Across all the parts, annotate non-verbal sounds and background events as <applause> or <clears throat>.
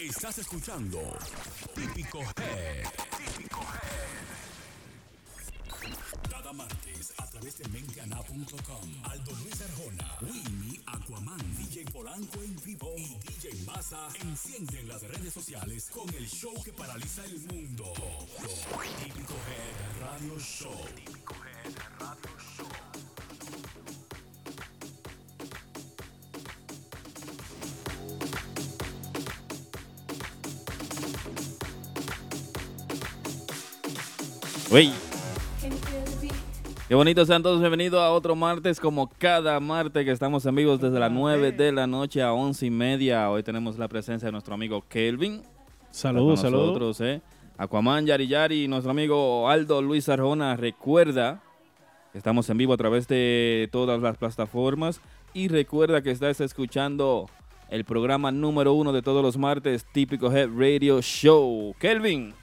Estás escuchando Típico Head. Típico Head. Cada martes a través de mengana.com. Aldo Luis Arjona, Winnie, Aquaman, DJ Polanco en vivo y DJ Massa encienden las redes sociales con el show que paraliza el mundo. Típico Head Radio Show. Típico Head Uy. Qué bonito, sean todos bienvenidos a otro martes, como cada martes que estamos en vivo desde las 9 de la noche a 11 y media. Hoy tenemos la presencia de nuestro amigo Kelvin. Saludos, saludos. ¿eh? Aquaman, Yari Yari, nuestro amigo Aldo Luis Arjona. Recuerda que estamos en vivo a través de todas las plataformas. Y recuerda que estás escuchando el programa número uno de todos los martes, Típico Head Radio Show. Kelvin.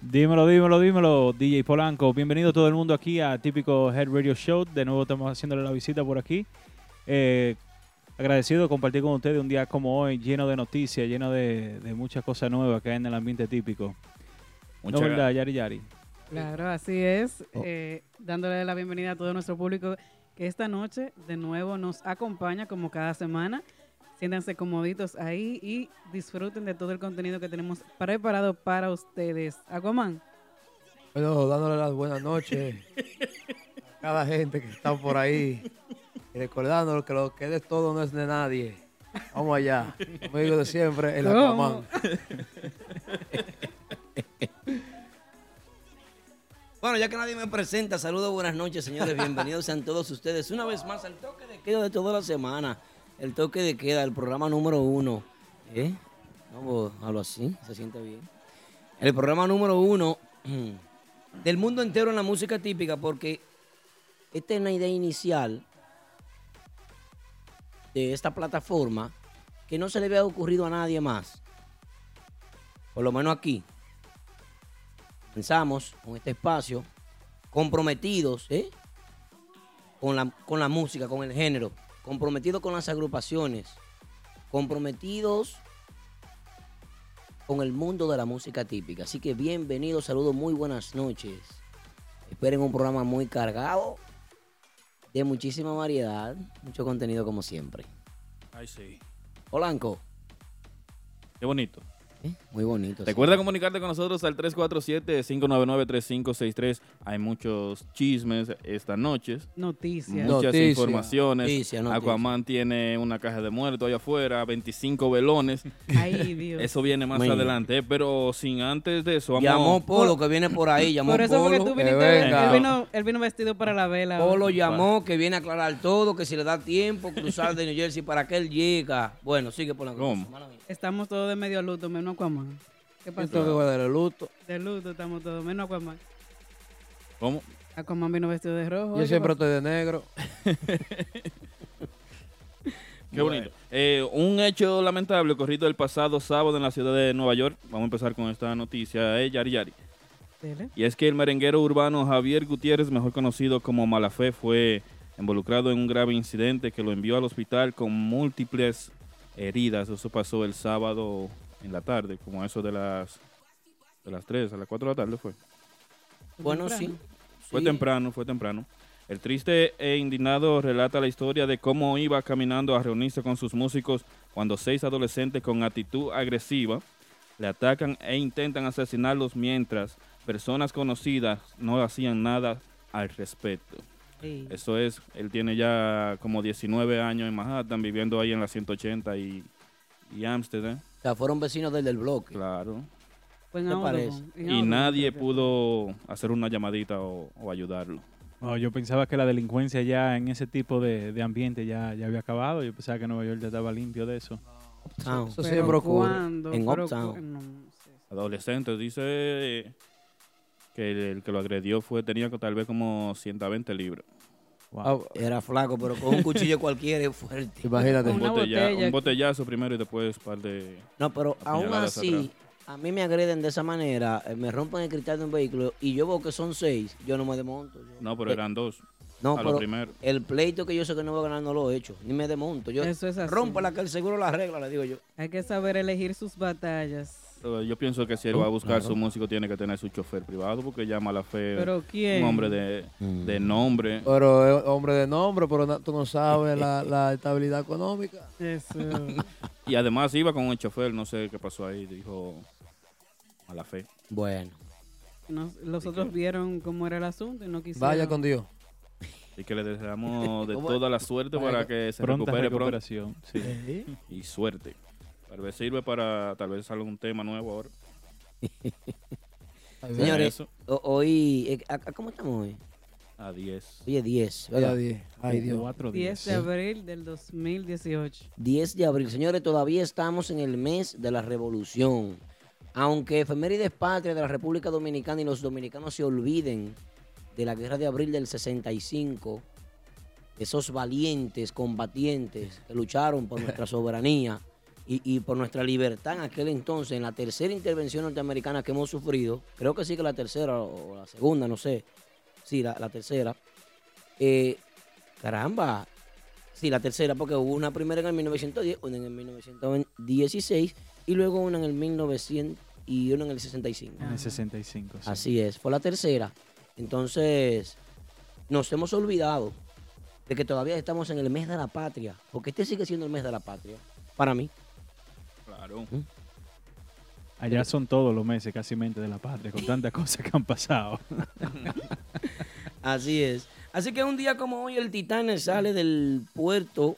Dímelo, dímelo, dímelo, DJ Polanco. Bienvenido todo el mundo aquí a Típico Head Radio Show. De nuevo estamos haciéndole la visita por aquí. Eh, agradecido de compartir con ustedes un día como hoy, lleno de noticias, lleno de, de muchas cosas nuevas que hay en el ambiente típico. Muchas ¿No verdad, Yari Yari? Claro, así es. Oh. Eh, dándole la bienvenida a todo nuestro público que esta noche de nuevo nos acompaña como cada semana. Siéntanse comoditos ahí y disfruten de todo el contenido que tenemos preparado para ustedes. Aquaman, Bueno, dándole las buenas noches a cada gente que está por ahí y recordando que lo que es de todo no es de nadie. Vamos allá. Como digo de siempre, el ¿Cómo? Aquaman. Bueno, ya que nadie me presenta, saludos, buenas noches, señores. Bienvenidos sean todos ustedes una vez más al toque de queda de toda la semana. El toque de queda, el programa número uno. ¿Eh? Hablo así, se siente bien. El programa número uno <clears throat> del mundo entero en la música típica, porque esta es una idea inicial de esta plataforma que no se le había ocurrido a nadie más. Por lo menos aquí. Pensamos con este espacio, comprometidos ¿eh? con, la, con la música, con el género, comprometidos con las agrupaciones, comprometidos con el mundo de la música típica. Así que bienvenidos, saludos, muy buenas noches. Esperen un programa muy cargado, de muchísima variedad, mucho contenido como siempre. Ay, sí. Polanco, Qué bonito. ¿Eh? muy bonito. sí. Recuerda comunicarte con nosotros al 347-599-3563. Hay muchos chismes esta noche, noticias. No. muchas Noticia. informaciones. Noticia, noticia. Aquaman tiene una caja de muertos allá afuera, 25 velones. <laughs> Ay, Dios. Eso viene más adelante, eh, pero sin antes de eso, vamos Llamó Polo, que viene por ahí, llamó Por eso Polo. tú viniste. Él vino, él vino vestido para la vela. Polo llamó que viene a aclarar todo, que si le da tiempo cruzar de New Jersey para que él llega. Bueno, sigue por la ¿Cómo? Estamos todos de medio luto, menos Aquaman. ¿Qué Esto que pasó? guardar el luto. De luto estamos todos, menos Aquaman. ¿Cómo? Aquaman vino vestido de rojo. Yo ¿qué siempre pasó? estoy de negro. <laughs> Qué bonito. Eh, un hecho lamentable ocurrido el pasado sábado en la ciudad de Nueva York. Vamos a empezar con esta noticia, eh, Yari Yari. Dele. Y es que el merenguero urbano Javier Gutiérrez, mejor conocido como Malafé, fue involucrado en un grave incidente que lo envió al hospital con múltiples heridas. Eso pasó el sábado en la tarde, como eso de las de las 3 a las 4 de la tarde fue. Bueno, sí. Fue Sí. temprano, fue temprano. El triste e indignado relata la historia de cómo iba caminando a reunirse con sus músicos cuando seis adolescentes con actitud agresiva le atacan e intentan asesinarlos mientras personas conocidas no hacían nada al respecto. Sí. Eso es, él tiene ya como 19 años en Manhattan, viviendo ahí en la 180 y, y Amsterdam, O sea, fueron vecinos del, del bloque. claro. Fue en ¿Qué Audubon, parece? Y nadie pudo hacer una llamadita o, o ayudarlo. No, yo pensaba que la delincuencia ya en ese tipo de, de ambiente ya, ya había acabado. Yo pensaba que Nueva York ya estaba limpio de eso. Uptown. Eso Pero siempre ocurre. ¿cuándo? En Uptown. cu- no sé. adolescentes. Dice que el, el que lo agredió fue tenía tal vez como 120 libras. Wow. Ah, Era flaco, pero con un cuchillo cualquiera es fuerte. imagínate. Un, botella- botella. un botellazo primero y después un par de... No, pero aún así, atrás. a mí me agreden de esa manera, eh, me rompen el cristal de un vehículo y yo veo que son seis, yo no me desmonto. yo- No, pero Eh, eran dos. No, a lo pero primero. el pleito que yo sé que no voy a ganar no lo he hecho, ni me desmonto. Yo Eso es así. rompo la que el seguro la regla, le digo yo. Hay que saber elegir sus batallas. Yo pienso que si él va a buscar claro. su músico tiene que tener su chofer privado porque llama a la fe Pero ¿quién? un hombre de, Mm. de nombre. Pero es hombre de nombre, pero no- tú no sabes la, la estabilidad económica. <laughs> Eso. Y además iba con un chofer, no sé qué pasó ahí, dijo a la fe. Bueno, Nos- los otros vieron cómo era el asunto y no quisieron. Vaya con Dios. Y que le deseamos <laughs> de toda la suerte para que se Pronta recupere pronto. recuperación. Sí. <laughs> Y suerte. Tal vez sirve para, tal vez salga un tema nuevo ahora. <laughs> Señores, hoy, eh, ¿a- a- ¿cómo estamos hoy? A 10. Hoy es 10, Día ¿verdad? 10. Ay, Dios. Cuatro 10 días. de abril del 2018. 10 de abril. Señores, todavía estamos en el mes de la revolución. Aunque efemérides patria de la República Dominicana y los dominicanos se olviden de la guerra de abril del 65, esos valientes combatientes que lucharon por <laughs> nuestra soberanía y, y por nuestra libertad en aquel entonces, en la tercera intervención norteamericana que hemos sufrido, creo que sí que la tercera o la segunda, no sé, sí, la, la tercera, eh, caramba, Sí, la tercera, porque hubo una primera en el 1910, una en el 1916 y luego una en el 1900 y una en el 65. En el 65. sí. Así es, fue la tercera. Entonces, nos hemos olvidado de que todavía estamos en el mes de la patria, porque este sigue siendo el mes de la patria, para mí. Claro. Allá son todos los meses casi mente de la patria, con tantas <laughs> cosas que han pasado. Así es. Así que un día como hoy el Titanic sale del puerto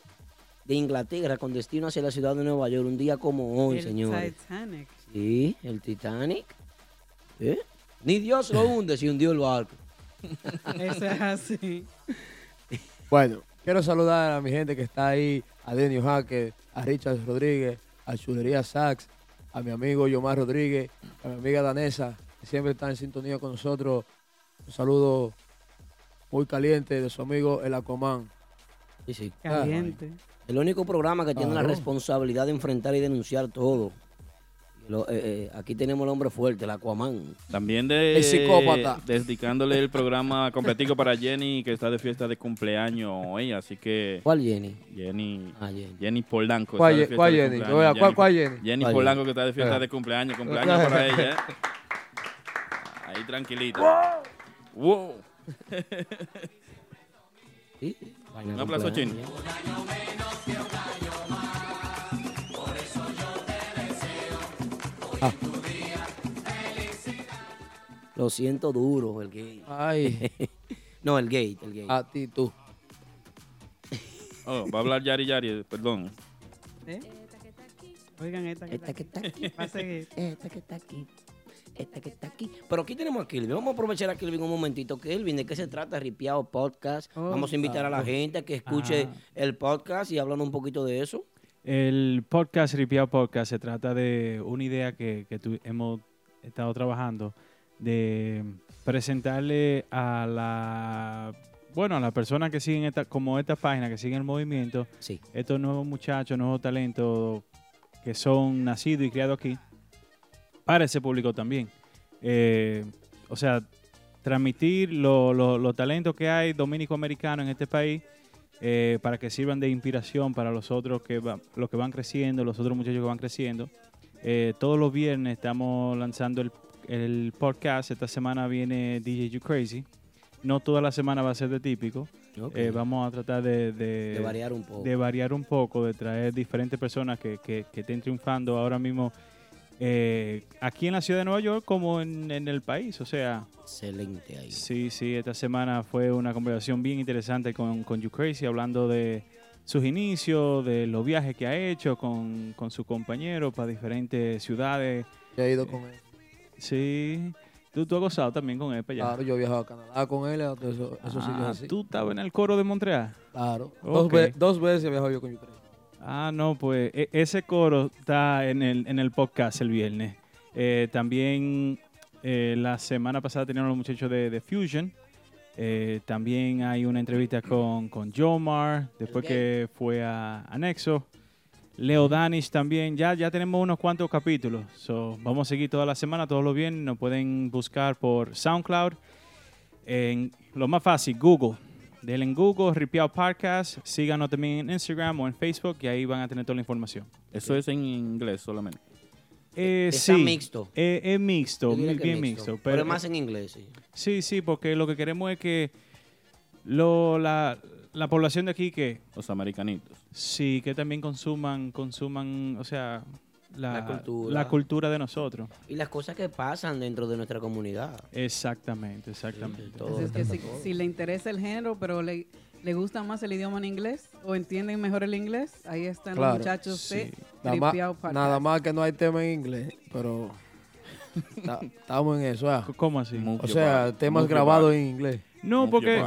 de Inglaterra con destino hacia la ciudad de Nueva York. Un día como hoy, el señores. Titanic. Sí, el Titanic. ¿Eh? Ni Dios lo hunde si hundió el barco. <laughs> Eso es así. Bueno, quiero saludar a mi gente que está ahí, a Denio Jaque, a Richard Rodríguez, a Chulería Sax, a mi amigo Yomar Rodríguez, a mi amiga Danesa, que siempre está en sintonía con nosotros. Un saludo muy caliente de su amigo El Aquaman. Sí, sí. Caliente. El único programa que tiene la responsabilidad de enfrentar y denunciar todo. Lo- eh, eh, aquí tenemos el hombre fuerte, el Aquaman. También de, El psicópata. dedicándole el programa completico para Jenny, que está de fiesta de cumpleaños hoy, así que ¿Cuál Jenny? Jenny, Ah, Jenny. Jenny Polanco. ¿Cuál, está de Ye- fiesta cuál de Jenny? Oiga, ¿cuál- Jenny- cuál Jenny? Jenny ¿Cuál Polanco que está de fiesta de cumpleaños, cumpleaños para ella. ¿eh? Ahí tranquilito. Wow. <laughs> Sí, vaina Un aplauso. Lo siento duro, el gay. Ay, <laughs> No, el gay, el gay. a ti tú. Oh, va a hablar Yari Yari, perdón. ¿Eh? Oigan esta que Esta que está aquí. Va a seguir. Esta que está aquí. Esta que está aquí. Pero aquí tenemos a Kelvin. Vamos a aprovechar a Kelvin un momentito. Kelvin, ¿de qué se trata Ripiado Podcast? Oh. Vamos a invitar a la gente a que escuche Ah. el podcast y hablan un poquito de eso. El podcast, Ripiao Podcast, se trata de una idea que, que tu- hemos estado trabajando de presentarle a la bueno a las personas que siguen esta como esta página que siguen el movimiento Sí. estos nuevos muchachos nuevos talentos que son nacidos y criados aquí para ese público también Eh, o sea transmitir lo- lo- los talentos que hay dominico-americanos en este país eh, para que sirvan de inspiración para los otros que, va- los que van creciendo, los otros muchachos que van creciendo. Eh, todos los viernes estamos lanzando el, el podcast. Esta semana viene DJ You Crazy. No toda la semana va a ser de típico. Eh, vamos a tratar de, de- de variar un poco. de variar un poco, de traer diferentes personas que, que- que estén triunfando ahora mismo eh, aquí en la ciudad de Nueva York como en, en el país. O sea, Excelente ahí. Sí, sí, esta semana fue una conversación bien interesante con, con You Crazy, hablando de sus inicios, de los viajes que ha hecho con, con su compañero para diferentes ciudades. Yo he ido con él. Sí, tú, tú has gozado también con él para allá. Claro, yo he viajado a Canadá con él, sitios Ah, así. Tú estabas en el coro de Montreal. Claro. Dos, ve- dos veces he viajado yo con Ucrania. Ah, no, pues e- ese coro está en el, en el podcast el viernes. Eh, también eh, la semana pasada teníamos los muchachos de, de Fusion. Eh, también hay una entrevista con, con Jomar, después que fue a Anexo. Leo Danish también. Ya, ya tenemos unos cuantos capítulos. So, vamos a seguir toda la semana, todos los viernes. Nos pueden buscar por SoundCloud. En lo más fácil, Google. denle en Google, Ripiao Podcast, síganos también en Instagram o en Facebook y ahí van a tener toda la información. Eso es en inglés solamente. Eh, Está sí, mixto. eh, es mixto, bien mixto. Pero, más en inglés, sí. Sí, sí, porque lo que queremos es que lo, la, la población de aquí que Los americanitos. Sí, que también consuman, consuman, o sea, la, La cultura. la cultura de nosotros. Y las cosas que pasan dentro de nuestra comunidad. Exactamente, exactamente. es que si, le interesa el género, pero le, le gusta más el idioma en inglés o entienden mejor el inglés, ahí están Claro, los muchachos de sí. Nada más, Tripeado Podcast. nada más que no hay tema en inglés, pero <laughs> ta- estamos en eso. ah. ¿Cómo así? Move O sea, temas grabados en inglés. No, porque,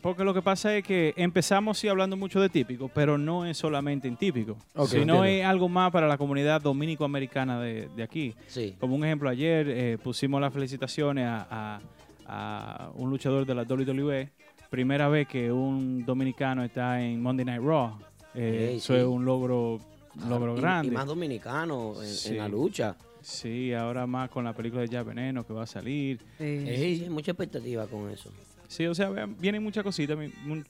porque lo que pasa es que empezamos sí hablando mucho de típico, pero no es solamente en típico, Ok, sino es algo más para la comunidad dominico-americana de, de aquí. Sí. Como un ejemplo, ayer eh, pusimos las felicitaciones a, a- a un luchador de la WWE. Primera vez que un dominicano está en Monday Night Raw. Eh, eso sí. es un logro, un logro grande. Y más dominicanos en, Sí. en la lucha. Sí, ahora más con la película de Ya Veneno que va a salir. Sí, sí, mucha expectativa con eso. Sí, o sea, vean, vienen muchas cositas,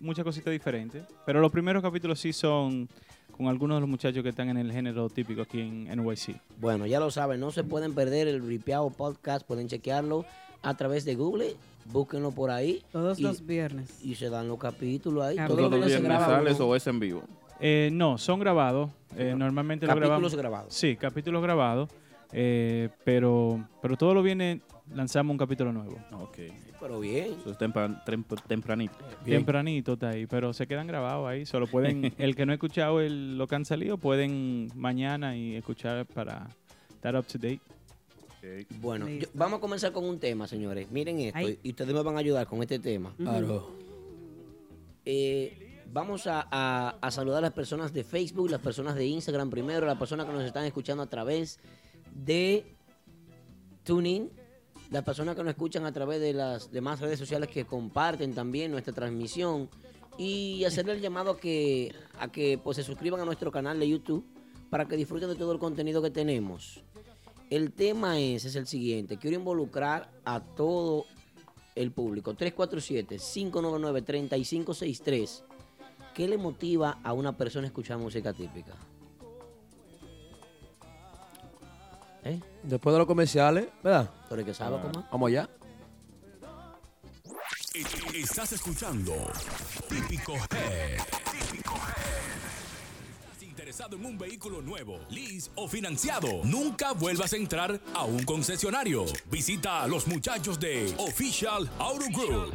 muchas cositas diferentes. Pero los primeros capítulos sí son con algunos de los muchachos que están en el género típico aquí en NYC. Bueno, ya lo saben, no se pueden perder el Ripiao Podcast, pueden chequearlo a través de Google, búsquenlo por ahí todos y, los viernes. y se dan los capítulos ahí. Ah, Todos ¿Todos los viernes sales o es en vivo? Eh, no, son grabados. eh, normalmente lo capítulos grabamos. grabados. Sí, capítulos grabados. eh, pero, pero todo lo viene, lanzamos un capítulo nuevo. Ok. Pero bien. Eso es tempran- tem- tempranito. Tempranito está ahí, pero se quedan grabados ahí. Solo pueden, <laughs> el que no ha escuchado el- lo que han salido, pueden mañana y escuchar para estar up to date. Bueno, yo- vamos a comenzar con un tema, señores. Miren esto, Ay. y ustedes me van a ayudar con este tema. Claro. Eh, vamos a, a- a saludar a las personas de Facebook, las personas de Instagram primero, las personas que nos están escuchando a través de TuneIn, las personas que nos escuchan a través de las demás redes sociales que comparten también nuestra transmisión y hacerle el llamado a que, a que pues, se suscriban a nuestro canal de YouTube para que disfruten de todo el contenido que tenemos. El tema es, es el siguiente, quiero involucrar a todo el público. 347-599-3563. ¿Qué le motiva a una persona a escuchar música típica? ¿Eh? Después de los comerciales, ¿verdad? ¿Por el que sabe cómo? Vamos allá. Estás escuchando Típico Head. Típico Head. ¿Estás interesado en un vehículo nuevo, lease o financiado? Nunca vuelvas a entrar a un concesionario. Visita a los muchachos de Official Auto Group.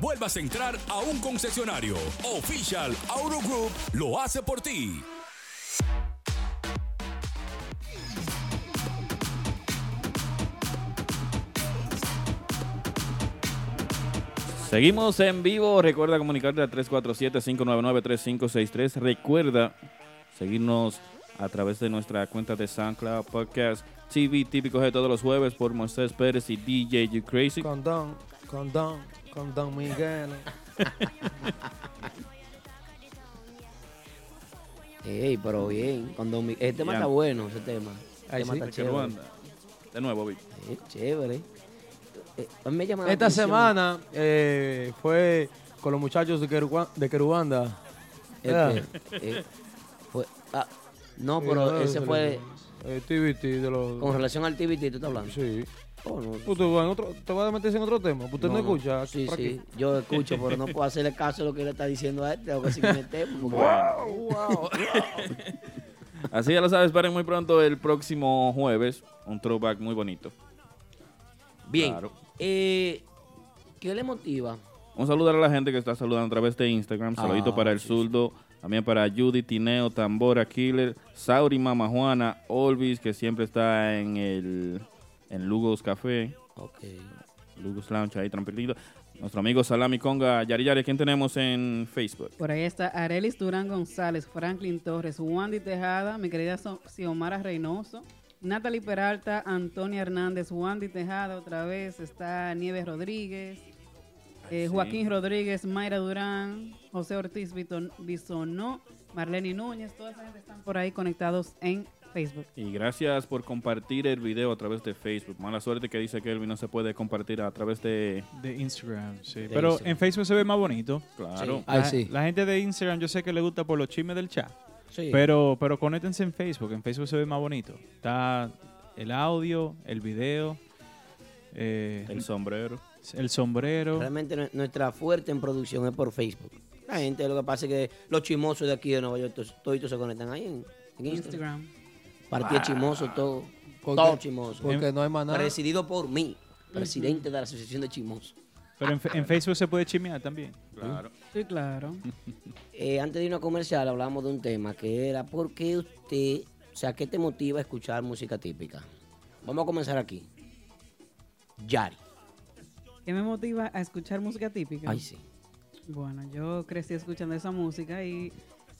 vuelvas a entrar a un concesionario. Official Auto Group lo hace por ti. Seguimos en vivo. Recuerda comunicarte al 347-599-3563. Recuerda seguirnos a través de nuestra cuenta de SoundCloud Podcast TV típico de todos los jueves por Moisés Pérez y DJ You Crazy. Condón, condón, condón Miguel. Ey, pero bien. Cuando mi- Este tema Ya. está bueno, ese tema. Ay, Este tema sí. está ¿De qué chévere. banda? De nuevo, Vic. Eh, chévere. Eh, a mí me llama la Esta atención- semana eh, fue con los muchachos de, Querua- de Querubanda. Este, eh, fue- ah, no, pero ese fue Eh, TBT de los... con relación al TBT, ¿tú estás hablando? Sí. Oh, no. En otro- ¿Te vas a meterse en otro tema? ¿Usted no, escucha? Sí, aquí? sí, yo escucho, pero no puedo hacerle caso a lo que le está diciendo a él. Tengo que seguir en el <laughs> tema. porque- Así ya lo sabes, esperen muy pronto el próximo jueves. Un throwback muy bonito. Bien. Claro. Eh, ¿Qué le motiva? Un saludo a la gente que está saludando a través de Instagram. Saludito Ah, para el sí, zurdo. También para Judy, Tineo, Tambora, Killer, Sauri, Mama Juana, Olvis, que siempre está en el en Lugos Café, Ok. Lugos Lounge ahí tranquilito. Nuestro amigo Salami Conga, Yari Yari, ¿quién tenemos en Facebook? Por ahí está Arelis Durán González, Franklin Torres, Wandy Tejada, mi querida Xiomara Reynoso, Natalie Peralta, Antonia Hernández, Wandy Tejada otra vez, está Nieves Rodríguez, eh, sí. Joaquín Rodríguez, Mayra Durán, José Ortiz Bisonó, Marlene Núñez, toda esa gente están por ahí conectados en Facebook. Y gracias por compartir el video a través de Facebook. Mala suerte que dice que Elvin no se puede compartir a través de... De Instagram, sí. De Pero Instagram. en Facebook se ve más bonito. Claro. Sí. Ay, la, sí. la gente de Instagram yo sé que le gusta por los chismes del chat. Sí. Pero, pero conéctense en Facebook. En Facebook se ve más bonito. Está el audio, el video, eh, El sombrero. El sombrero. Realmente nu- nuestra fuerte en producción es por Facebook. La gente, lo que pasa es que los chismosos de aquí de Nueva York, todos, toditos se conectan ahí en, en Instagram. Instagram. Partido chismoso, todo. ¿Por Todo chismoso. Porque no hay más nada. Presidido por mí, presidente de la Asociación de Chismosos. Pero en, Facebook se puede chismear también. Claro. Sí, claro. <laughs> Eh, antes de irnos a comercial hablamos de un tema que era ¿por qué usted, o sea, qué te motiva a escuchar música típica? Vamos a comenzar aquí. Yari. ¿Qué me motiva a escuchar música típica? Ay, sí. Bueno, yo crecí escuchando esa música y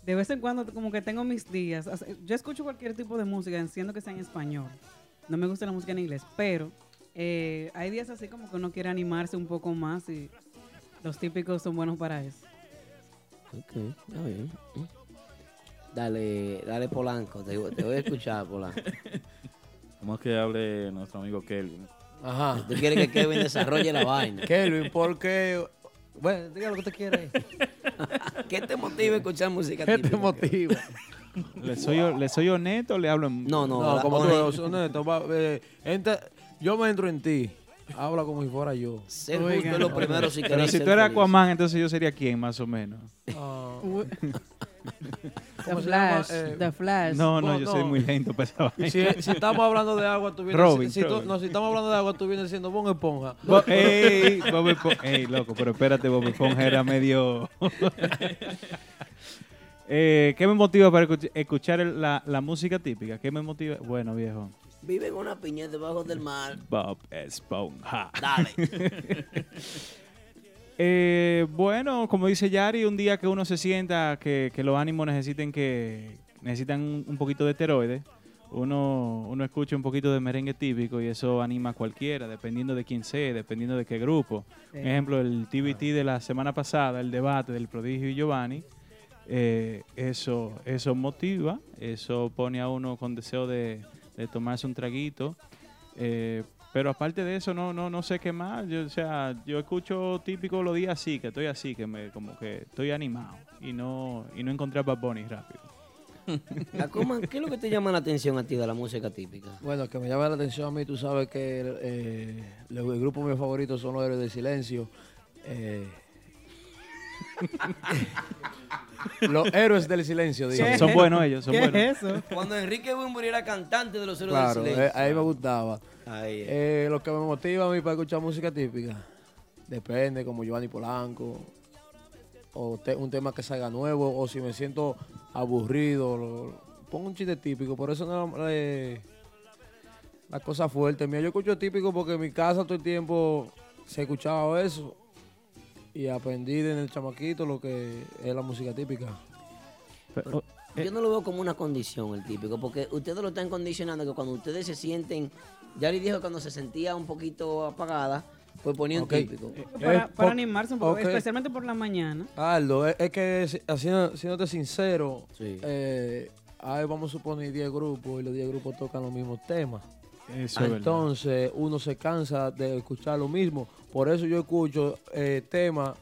de vez en cuando como que tengo mis días. Yo escucho cualquier tipo de música, siendo que sea en español. No me gusta la música en inglés, pero eh, hay días así como que uno quiere animarse un poco más y los típicos son buenos para eso. Ok, está bien. Dale, dale Polanco, te, te voy a escuchar, Polanco. <laughs> Vamos que hable nuestro amigo Kelvin. Ajá. Tú quieres que Kevin desarrolle la vaina. Kelvin, porque. Bueno, diga lo que usted quiere. <laughs> ¿Qué te motiva a escuchar música ¿Qué típica? te motiva? ¿Le soy, ¿Le soy honesto o le hablo en... No, no, No, la- como tú eres honesto. va, eh, entra- yo me entro en ti. Habla como si fuera yo. Ser Oigan. justo es lo primero si Pero si tú eras. Aquaman, entonces yo sería quién, más o menos. Ah, <laughs> Eh, The Flash. No, no, yo no. soy muy lento para esa vaina. si, si estamos hablando de agua, tú vienes Robin, si, tú- Robin. no, si estamos hablando de agua, tú vienes diciendo Bon Esponja. Bo- ey, Bob Esponja. Ey, loco, pero espérate, Bob Esponja era medio... <laughs> Eh, ¿Qué me motiva para escuch- escuchar la, la música típica? ¿Qué me motiva? Bueno, viejo. Vive en una piña debajo del mar. Bob Esponja. Dale. <laughs> Eh, bueno, como dice Yari, un día que uno se sienta que, que los ánimos necesiten que necesitan un, un poquito de esteroides, uno, uno escucha un poquito de merengue típico y eso anima a cualquiera, dependiendo de quién sea, dependiendo de qué grupo. Por ejemplo, el TBT de la semana pasada, el debate del prodigio y Giovanni, eh, eso, eso motiva, eso pone a uno con deseo de, de tomarse un traguito. eh, pero aparte de eso, no, no, no sé qué más. Yo, o sea, yo escucho típico los días así, que estoy así, que me, como que estoy animado y no, y no encontré a Bad Bunny rápido. <laughs> ¿qué es lo que te llama la atención a ti de la música típica? Bueno, que me llama la atención a mí, tú sabes que eh, el, el grupo mío favorito son los héroes del silencio. Eh, <laughs> los héroes del silencio, digo. Son, son buenos ellos, son ¿Qué buenos. es eso? Cuando Enrique Bunbury era cantante de los héroes Claro, del eh, silencio. ahí me gustaba. Ahí, eh. Eh, lo que me motiva a mí para escuchar música típica, depende, como Giovanni Polanco, o te- un tema que salga nuevo, o si me siento aburrido, lo- pongo un chiste típico, por eso no eh, la cosa fuerte mía. Yo escucho típico porque en mi casa todo el tiempo se escuchaba eso y aprendí en el chamaquito lo que es la música típica. Pero, eh, Yo no lo veo como una condición el típico, porque ustedes lo están condicionando que cuando ustedes se sienten, ya le dijo que cuando se sentía un poquito apagada, pues ponía un Ok. típico. Para, Eh, para po- animarse un poco, especialmente por la mañana. Aldo, es, es que siéndote sincero, Sí. eh, ahí vamos a suponer 10 grupos y los 10 grupos tocan los mismos temas. Eso verdad. Entonces uno se cansa de escuchar lo mismo. Por eso yo escucho eh, temas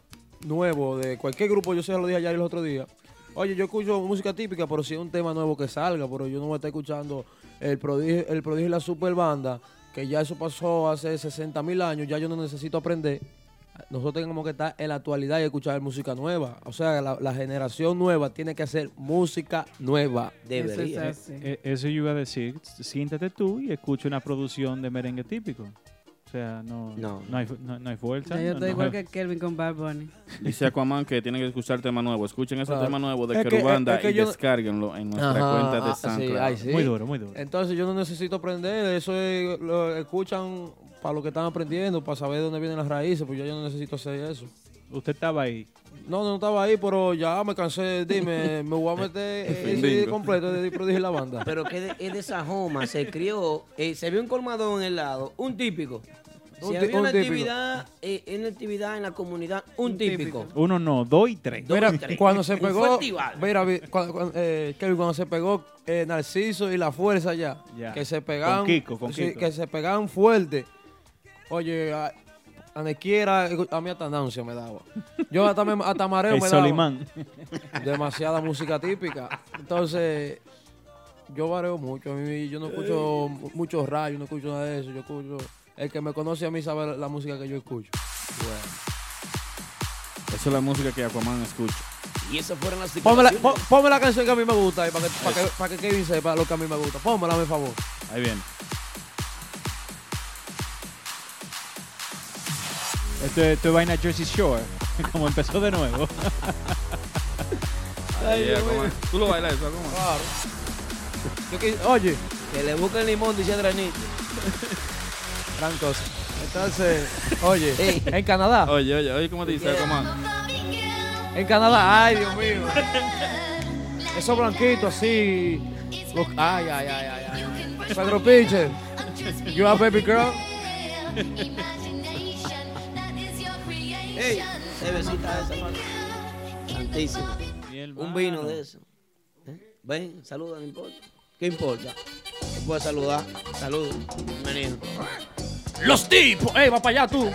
nuevos de cualquier grupo. Yo se lo dije ayer el otro día. Oye, yo escucho música típica, pero si es un tema nuevo que salga, pero yo no voy a estar escuchando el prodigio, el prodigio y la super banda, que ya eso pasó hace 60 mil años, ya yo no necesito aprender. Nosotros tenemos que estar en la actualidad y escuchar música nueva. O sea, la, la generación nueva tiene que hacer música nueva. Debería. Eso es. Eh, Eso yo iba a decir, siéntate tú y escucha una producción de merengue típico. O sea, no, No. no, hay, fu- no, no hay fuerza. Yo estoy no- igual que Kelvin con Bad Bunny. Dice Aquaman que tienen que escuchar tema nuevo. Escuchen ese Claro. tema nuevo de Es es que y yo- descárguenlo en nuestra Ajá, cuenta de ah, sí, SoundCloud. ay, sí. Muy duro, muy duro. Entonces yo no necesito aprender, eso es, lo escuchan para lo que están aprendiendo, para saber dónde vienen las raíces, pues yo, yo no necesito hacer eso. Usted estaba ahí. No, no estaba ahí, pero ya me cansé, dime, me voy a meter <laughs> el CD completo de Prodigy la banda. Pero que de- es de Sajoma, se crió, eh, se vio un colmadón en el lado, un típico. Si había un una típico. actividad, eh, una actividad en la comunidad, un típico. Uno no, dos y tres. Dos Mira, y tres. cuando se pegó, mira, cuando, cuando, eh, cuando se pegó eh, Narciso y la fuerza ya, Ya. que se pegaban, Con Kiko, con sí, Kiko. que se pegaban fuerte. Oye, a, a Nequiera, a mí hasta náusea me daba. Yo hasta, me, hasta mareo El me daba. Solimán. Demasiada música típica. Entonces, yo vareo mucho. A mí, yo no escucho mu- mucho radio, no escucho nada de eso. Yo escucho. El que me conoce a mí sabe la, música que yo escucho. Esa es la música que Aquaman escucha. Y esas fueron las Ponme la, pon- ponme la canción que a mí me gusta ahí, para que, para que, para que Kevin sepa lo que a mí me gusta. Pónmela, a mi favor. Ahí viene. Esto, es- es vaina Jersey Shore. <laughs> Como empezó de nuevo. <laughs> Ahí, Aquaman. Tú lo bailas eso. Claro. Yo que- oye, Que le busquen limón, dice Adranito. <laughs> gran cosa. Entonces, oye, Ey. en Canadá, Oye, oye, oye, ¿cómo dice Aquaman? en Canadá, ay, Dios mío. Esos blanquitos así. los- ay, ay, ay, ay, ay. Pedro Pitcher, you are baby girl. Ey, cervecita esa, mano. Santísimo. Un vino de eso. ¿Eh? Ven, saluda, no importa. ¿Qué importa? Puedes saludar. Saludos. Bienvenido. Los tipos, ey, va para allá tú.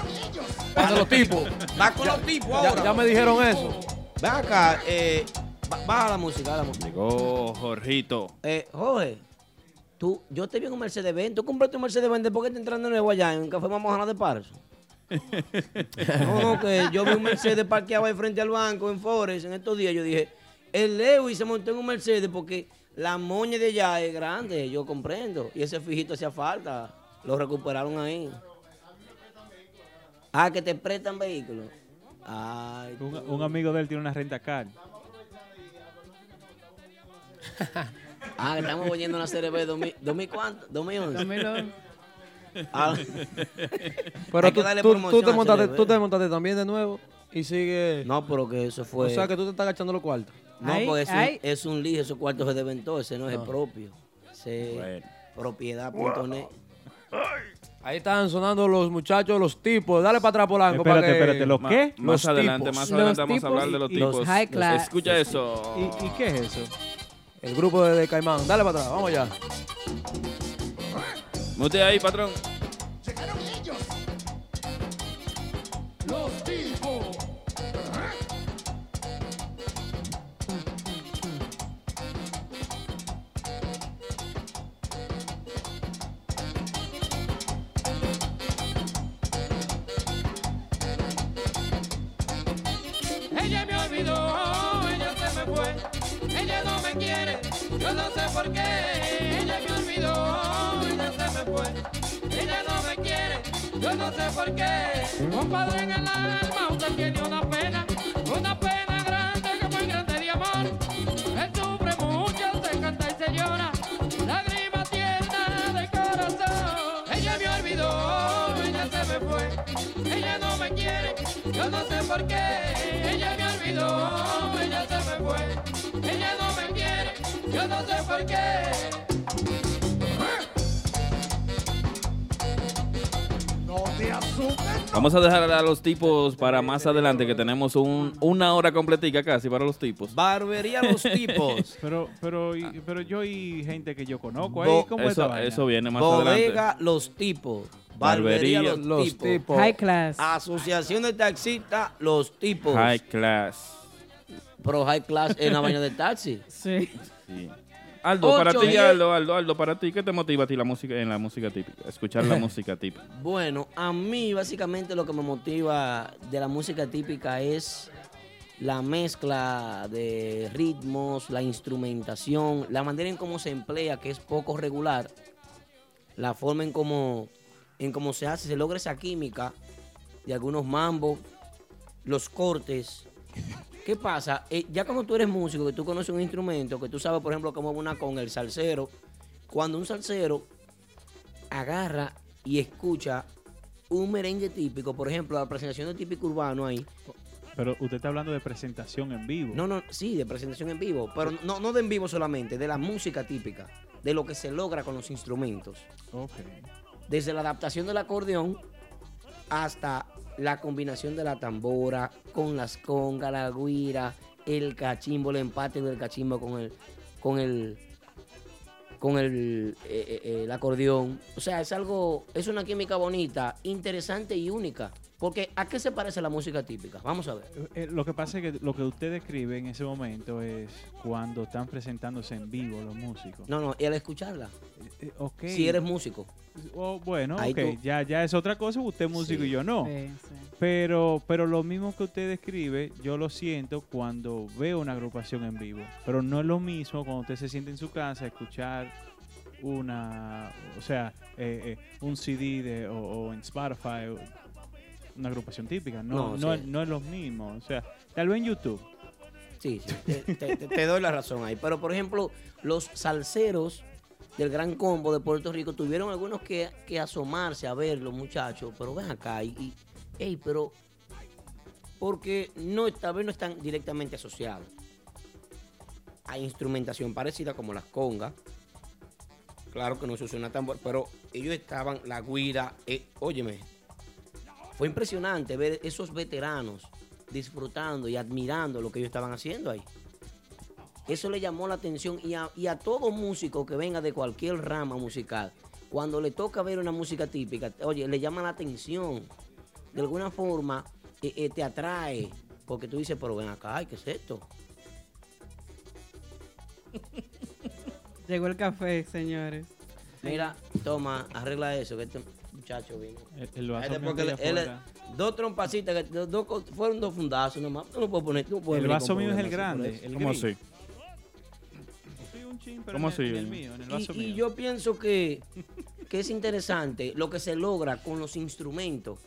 Para los tipos. Va con los tipos Ya, ahora. ya me dijeron eso. Ven acá, eh, ba- baja la música, baja la música. Llegó Jorgito. Eh, Jorge, tú, yo te vi en un Mercedes Benz. ¿Tú compraste un Mercedes Benz después que te entraste de nuevo allá en Café Mamojana de Parso? <laughs> no, no, que yo vi un Mercedes parqueado ahí frente al banco en Forest en estos días. Yo dije, el Lewis se montó en un Mercedes porque la moña de allá es grande, yo comprendo. Y ese fijito hacía falta. Lo recuperaron ahí. Ah, que te prestan vehículos. Ay, Un, un amigo de él tiene una renta car. <laughs> ah, que estamos oyendo una serie B 2000, 2000 cuánto? 2011. 2011. <laughs> Ah, <laughs> Pero Hay tú, que darle tú- te montaste, tú te montaste también de nuevo y sigue. no, pero que eso fue. o sea que tú te estás agachando los cuartos. No, Ay, porque es un, es un lío, esos cuartos se deben todo, ese no es el propio. Ese Bueno. propiedad.net. Ahí están sonando los muchachos, los tipos. Dale para atrás, Polanco. Espérate, para que- espérate, ¿los qué? Más Los adelante, tipos. más Los adelante vamos a tipos hablar de los y los tipos. high class. Escucha eso. ¿Y, y qué es eso? El grupo de, de Caimán. Dale para atrás, vamos allá. Mute ahí, patrón. Yo no sé por qué. Ella me olvidó, ella se me fue, ella no me quiere, yo no sé por qué. Compadre en el alma, usted tiene una pena, una pena grande que muy grande de amor. Él sufre mucho, se canta y se llora, lágrima tierna de corazón. Ella me olvidó, ella se me fue, ella no me quiere, yo no sé por qué. Ella me olvidó, yo no sé por qué. Vamos a dejar a los tipos para más adelante, que tenemos un, una hora completica casi para los tipos. Barbería Los Tipos. <laughs> Pero, pero, y- pero yo y gente que yo conozco ahí, Bo- ¿cómo Eso, vaina? eso viene más adelante. Bodega Los Tipos. Barbería Barbería Los, Los Tipos. tipos. High class. Asociación de Taxistas Los Tipos. High class. Pro High Class en la vaina de taxi. <laughs> Sí. Sí. Aldo, para Ocho, ti, diez. Aldo, Aldo, Aldo, para ti, ¿qué te motiva a ti la música, en la música típica? Escuchar la <laughs> música típica. Bueno, a mí básicamente lo que me motiva de la música típica es la mezcla de ritmos, la instrumentación, la manera en cómo se emplea, que es poco regular, la forma en cómo en cómo se hace, se logra esa química de algunos mambos, los cortes. ¿Qué pasa? Eh, ya cuando tú eres músico, que tú conoces un instrumento, que tú sabes, por ejemplo, cómo una con el salsero, cuando un salsero agarra y escucha un merengue típico, por ejemplo, la presentación de típico urbano ahí. Pero usted está hablando de presentación en vivo. No, no, sí, de presentación en vivo, pero no, no de en vivo solamente, de la música típica, de lo que se logra con los instrumentos. Ok. Desde la adaptación del acordeón hasta la combinación de la tambora con las congas, la guira, el cachimbo, el empate del cachimbo con el, con el, con el, eh, eh, eh, el acordeón. O sea, es algo, es una química bonita, interesante y única. Porque ¿a qué se parece la música típica? Vamos a ver. Eh, lo que pasa es que lo que usted describe en ese momento es cuando están presentándose en vivo los músicos. No, no, y al escucharla, Eh, ok. si eres músico. Oh, bueno, Ahí ok, tú- ya, ya es otra cosa, usted es músico Sí. y yo no. Sí, sí. Pero, pero lo mismo que usted describe, yo lo siento cuando veo una agrupación en vivo. Pero no es lo mismo cuando usted se siente en su casa a escuchar una, o sea, eh, eh, un CD de, o, o en Spotify, o una agrupación típica. No, No, no, sí. es- no es lo mismo. O sea, tal vez en YouTube. Sí, sí, te, te- te- te doy la razón ahí. Pero, por ejemplo, los salseros del Gran Combo de Puerto Rico tuvieron algunos que, que asomarse a ver los muchachos, pero ven acá y, y ey, pero porque no, tal vez no están directamente asociados a instrumentación parecida como las congas. Claro que no se usa una tambor, pero ellos estaban, la guira, eh, óyeme, fue impresionante ver esos veteranos disfrutando y admirando lo que ellos estaban haciendo ahí. Eso le llamó la atención y a, y a todo músico que venga de cualquier rama musical, cuando le toca ver una música típica, oye, le llama la atención. De alguna forma eh, eh, te atrae, porque tú dices, pero ven acá, ay, ¿qué es esto? Llegó el café, señores. Mira, toma, arregla eso, que muchacho vino. El, el vaso mío porque que él- dos trompacitas, que- dos, dos fueron dos fundazos nomás. Tú no puedes poner, tú no puedes El vaso mío es el grande. el ¿Cómo así? Sí, un chin, pero ¿Cómo en el-? En el mío, en el Y, vaso y mío. yo pienso que, que es interesante lo que se logra con los instrumentos,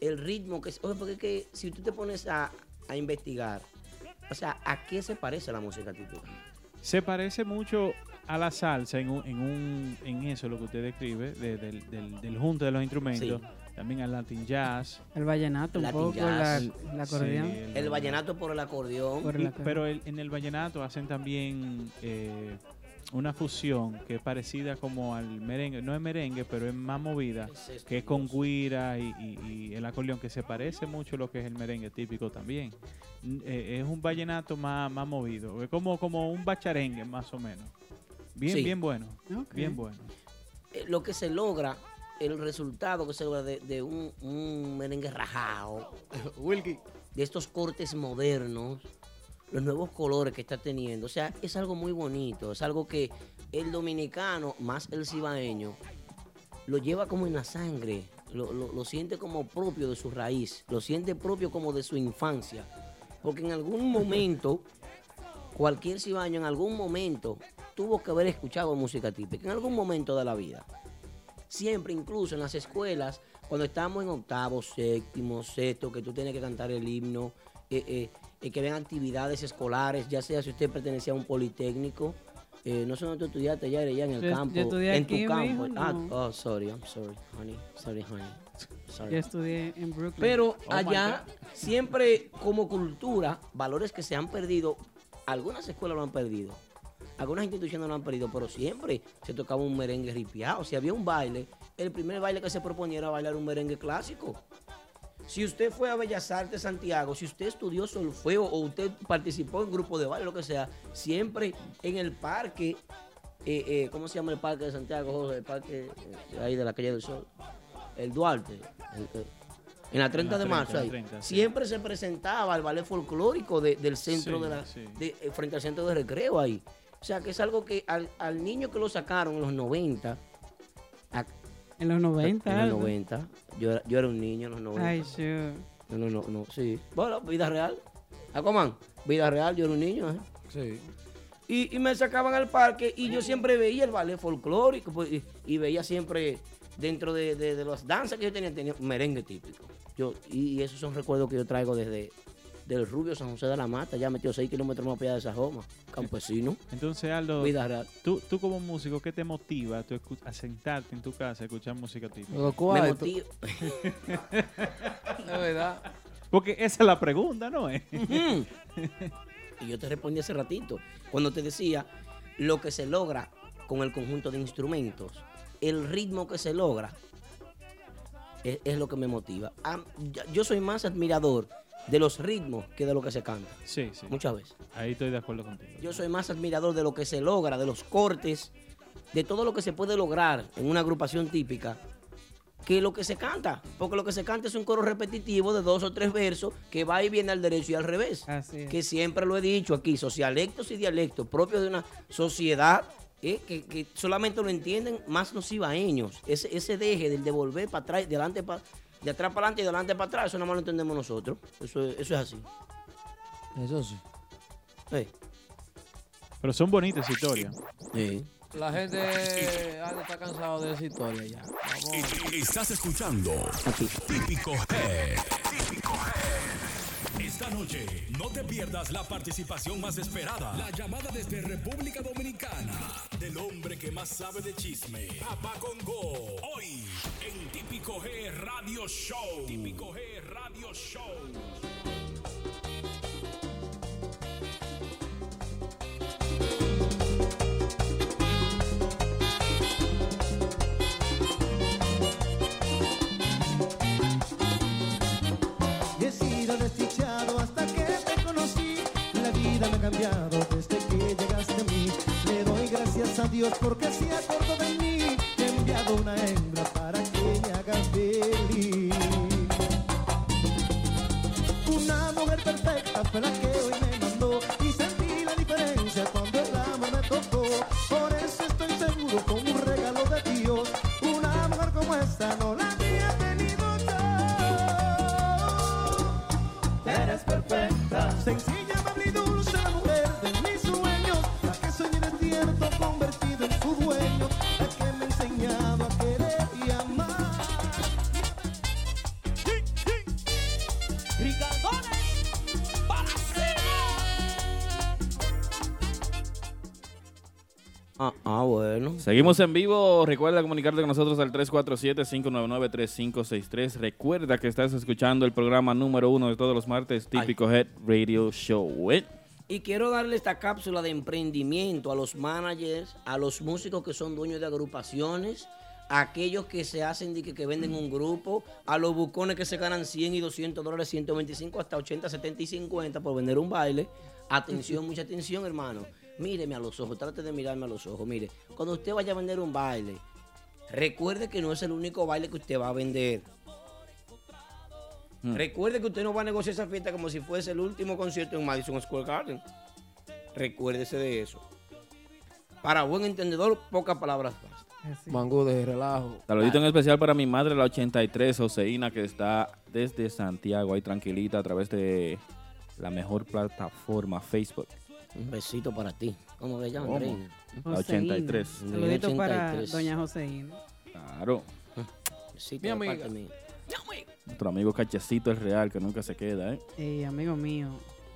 el ritmo que... Oye, porque es que si tú te pones a, a investigar, o sea, ¿a qué se parece la música típica? Se parece mucho a la salsa en, un, en, un, en eso, lo que usted describe, de- del, del, del junte de los instrumentos. También al Latin Jazz. El vallenato un Latin poco, la, el acordeón. Sí, El vallenato por el acordeón. Por acordeón. pero el- en el vallenato hacen también eh, una fusión que es parecida como al merengue. No es merengue, pero es más movida. ¿Qué es esto, Que es con guira y, y- y el acordeón, que se parece mucho a lo que es el merengue típico también. Eh, es un vallenato más, más movido. Es como, como un bacharengue, más o menos. Bien, Sí. bien bueno. Bien bueno. Eh, Lo que se logra, el resultado que se logra de, de un, un merengue rajado, <laughs> de estos cortes modernos, los nuevos colores que está teniendo. O sea, es algo muy bonito, es algo que el dominicano, más el cibaeño, lo lleva como en la sangre, lo, lo- lo siente como propio de su raíz, lo siente propio como de su infancia. Porque en algún momento, <laughs> cualquier cibaeño en algún momento tuvo que haber escuchado música típica, en algún momento de la vida. Siempre, incluso en las escuelas, cuando estamos en octavo, séptimo, sexto, que tú tienes que cantar el himno, eh, eh, eh, que ven actividades escolares, ya sea si usted pertenecía a un politécnico, eh, no sé dónde tú estudiaste ya, ya en el Yo- yo campo, estudié en aquí, tu campo. Ah, no. oh, sorry, I'm sorry, honey, sorry, honey, sorry. Yo estudié en Brooklyn. Pero Oh allá, siempre como cultura, valores que se han perdido, algunas escuelas lo han perdido, algunas instituciones lo han perdido, pero siempre se tocaba un merengue ripiado. Si había un baile, el primer baile que se proponía era bailar un merengue clásico. Si usted fue a Bellas Artes Santiago, si usted estudió solfeo o usted participó en grupo de baile, lo que sea, siempre en el parque, eh, eh, ¿cómo se llama el parque de Santiago, José? El parque eh, ahí de la calle del Sol. El Duarte. el- el- en la 30 de 30, marzo, ahí, 30, sí. siempre se presentaba el ballet folclórico de- del centro Sí, de la, sí. de- eh, frente al centro de recreo ahí. O sea, que es algo que al, al niño que lo sacaron en los 90, a- en los 90. en los algo. 90, yo era, yo era un niño en los 90. Ay, sure. No, no, no, no, sí. Bueno, vida real. Aquaman, vida real, yo era un niño, ¿eh? Sí. Y, y me sacaban al parque y yo siempre veía el ballet folclórico pues, y, y veía siempre dentro de, de- de las danzas que yo tenía, tenía un merengue típico. Yo, y, y esos son recuerdos que yo traigo desde del Rubio San José de la Mata, ya metió 6 kilómetros más allá de Sajoma, campesino, <laughs> Entonces, Aldo, vida real. tú, tú como músico, ¿qué te motiva a, tú escu- a sentarte en tu casa a escuchar música típica? Me motiva. <laughs> de verdad. Porque esa es la pregunta, ¿no es? Ujú. y yo te respondí hace ratito, cuando te decía lo que se logra con el conjunto de instrumentos, el ritmo que se logra, es, es lo que me motiva. Yo soy más admirador de los ritmos que de lo que se canta, Sí, sí. muchas veces. Ahí estoy de acuerdo contigo. Yo soy más admirador de lo que se logra, de los cortes, de todo lo que se puede lograr en una agrupación típica, que lo que se canta. Porque lo que se canta es un coro repetitivo de dos o tres versos que va y viene al derecho y al revés. Así es. Que siempre lo he dicho aquí, socialectos y dialectos propios de una sociedad eh, que, que solamente lo entienden más los cibaeños. Ese, ese deje del devolver para atrás, de, adelante pa- de atrás para adelante y de adelante para atrás, eso nada más lo entendemos nosotros. Eso, es- eso es así. Eso sí. Pero son bonitas historias. eh. La gente Aldo, está cansado de esa historia ya. Vamos. Estás escuchando Aquí. Típico Head. Esta noche no te pierdas la participación más esperada. La llamada desde República Dominicana del hombre que más sabe de chisme. Papá Congo. Hoy en Típico G Radio Show. Típico G Radio Show. Desde que llegaste a mí. Le doy gracias a Dios porque se acordó de mí. Ha enviado una hembra para que me haga feliz. Una mujer perfecta fue la que hoy me mandó. Y sentí la diferencia cuando el amor me tocó. Por eso estoy seguro como un regalo de Dios. Una mujer como esta no la Ah, bueno. Seguimos en vivo. Recuerda comunicarte con nosotros al 347-599-3563. Recuerda que estás escuchando el programa número uno de todos los martes, Típico Head Radio Show. ¿eh? Y quiero darle esta cápsula de emprendimiento a los managers, a los músicos que son dueños de agrupaciones, a aquellos que se hacen de que, que venden un grupo, a los bucones que se ganan 100 y 200 dólares, 125 hasta 80, 70 y 50 por vender un baile. Atención, <laughs> mucha atención, hermano. Míreme a los ojos, trate de mirarme a los ojos. Mire, cuando usted vaya a vender un baile, recuerde que no es el único baile que usted va a vender. Mm. Recuerde que usted no va a negociar esa fiesta como si fuese el último concierto en Madison Square Garden. Recuérdese de eso. Para buen entendedor, pocas palabras bastan. Así. Mangú de relajo. Saludito en especial para mi madre, la 83, Oseína, que está desde Santiago, ahí tranquilita, a través de la mejor plataforma, Facebook. Un besito para ti. ¿Cómo se llama. Andreina? La Joseína. 83. Saludito para 83. doña Joseína. Claro. <laughs> Besito Mi de amiga. parte mía. Nuestro amigo Cachecito es real, que nunca se queda, ¿eh? Ey, amigo mío.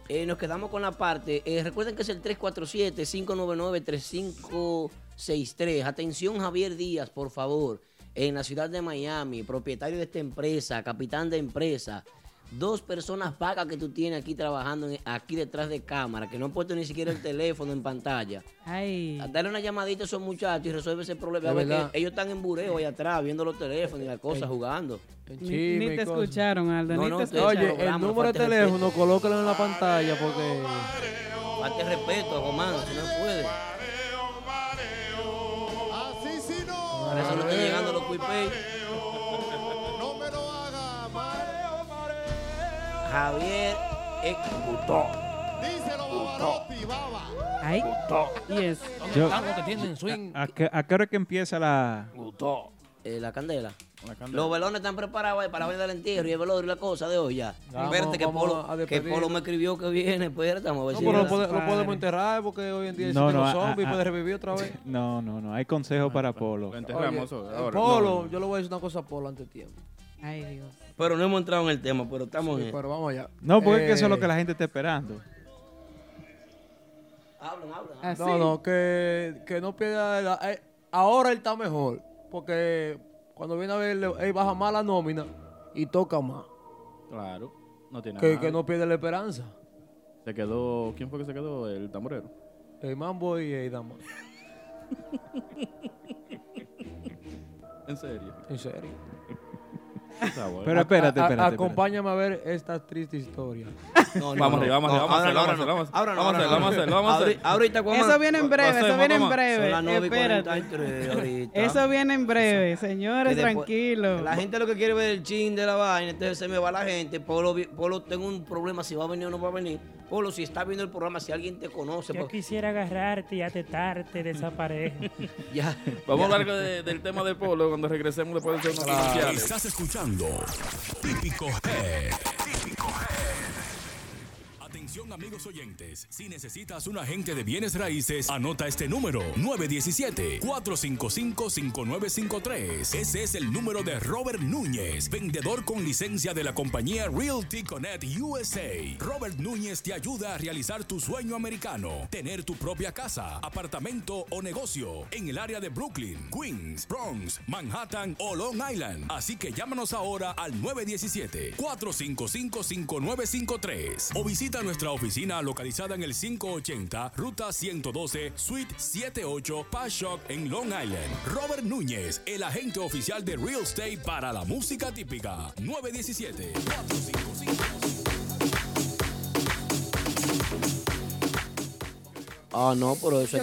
Eh, nos quedamos con la parte. eh, recuerden que es el 347-599-3563. Atención, Javier Díaz, por favor. En la ciudad de Miami, propietario de esta empresa, capitán de empresa. Dos personas vagas que tú tienes aquí trabajando en- aquí detrás de cámara, que no han puesto ni siquiera el teléfono en pantalla. Ay. Dale una llamadita a esos muchachos y resuelve ese problema. Es A ver ellos están en bureo ahí atrás, viendo los teléfonos y las cosas, jugando. El Ni, ni te escucharon, Aldo. No, ni no, te escucharon. Oye, el número de teléfono, colócalo en la pantalla porque Falta respeto, Román, si no puede. Así si no, Para eso no están llegando los cuipey. Javier es gustó. Díselo, Bavarotti, baba. Y es. Yo- Tango que tienen swing. ¿A qué, a qué hora que empieza la, Gustó. eh, la candela. La candela. Los velones están preparados ahí para vaina del entierro y el velorio y la cosa de hoy ya. Vamos, Espérate que vamos Polo, a que. Polo me escribió que viene, pues estamos a ver No, si pero lo, pode- podemos enterrar porque hoy en día No, existen no, los zombies puede revivir otra vez. No, no, no. Hay consejos para Polo. Lo enterramos Oye, ahora. Polo, No, yo le voy a decir una cosa a Polo ante tiempo. Ay, Dios. Pero no hemos entrado en el tema, pero estamos Sí, en... pero vamos allá. No, porque es que eso es Eh, lo que la gente está esperando. Hablan, hablan. Así. No, no, que, que no pierda. la- eh, ahora él está mejor. Porque cuando viene a ver, él baja más la nómina y toca más. Claro. No tiene Que, nada. que no pierde la esperanza. Se quedó. ¿Quién fue que se quedó? El tamborero. El Mambo y el Dama. <laughs> En serio. En serio. Pero espérate, A- a- espérate. espérate. Acompáñame a ver esta triste historia. No, no, Vamos no. arriba, vamos arriba, No, vamos a ahora hacerlo, no, vamos vamos a ahora hacerlo, no. vamos a hacerlo, vamos a hacerlo. Ahorita- Eso viene en breve, eso viene en breve. las 9 y Espérate. 43 ahorita. Eso viene en breve, señores, tranquilos. La gente lo que quiere ver el chin de la vaina, entonces se me va la gente. Polo, Polo, tengo un problema si va a venir o no va a venir. Polo, si está viendo el programa, si alguien te conoce, Yo pues, quisiera agarrarte y atetarte de esa pareja. <laughs> ya. Vamos a hablar de- del tema del polo cuando regresemos después de hacer unos comerciales. Estás escuchando Típico Head. Típico Head. Amigos oyentes, si necesitas un agente de bienes raíces, anota este número 917-455-5953. Ese es el número de Robert Núñez, vendedor con licencia de la compañía Realty Connect USA. Robert Núñez te ayuda a realizar tu sueño americano, tener tu propia casa, apartamento o negocio en el área de Brooklyn, Queens, Bronx, Manhattan o Long Island. Así que llámanos ahora al 917-455-5953 o visita nuestra oficina localizada en el 580 Ruta 112 Suite 78 Pashock en Long Island. Robert Núñez, el agente oficial de Real Estate para la música típica. 917 455 Ah, no, pero eso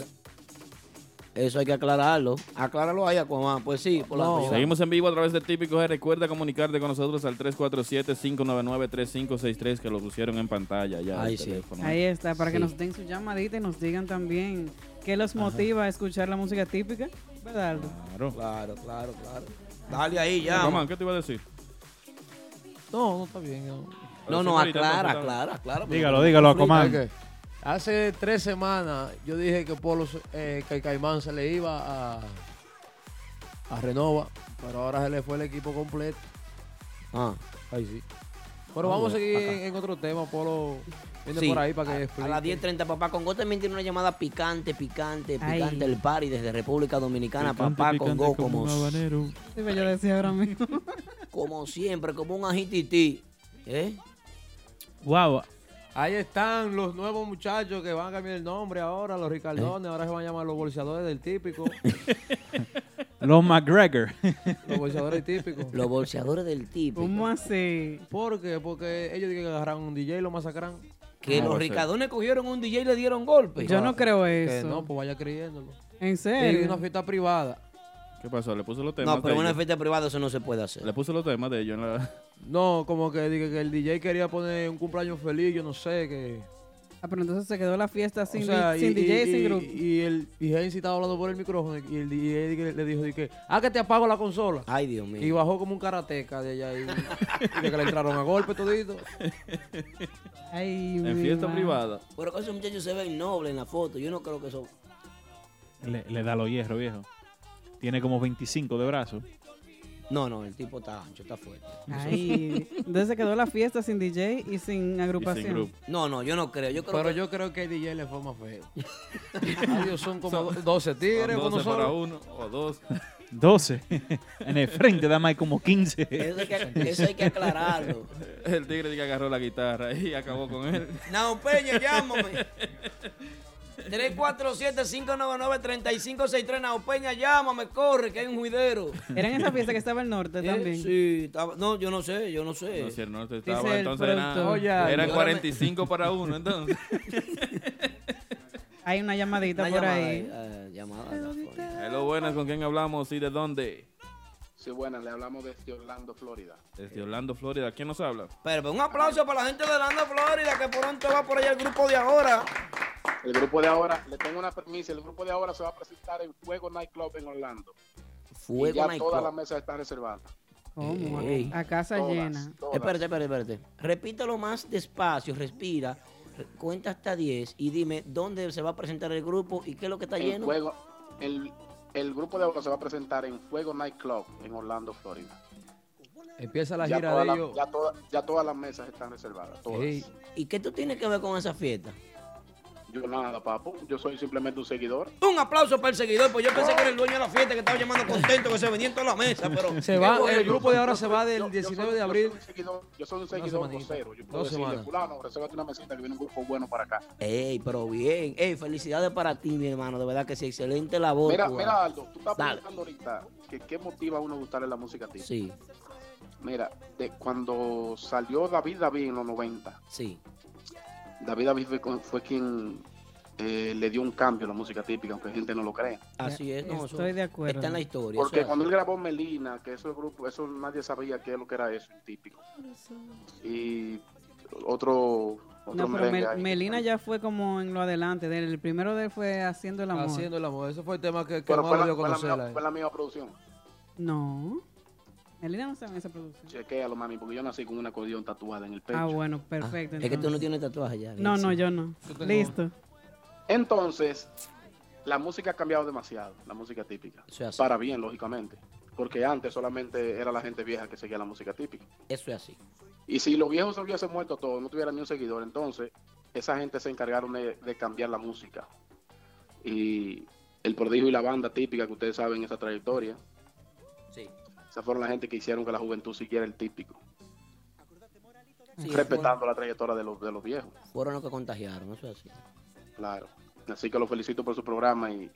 eso hay que aclararlo. Acláralo ahí, Aquaman. Pues sí, por la No. Seguimos en vivo a través de Típico G. Recuerda comunicarte con nosotros al 347-599-3563 que lo pusieron en pantalla ya. Ahí sí. Ahí está, para que nos den su llamadita y nos digan también qué los motiva a escuchar la música típica. ¿Verdad, Aldo? Claro. Claro, claro, claro. Dale ahí ya. Román, ¿qué te iba a decir? No, no está bien. No. No, no, aclara, aclara, aclara. Dígalo, dígalo, Aquaman. Hace tres semanas yo dije que Polo, se- eh, que el Caimán se le iba a, a Renova, pero ahora se le fue el equipo completo. Ah, Ahí sí. Pero vamos a seguir acá. en, en otro tema. Polo viene sí. por ahí para que a, a las 10.30, papá Congo también tiene una llamada picante, picante, Ay. picante el party desde República Dominicana. Picante, papá picante Congo, como como, un habanero. Sí, yo decía ahora mismo. como siempre, como un ajitití. ¿Eh? Wow. Ahí están los nuevos muchachos que van a cambiar el nombre ahora, los ¿Eh? Ricardones, ahora se van a llamar los bolseadores del típico. <laughs> Los McGregor. los bolseadores típicos. Los bolseadores del tipo. ¿Cómo así? ¿Por qué? Porque ellos dicen que agarraron un DJ y lo masacran. Que No, los ricadones cogieron un DJ y le dieron golpe. Yo no creo Que eso. no, pues vaya creyéndolo. ¿En Sí, serio? una fiesta privada. ¿Qué pasó? ¿Le puso los temas No, pero en una ellos? fiesta privada eso no se puede hacer. Le puso los temas de ellos en la... <laughs> No, como que el DJ quería poner un cumpleaños feliz, yo no sé, que... Ah, pero entonces se quedó la fiesta sin, o sea, di- sin y, DJ, y- sin y- grupo. Y el y Gensi estaba hablando por el micrófono y el DJ le dijo di que, ah, que te apago la consola. Ay, Dios Y mío. bajó como un karateca de allá y, y de que le entraron a golpe todito. <laughs> Ay, En fiesta madre. privada. Pero que esos muchachos se ven nobles en la foto. Yo no creo que eso. Le, le da los hierros, viejo. Tiene como 25 de brazos. No, no, el tipo está ancho, está fuerte. Ay, entonces se quedó la fiesta sin DJ y sin Y agrupación. sin grupo. No, no, yo no creo. Yo creo Pero que yo creo que el DJ le fue más feo. <laughs> Adiós, son como 12 tigres, Son uno 12 para uno o dos. <laughs> 12. <laughs> en el frente da más como 15. eso hay que, eso hay que aclararlo. El tigre que agarró la guitarra y acabó con él. Nao Peña, llámame. 347-599-3563. Nao Peña, llámame, corre, que hay un juidero. Era en esa fiesta que estaba el norte Eh, también. Sí, estaba- no, yo no sé, yo no sé. No, si el norte Dice estaba, el entonces era, productor. Oye, eran yo 45 para uno, entonces. <laughs> Hay una llamadita Una por llamada ahí. eh, llamada. Hello, buenas, ¿con quién hablamos y de dónde? Sí, bueno, le hablamos desde Orlando, Florida. Desde Orlando, Florida. ¿Quién nos habla? Pero, pero un aplauso para la gente de Orlando, Florida, que pronto va por allá el grupo de ahora. El grupo de ahora, le tengo una permisa, el grupo de ahora se va a presentar en Fuego Nightclub en Orlando. Fuego y ya Night todas las mesas están reservadas. ¿Cómo? Ey. A casa Todas, llena. todas. Espérate, espérate, espérate. Repítelo más despacio, respira, re- cuenta hasta 10 y dime dónde se va a presentar el grupo y qué es lo que está El, lleno. fuego, el, el grupo de ahora se va a presentar en Fuego Night Club en Orlando, Florida. Empieza la ya, gira de las- ellos. ya, todas- ya todas las mesas están reservadas. Todas. ¿Y qué tú tienes que ver con esa fiesta? Yo nada, papo. Yo soy simplemente un seguidor. Un aplauso para el seguidor, pues yo pensé que era el dueño de la fiesta que estaba llamando contento que se venía en toda la mesa, pero Se va, bueno, el yo grupo de ahora yo se va del yo- yo 19 soy- de abril. Yo soy un seguidor, yo soy un seguidor vocero. Yo puedo decirle, fulano, resérvate una mesita que viene un grupo bueno para acá. Ey, pero bien. Ey, felicidades para ti, mi hermano. De verdad que sí, excelente labor. Mira, tú mira. Aldo, tú estás Dale. preguntando ahorita que qué motiva a uno a gustarle la música a ti. Sí, Mira, de cuando salió David David en los 90, sí. David David fue, quien eh, le dio un cambio a la música típica, aunque la gente no lo crea. Así es. No, eso Estoy de acuerdo. Está en la historia. Porque eso cuando él grabó Melina, que eso grupo, eso nadie sabía qué es lo que era eso, el típico. Y otro, otro No, pero merengue Mel- ahí. Melina ya fue como en lo adelante de él. El primero de él fue haciendo el amor. Haciendo el amor. Ese fue el tema que, que Pero más fue lo la, dio la fue la misma producción. No. Melina no estaba en esa producción. Chequéalo, mami, porque yo nací con una acordeón tatuada en el pecho. Ah, bueno, Ah, perfecto. es que tú no tienes tatuaje ya. No, no, yo no. Listo. Entonces, la música ha cambiado demasiado, la música típica. Eso es así. Para bien, lógicamente. Porque antes solamente era la gente vieja que seguía la música típica. Eso es así. Y si los viejos se hubiesen muerto todos, no tuviera ni un seguidor, entonces esa gente se encargaron de, de cambiar la música. Y el prodigio y la banda típica que ustedes saben esa trayectoria, Sí. Esas fueron la gente que hicieron que la juventud siguiera el típico, Sí, respetando la trayectoria de los, de los viejos. Fueron, fueron los que contagiaron. Eso es así. Claro. Así que los felicito por su programa y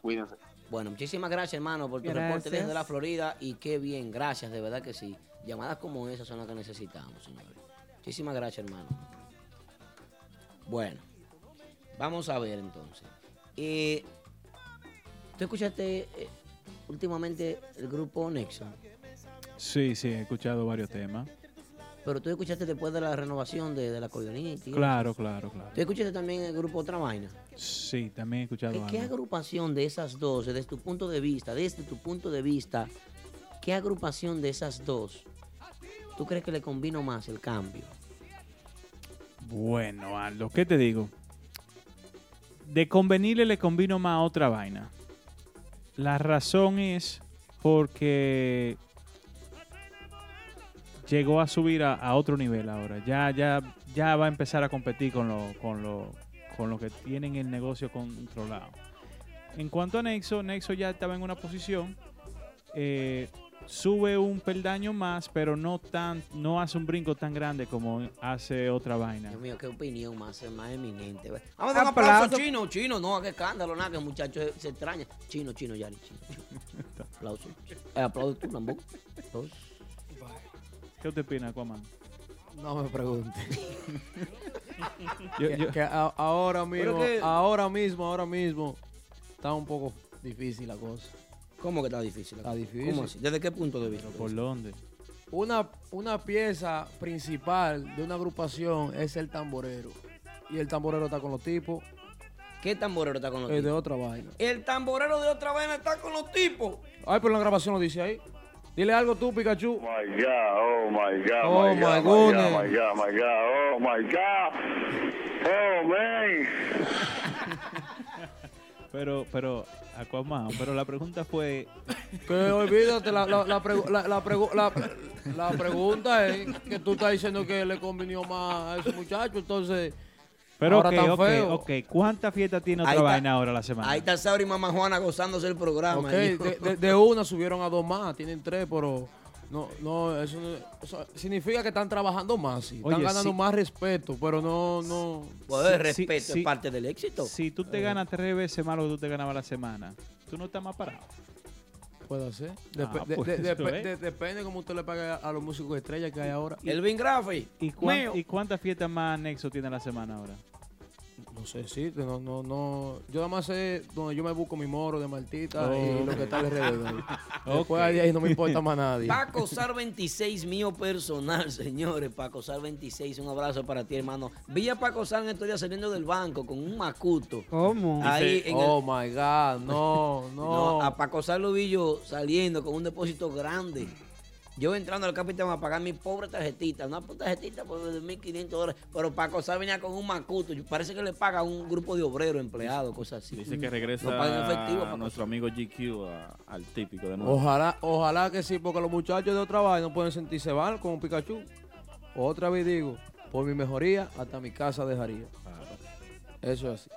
cuídense. Bueno, muchísimas gracias, hermano, por tu Gracias. reporte desde la Florida. Y qué bien, gracias, de verdad que sí. Llamadas como esas son las que necesitamos, señores. Muchísimas gracias, hermano. Bueno, vamos a ver entonces. Eh, ¿Tú escuchaste eh, últimamente el grupo Nexon? Sí, sí, he escuchado varios temas. Pero tú escuchaste después de la renovación de, de la eso? Claro, claro, claro. ¿Tú escuchaste también el grupo Otra Vaina? Sí, también he escuchado ¿Qué, qué agrupación de esas dos, desde tu punto de vista, desde tu punto de vista, qué agrupación de esas dos tú crees que le combino más el cambio? Bueno, Aldo, ¿qué te digo? De convenirle le combino más a otra vaina. La razón es porque llegó a subir a, otro nivel ahora. Ya, ya, ya va a empezar a competir con lo, con lo, con lo que tienen el negocio controlado. En cuanto a Nexo, Nexo ya estaba en una posición. eh, sube un peldaño más, pero no tan, no hace un brinco tan grande como hace otra vaina. Dios mío, qué opinión más, más eminente. Vamos a dar un aplauso Aplauso. chino, chino, no, qué escándalo, nada, que el muchacho se, se extraña. Chino, chino, Yari, chino, chino. <laughs> Aplauso. Eh, aplauso tú, Lambo. ¿Qué usted opina, Aquaman? No me pregunte. <laughs> Yo- que, yo- que a- ahora mismo, que- ahora mismo, ahora mismo, está un poco difícil la cosa. ¿Cómo que está difícil? Está difícil. ¿Cómo así? ¿Desde qué punto de vista? ¿Por dónde? Una, una pieza principal de una agrupación es el tamborero. Y el tamborero está con los tipos, ¿Qué tamborero está con los es de tipos? otra vaina. El tamborero de otra vaina está con los tipos. Ay, pero la grabación lo dice ahí. Dile algo tú, Pikachu. my God, oh my God, Oh, my, my God, my God, my God, my God, oh my God, oh man. Pero, pero, Aquaman, pero la pregunta fue, Que olvídate, la, la, la, pregu- la, la pregu- la- la pregunta es que tú estás diciendo que le convenió más a ese muchacho, entonces... pero Ahora ok, tan ok, feo. ok, ¿cuántas fiestas tiene otra Ahí vaina ahora la semana? Ahí está Sabri y Mamá Juana gozándose el programa. De, de- de una subieron a dos más, tienen tres, pero no, no, eso, no- eso significa que están trabajando más, sí. están ganando sí. más respeto, pero no, no. El Sí, respeto sí. es parte del éxito. Si tú te ganas tres veces más lo que tú te ganabas la semana, tú no estás más parado. Puede ser. Ah, Dep- de- pues, de- de- depende cómo usted le pague a, a los músicos estrellas que hay ahora. Elvin Graffi. ¿Y, cuán-. ¿Y cuántas fiestas más Nexo tiene la semana ahora? No sé, sí, no, no, no. Yo nada más sé donde yo me busco mi moro de Martita Oh. y lo que está alrededor. <laughs> Después de ahí no me importa más nadie. Paco Sar 26, mío personal, señores. Paco Sar 26, un abrazo para ti, hermano. Vi a Paco Sar en estos días saliendo del banco con un macuto. ¿Cómo? Ahí en oh el- my God, no, <laughs> no. No, a Paco Sar lo vi yo saliendo con un depósito grande. Yo entrando al capitán a pagar mi pobre tarjetita, una tarjetita por de 1.500 dólares, pero Paco Sar venía con un macuto. Yo- Parece que le paga a un grupo de obreros, empleados, cosas así. Dice que regresa No pagan efectivo, a nuestro amigo GQ a- al típico de nuevo. Ojalá, ojalá que sí, porque los muchachos de otra vaina no pueden sentirse mal como Pikachu. Otra vez digo, por mi mejoría, hasta mi casa dejaría. Eso es así.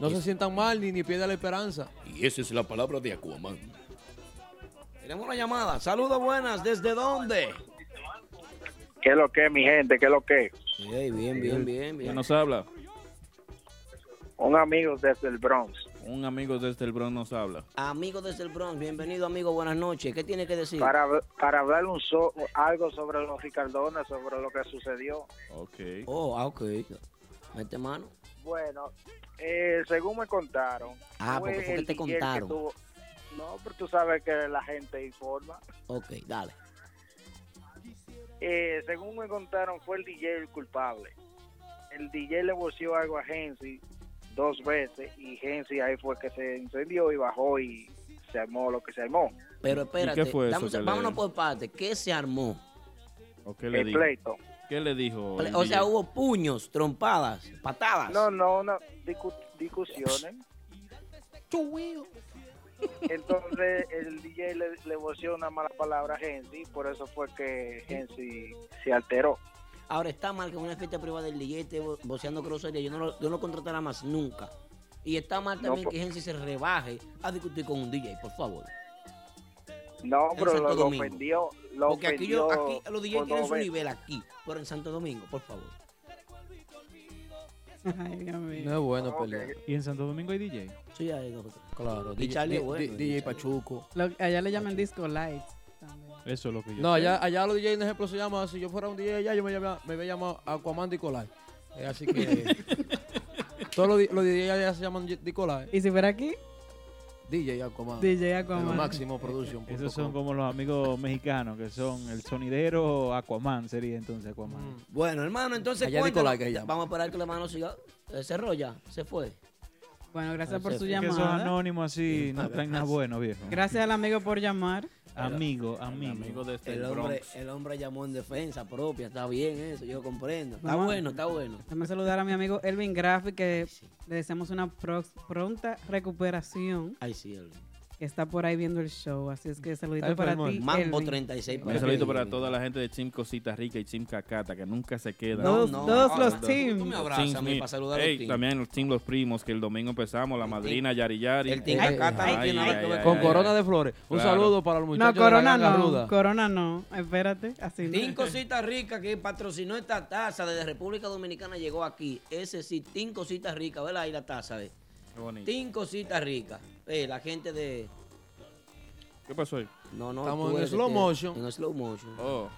No se sientan mal ni, ni pierdan la esperanza. Y esa es la palabra de Aquaman. Tenemos una llamada. Saludos buenas. ¿Desde dónde? ¿Qué es lo que, mi gente? ¿Qué es lo que? Ey, bien, bien, bien, ¿Quién bien. nos habla? Un amigo desde el Bronx. Un amigo desde el Bronx nos habla. Amigo desde el Bronx, bienvenido amigo, buenas noches. ¿Qué tiene que decir? Para, para hablar un so- algo sobre los Ricardones, sobre lo que sucedió. Ok. Oh, ah, ok. Mete mano. Bueno, eh, según me contaron. Ah, porque fue que te contaron. tuvo- no, pero tú sabes que la gente informa. Ok, dale. Eh, según me contaron, fue el DJ el culpable. El DJ le voció algo a Gensi dos veces y Gensi ahí fue que se incendió y bajó y se armó lo que se armó. Pero espérate, qué fue le- vámonos por parte. ¿Qué se armó? ¿O qué le El dijo? pleito. ¿Qué le dijo? el O sea, hubo puños, trompadas, patadas. No, no, no, discu- discusiones. Entonces el DJ le, le voció una mala palabra a Gensi, por eso fue que Gensi se alteró. Ahora está mal que en una fiesta privada del DJ esté vo- voceando grosería. Yo no lo, yo no lo contratará más nunca. Y está mal también que Gensi se rebaje a discutir con un DJ, por favor. No, En pero lo, lo ofendió. Lo Porque aquí, yo, ofendió aquí los por tienen su nivel aquí, pero en Santo Domingo, por favor. Ay, Dios mío. No es bueno Ok. pelear. ¿Y en Santo Domingo hay DJ? Sí, ahí, doctor. Claro. DJ, Charlie bueno, DJ. Pachuco. Lo- allá le llaman disco lights. también. Eso es lo que yo No, allá, allá los DJ, en ejemplo, se llama, si yo fuera un DJ allá, yo me, llama, me voy a llamar Aquaman Nicolai. Eh, así que <laughs> todos los, los DJ allá se llaman Nicolai. Y si fuera aquí, DJ Aquaman. DJ El Aquaman. máximo production. Esos son como los amigos mexicanos, que son el sonidero Aquaman, sería entonces Aquaman. Mm. Bueno, hermano, entonces. Nicolás que. Vamos a esperar que la mano siga. Cerró ya, se fue. Bueno, gracias por su fue. Que llamada. anónimos así no traen nada bueno, viejo. Gracias al amigo por llamar. Amigo, El amigo. amigo desde El el hombre, Bronx. el hombre llamó en defensa propia, está bien eso, yo comprendo. Está bueno, está bueno. Déjame saludar a mi amigo Elvin Graffi, que le deseamos una pronta recuperación, Ay, sí, el que está por ahí viendo el show. Así es que saludito para ti, Mambo Elvin. 36 Un saludito para toda la gente de Team Cosita Rica y Team Cacata, que nunca se quedan. Todos- todos los Tú teams. me abrazas Teams a mí para saludar a los teams. También los Team Los Primos, que el domingo empezamos, la madrina Yari Yari. El Team Ay, Cacata no ay, ay, Con corona de flores. Un Claro. saludo para los muchachos No, de la Corona no. Corona no. Espérate, así no. Team Cositas Ricas que patrocinó esta taza desde República Dominicana llegó aquí. Ese sí, Team Cositas Ricas, ¿verdad? Ahí la taza de Qué bonito. Team Cositas Ricas. Eh, la gente de... ¿Qué pasó ahí? No, no, Estamos tú en eres slow motion. En slow motion. Oh,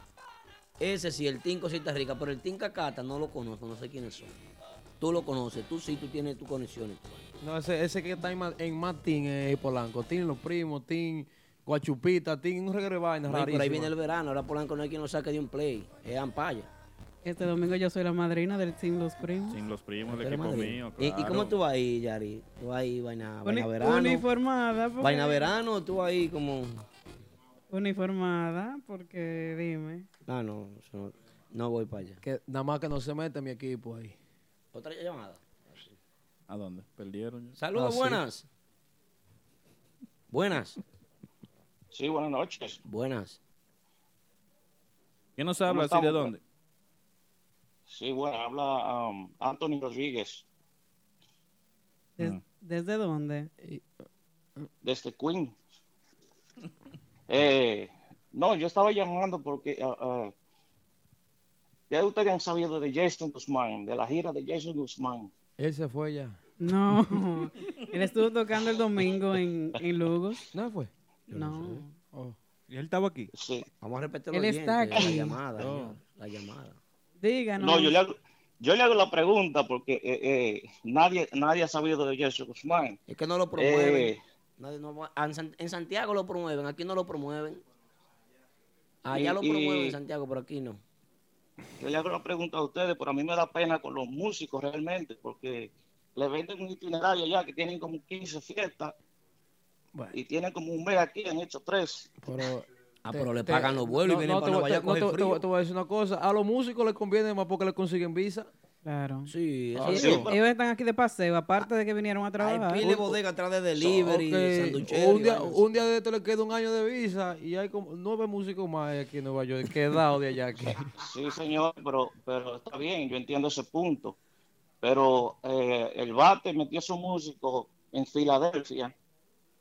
Ese sí, el Team Cositas Ricas, pero el Team Cacata no lo conozco, no sé quiénes son. Tú lo conoces, tú sí, tú tienes tus conexiones. No, ese, ese que está en, ma- en más team es Polanco. Team Los Primos, Team Guachupita, Team un reggae de vainas No, y por ahí viene el verano, ahora Polanco no hay quien lo saque de un play, es Ampaya. Este domingo yo soy la madrina del Team Los Primos. Team Los Primos, el equipo madrina. mío. ¿Y, cómo tú vas ahí, Yari? ¿Tú vas ahí, vaina, Uni- vaina verano? uniformada. porque- ¿Vaina verano? ¿Tú ahí como...? Uniformada, porque dime. Ah, no, no, no voy para allá. Que nada más que no se mete mi equipo ahí. ¿Otra llamada? ¿A dónde? ¿Perdieron? ya? Saludos, Ah, sí. buenas. Buenas, Sí, buenas noches. buenas. ¿Quién nos habla así de dónde? Sí, bueno, habla um, Anthony Rodríguez Des- Ah. ¿Desde dónde? desde Queen. <laughs> Eh, no, yo estaba llamando porque ah, ah, ya ustedes han sabido de Jason Guzmán, de la gira de Jason Guzmán. Él se fue ya. No. <laughs> Él estuvo tocando el domingo en, en Lugos. ¿No fue? No. Oh. ¿Y él estaba aquí? Sí. Vamos a repetir Él los está oyentes, aquí. La llamada, Oh. la llamada. Díganos. No, yo le hablo, yo le hago la pregunta porque eh, eh, nadie, nadie ha sabido de Jason Guzmán. Es que no lo promueven. Eh, Nadie- no en, San- en Santiago lo promueven, aquí no lo promueven. Allá Y- lo promueven y- en Santiago, pero aquí no. yo le hago la pregunta a ustedes, pero a mí me da pena con los músicos realmente, porque le venden un itinerario ya que tienen como 15 fiestas y tienen como un mes aquí, han hecho tres. Pero, Ah, pero le pagan los vuelos y vienen para te, Nueva te- York a coger te- te- frío. te voy a decir una cosa. A los músicos les conviene más porque les consiguen visa. Claro. Sí, Ah, Ellos, sí. sí. ellos están aquí de paseo, aparte de que vinieron a trabajar. Hay pile de bodega atrás de delivery, y un, día, un día de esto le queda un año de visa y hay como nueve músicos más aquí en Nueva York, quedados de allá. Aquí. <laughs> Sí, señor, pero, pero está bien, yo entiendo ese punto. Pero eh, el bate metió su músico en Filadelfia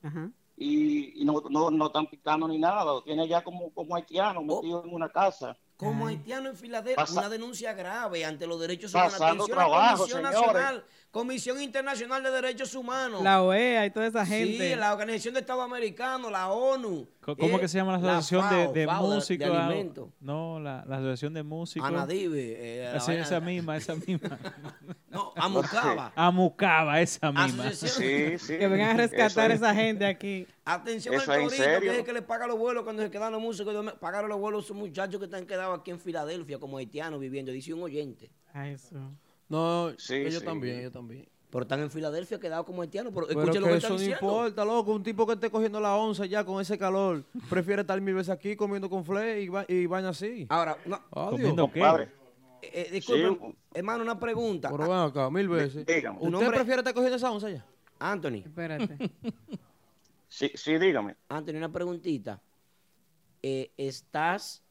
Ajá. Y, y no, no, no están picando ni nada, lo tiene ya como, como haitiano metido en una casa. Como haitiano en Filadelfia, una denuncia grave ante los derechos humanos. Pasando Atención a la trabajo, Comisión señores. Nacional, Comisión Internacional de Derechos Humanos. La OEA y toda esa gente. Sí, la Organización de Estado Americano, la ONU. ¿Cómo eh, que se llama la asociación de, FAO, de FAO músicos? De ah. No, la, la asociación de músicos. Anadive. eh, la Esa- misma, esa misma. <laughs> No, Amucaba. <laughs> Amucaba, esa misma. Asociación- Que vengan a rescatar a esa gente aquí. Atención al serio. que es el que le paga los vuelos cuando se quedan los músicos. Pagaron los vuelos a esos muchachos que están quedados aquí en Filadelfia como haitianos viviendo. Dice un oyente. A eso. No, Sí, ellos sí. también, ellos también. Pero están en Filadelfia quedados como haitianos. Pero Pero escuchen lo que que eso no importa, loco. Un tipo que esté cogiendo la onza ya con ese calor, prefiere estar mil veces aquí comiendo con fle y, va, y vaina así. Ahora, no. ¿Comiendo qué? Eh, eh, disculpen, Sí. hermano, una pregunta. Pero ven acá, mil veces. dígame. ¿Usted nombre- prefiere estar cogiendo esa onza ya? Anthony, Espérate. <laughs> Sí, sí, dígame. Anthony, una preguntita. Eh, ¿Estás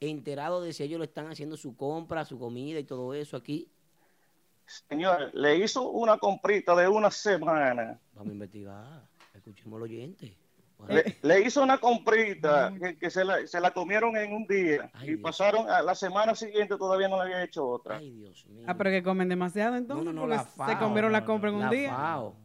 enterado de si ellos lo están haciendo su compra, su comida y todo eso aquí? Señor, le hizo una comprita de una semana. Vamos a investigar. Escuchemos al oyente. Le, le hizo una comprita que, que se, la, se la comieron en un día Ay, y Dios. pasaron a la semana siguiente todavía no le había hecho otra. Ay, Dios mío. Ah, pero que comen demasiado no, entonces. no, no, porque la se FAO. comieron la no, compra en un la día. FAO.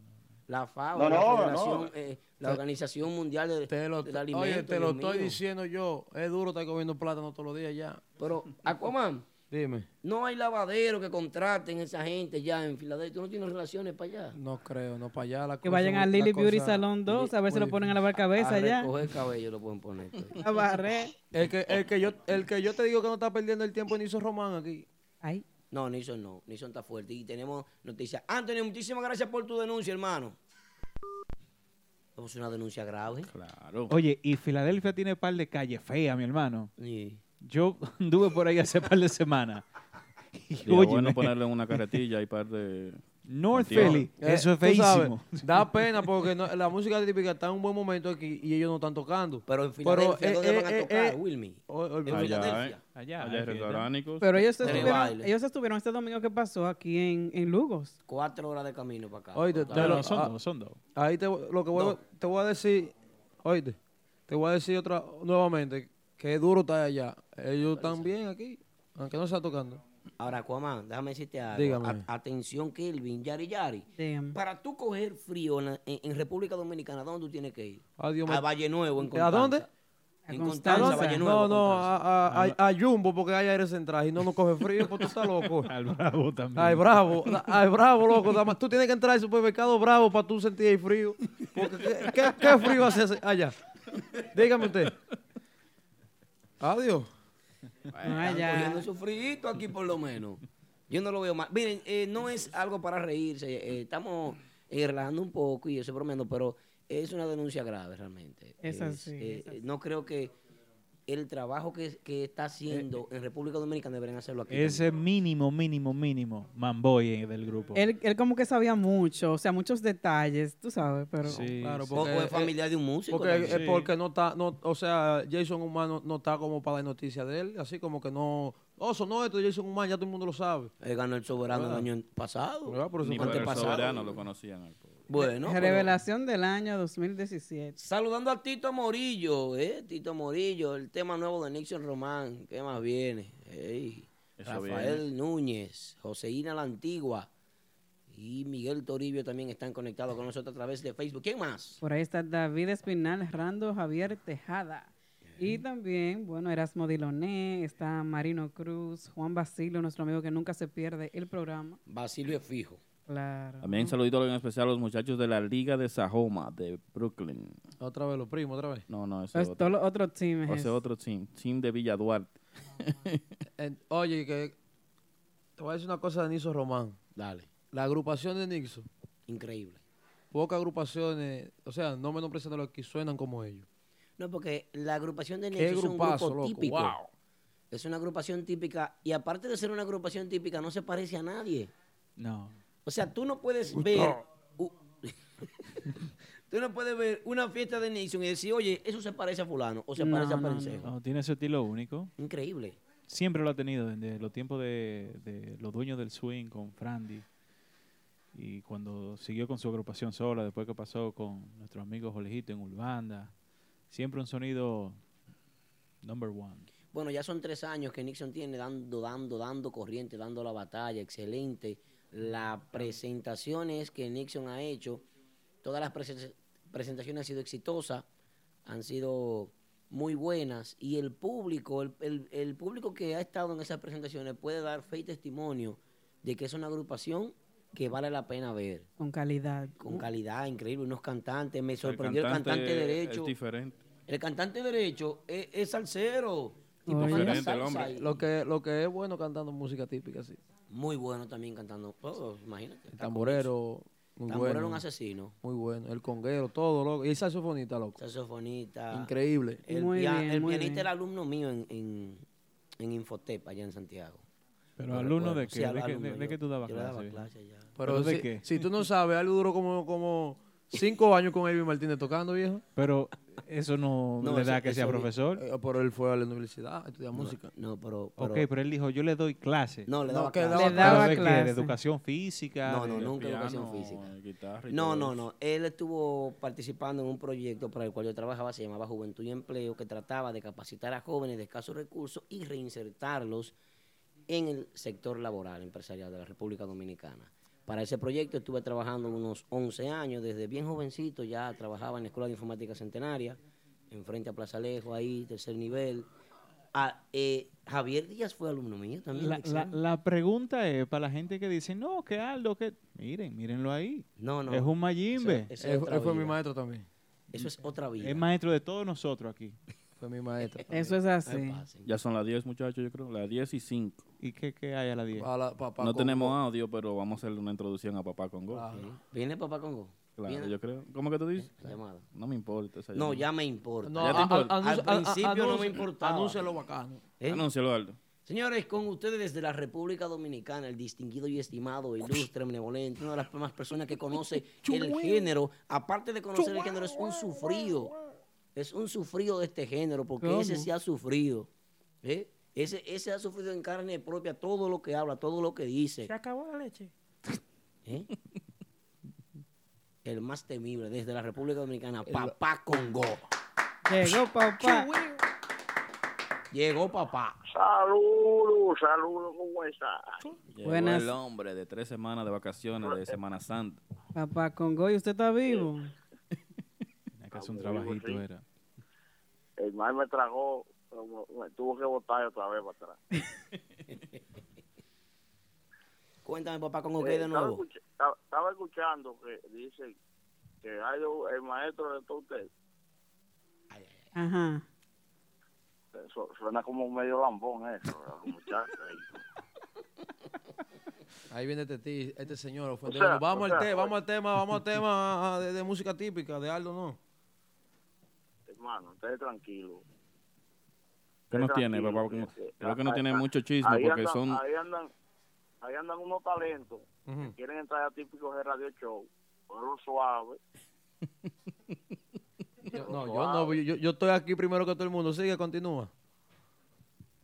La FAO, No, la, no, no. eh, la Organización Mundial de, Te lo, del Alimento. oye, te lo Dios estoy mío. diciendo yo. Es duro estar comiendo plátano todos los días ya. Pero, Aquaman, Dime. no hay lavadero que contraten esa gente ya en Filadelfia. Tú no tienes relaciones para allá. No creo, no para allá. La Que cosa- vayan a la Lily Beauty cosa- Salón 2 a ver si lo muy ponen a lavar cabeza a ya. cabello lo pueden poner. <laughs> pues. A barrer. El que, el, que yo, el que yo te digo que no está perdiendo el tiempo en Niso Román aquí. Ay. No, Nixon no. Nixon está fuerte. Y tenemos noticias. Anthony, muchísimas gracias por tu denuncia, hermano. Es una denuncia grave. Claro. Oye, y Filadelfia tiene par de calles feas, mi hermano. Sí. Yo <laughs> anduve por ahí hace par de semanas. Y, <laughs> óyeme, bueno ponerle en una carretilla y par de... North. Philly, Eh, eso es sabes, feísimo. da <laughs> pena porque no- la música típica está en un buen momento aquí y ellos no están tocando. Pero en Filadelfia, eh, ¿dónde eh, van a eh, tocar, eh, Wilmy? En Allá, Filadelfia. Allá, Allá. Pero ellos estuvieron, ellos estuvieron este domingo que pasó aquí en, en Lugos. Cuatro horas de camino para acá. Oíste, Total. te No, son dos, son dos. Ahí te, voy- lo que voy, No. te voy a decir, oíste, te voy a decir otra nuevamente, que duro está allá. Ellos están bien aquí, aunque no está tocando. Ahora, Aquaman, déjame decirte algo. Dígame. A- atención, Kelvin, Yari Yari. Dígame. Para tú coger frío en, la- en- en República Dominicana, ¿dónde tú tienes que ir? Adiós, A Valle Nuevo, en ¿A Constanza. dónde? A En Constanza. Constanza, Valle Nuevo. No, no, a, a, a- a Jumbo porque hay aire central y no nos coge frío, pues tú estás loco. <laughs> Al Bravo también. Ay, bravo, ay, bravo, loco. dama- Tú tienes que entrar al supermercado bravo para tú sentir el frío. Porque, ¿qué, qué, qué frío hace allá? Dígame usted. Adiós. No, Están allá. cogiendo su frío aquí por lo menos. Yo no lo veo mal. Miren, eh, no es algo para reírse. eh, estamos eh, relajando un poco y eso bromeando, pero es una denuncia grave realmente. Es así, eh, es así. No creo que el trabajo que, que está haciendo en República Dominicana deberían hacerlo aquí. Ese mínimo, mínimo, mínimo Manboy eh, del grupo. Él, él como que sabía mucho, o sea, muchos detalles, tú sabes, pero... Sí, Claro, sí. O- o es familiar de un músico Porque, también. eh, Sí. porque no está, no, o sea, Jason Humano no está como para dar noticias de él, así como que no, oh, sonó esto Jason Humano, ya todo el mundo lo sabe. Él ganó el soberano el año pasado. ¿Verdad? Por eso Ni el soberano lo conocían. al Bueno, pero- Revelación del año 2017. Saludando a Tito Morillo, ¿eh? Tito Morillo, el tema nuevo de Nixon Román. ¿Qué más viene? Rafael Núñez, Joseína la Antigua y Miguel Toribio también están conectados con nosotros a través de Facebook. ¿Quién más? Por ahí está David Espinal, Rando Javier Tejada. Y también, bueno, Erasmo Diloné, está Marino Cruz, Juan Basilio, nuestro amigo que nunca se pierde el programa. Basilio es fijo. Claro. También saludito en especial a los muchachos de la Liga de Sajoma de Brooklyn. Otra vez los primos, otra vez. No, no, ese Es otro. todo lo- otro team es O sea, ese. otro team. Team de Villa Duarte. <laughs> En- oye, que te voy a decir una cosa de Nixon Román. Dale. La agrupación de Nixon, Increíble. pocas agrupaciones, o sea, no menospreciando los que suenan como ellos. No, porque la agrupación de Qué Nexo es un grupo loco, típico. wow. Es una agrupación típica y aparte de ser una agrupación típica, no se parece a nadie. No. O sea, tú no puedes ver... <laughs> tú no puedes ver una fiesta de Nixon y decir, oye, eso se parece a fulano o se No, parece a no, Perencejo. no, tiene su estilo único. Increíble. Siempre lo ha tenido desde los tiempos de, de los dueños del swing con Frandy. Y cuando siguió con su agrupación sola, después que pasó con nuestro amigo Jorgito en Urbanda. Siempre un sonido number one. Bueno, ya son tres años que Nixon tiene dando, dando, dando corriente, dando la batalla, excelente. Las presentaciones que Nixon ha hecho, todas las presen- presentaciones han sido exitosas, han sido muy buenas y el público, el, el- el público que ha estado en esas presentaciones puede dar fe y testimonio de que es una agrupación que vale la pena ver. Con calidad. Con calidad, increíble, unos cantantes, me El sorprendió el cantante, es derecho. diferente. El cantante derecho es, es salsero. Tipo, Diferente el hombre. Lo que, lo que es bueno cantando música típica, sí. Muy bueno también cantando. Oh, imagínate. El tamborero, muy Tamborero bueno. un asesino. Muy bueno. El conguero, todo, loco. Y el saxofonista, loco. Saxofonista. Increíble. El, Muy bien, el muy pianista bien. era alumno mío en, en, en Infotep, allá en Santiago. Pero Lo alumno recuerdo. de qué? Sí, ¿De alumno, de- de yo- qué tú dabas yo le daba clase? clase allá. Pero ¿Pero de si, qué? si tú no sabes, algo duró como, como cinco años con Elvis Martínez tocando, viejo. Pero eso no, le da que sea profesor. Eh, pero él fue a la universidad a estudiar música. No, pero, ok, pero él dijo, yo le doy clase. No, le No, daba que clase. daba ¿Pero clase. de qué? clase. ¿De educación física? No, no, de nunca educación física. guitarra y No, todo no, eso. no. Él estuvo participando en un proyecto para el cual yo trabajaba, se llamaba Juventud y Empleo, que trataba de capacitar a jóvenes de escasos recursos y reinsertarlos en el sector laboral empresarial de la República Dominicana. Para ese proyecto estuve trabajando unos 11 años, desde bien jovencito ya trabajaba en la Escuela de Informática Centenaria, enfrente a Plaza Alejo, ahí, tercer nivel. Ah, eh, Javier Díaz fue alumno mío también. La, Excel. la- la pregunta es para la gente que dice, no, que Aldo, que... Miren, mírenlo ahí. No, no. Es un mayimbe. Él fue mi maestro también. Eso es otra vida. Es maestro de todos nosotros aquí. <laughs> Fue mi maestro. Eso es así. Ya son las 10, muchachos, yo creo. Las 10 y 5. ¿Y qué, qué hay a las 10? A la- papá No Congo. tenemos audio, pero vamos a hacerle una introducción a Papá Congo. ¿Viene Papá Congo? Claro, ¿Viene? yo creo. ¿Cómo que tú dices? La llamada. No me importa. esa No, ya me importa. No, ¿Ya te a- importa? a- Al anuncio- a- a- principio no me importaba. Anúncialo bacano. ¿Eh? Anúncialo, Aldo. Señores, con ustedes desde la República Dominicana, el distinguido y estimado, ilustre, benevolente, una de las más personas que conoce <laughs> el género, aparte de conocer el género, es un sufrido. Es un sufrido de este género, porque ¿Cómo? ese sí ha sufrido. ¿eh? Ese, ese ha sufrido en carne propia todo lo que habla, todo lo que dice. Se acabó la leche. ¿eh? El más temible desde la República Dominicana, Papá Congo. Llegó papá. Llegó papá. Saludos, saludos, ¿cómo estás? Llegó Buenas. el hombre de tres semanas de vacaciones de Semana Santa. Papá Congo, ¿y usted está vivo? Que hacer un trabajito, sí. era. El mal me tragó, me tuvo que botar otra vez para atrás. <laughs> Cuéntame, Papá Congo, Eh, ¿qué hay de nuevo? estaba- estaba escuchando que dice que hay un- el maestro de todo usted. Ajá. Eso suena como medio lambón eso, los muchachos <laughs> ahí. Viene este, ti- este señor O sea, vamos, o al te- vamos al tema, vamos al tema de, de música típica, de Aldo, ¿no? Hermano, ustedes tranquilos. ¿Qué nos tiene, Papá Creo que no ahí- tiene mucho chisme ahí porque andan- son... Ahí andan, ahí andan unos talentos que quieren entrar a típicos de radio show. Pero suave. <laughs> Yo- no, yo no, yo, yo estoy aquí primero que todo el mundo. Sigue, continúa.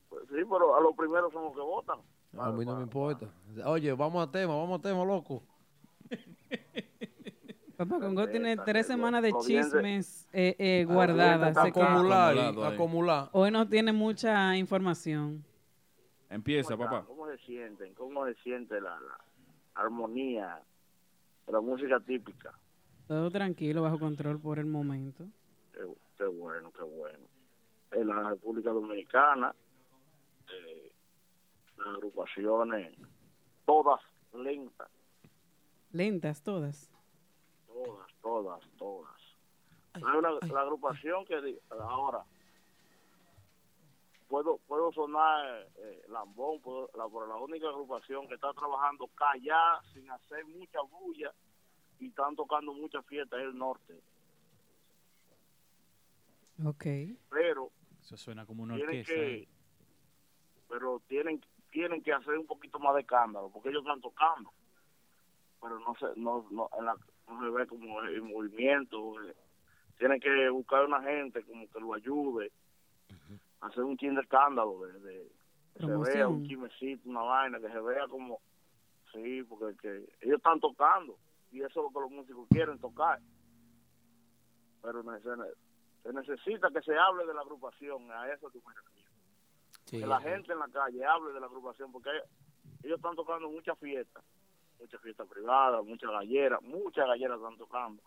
Pues sí, pero a los primeros son los que votan. A mí no me importa. Oye, vamos al tema, vamos al tema, loco. Papá Congo tiene tres semanas de chismes eh, eh, guardadas. así que Acumular, acumular. hoy no tiene mucha información. Empieza, ¿Cómo papá. ¿Cómo se sienten? ¿Cómo se siente la, la armonía de la música típica? Todo tranquilo, bajo control por el momento. Qué, qué bueno, qué bueno. en la República Dominicana, eh, las agrupaciones, todas lentas, Lentas todas. Todas, todas, todas. Hay una, la agrupación que ahora puedo puedo sonar eh, lambón, puedo- la, pero la única agrupación que está trabajando callada, sin hacer mucha bulla y están tocando muchas fiestas es el norte. Ok. Pero Eso suena como una tienen orquesta. que ¿eh? pero tienen tienen que hacer un poquito más de escándalo porque ellos están tocando pero no se no no, en la- no se ve como el movimiento eh. tienen que buscar una gente como que lo ayude hacer un chin de escándalo de, de- que se vea un chismecito una vaina que se vea como sí porque que ellos están tocando y eso es lo que los músicos quieren tocar. Pero se, ne- se necesita que se hable de la agrupación a eso que me refiero. Sí, que la gente en la calle hable de la agrupación, porque ellos están tocando muchas fiestas, muchas fiestas privadas, muchas galleras, muchas galleras están tocando.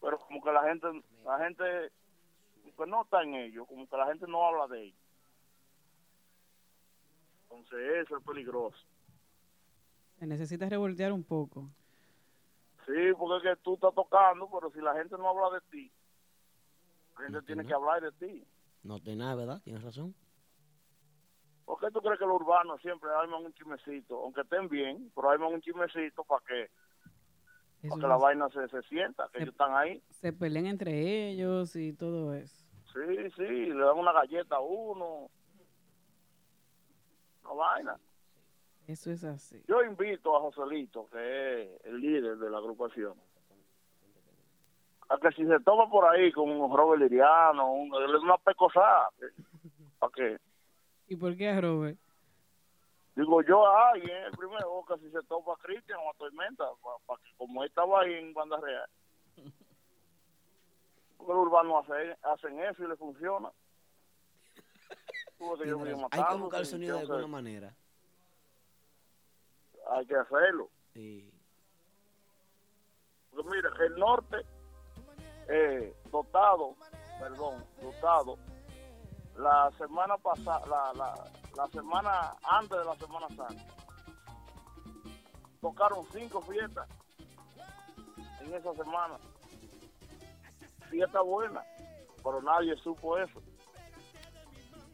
Pero como que la gente, la gente, pues no está en ellos, como que la gente no habla de ellos. Entonces eso es peligroso. Se necesita revoltear un poco. Sí, porque es que tú estás tocando, pero si la gente no habla de ti, la gente tiene que hablar de ti. No tiene nada, ¿verdad? Tienes razón. ¿Por qué tú crees que los urbanos siempre arman un chismecito? Aunque estén bien, pero arman un chismecito para que, para que la es- vaina se, se sienta, que ellos están ahí. Se pelean entre ellos y todo eso. Sí, sí, le dan una galleta a uno. Una vaina. Eso es así. Yo invito a Joselito, que es el líder de la agrupación, a que si se toma por ahí con un Robert Liriano, un, una pecosada, para que, ¿Y por qué a Robert? digo yo a alguien, el primero, que si se topa a Cristian o a Tormenta, para que como él estaba ahí en Banda Real, porque <laughs> los urbanos hacen, hacen eso y le funciona. Yo. Hay que buscar el sonido de alguna manera. Hay que hacerlo. Sí. Porque mira, el norte, eh, dotado, perdón, dotado, la semana pasada, la, la, la semana antes de la Semana Santa, tocaron cinco fiestas en esa semana. Fiesta buena, pero nadie supo eso.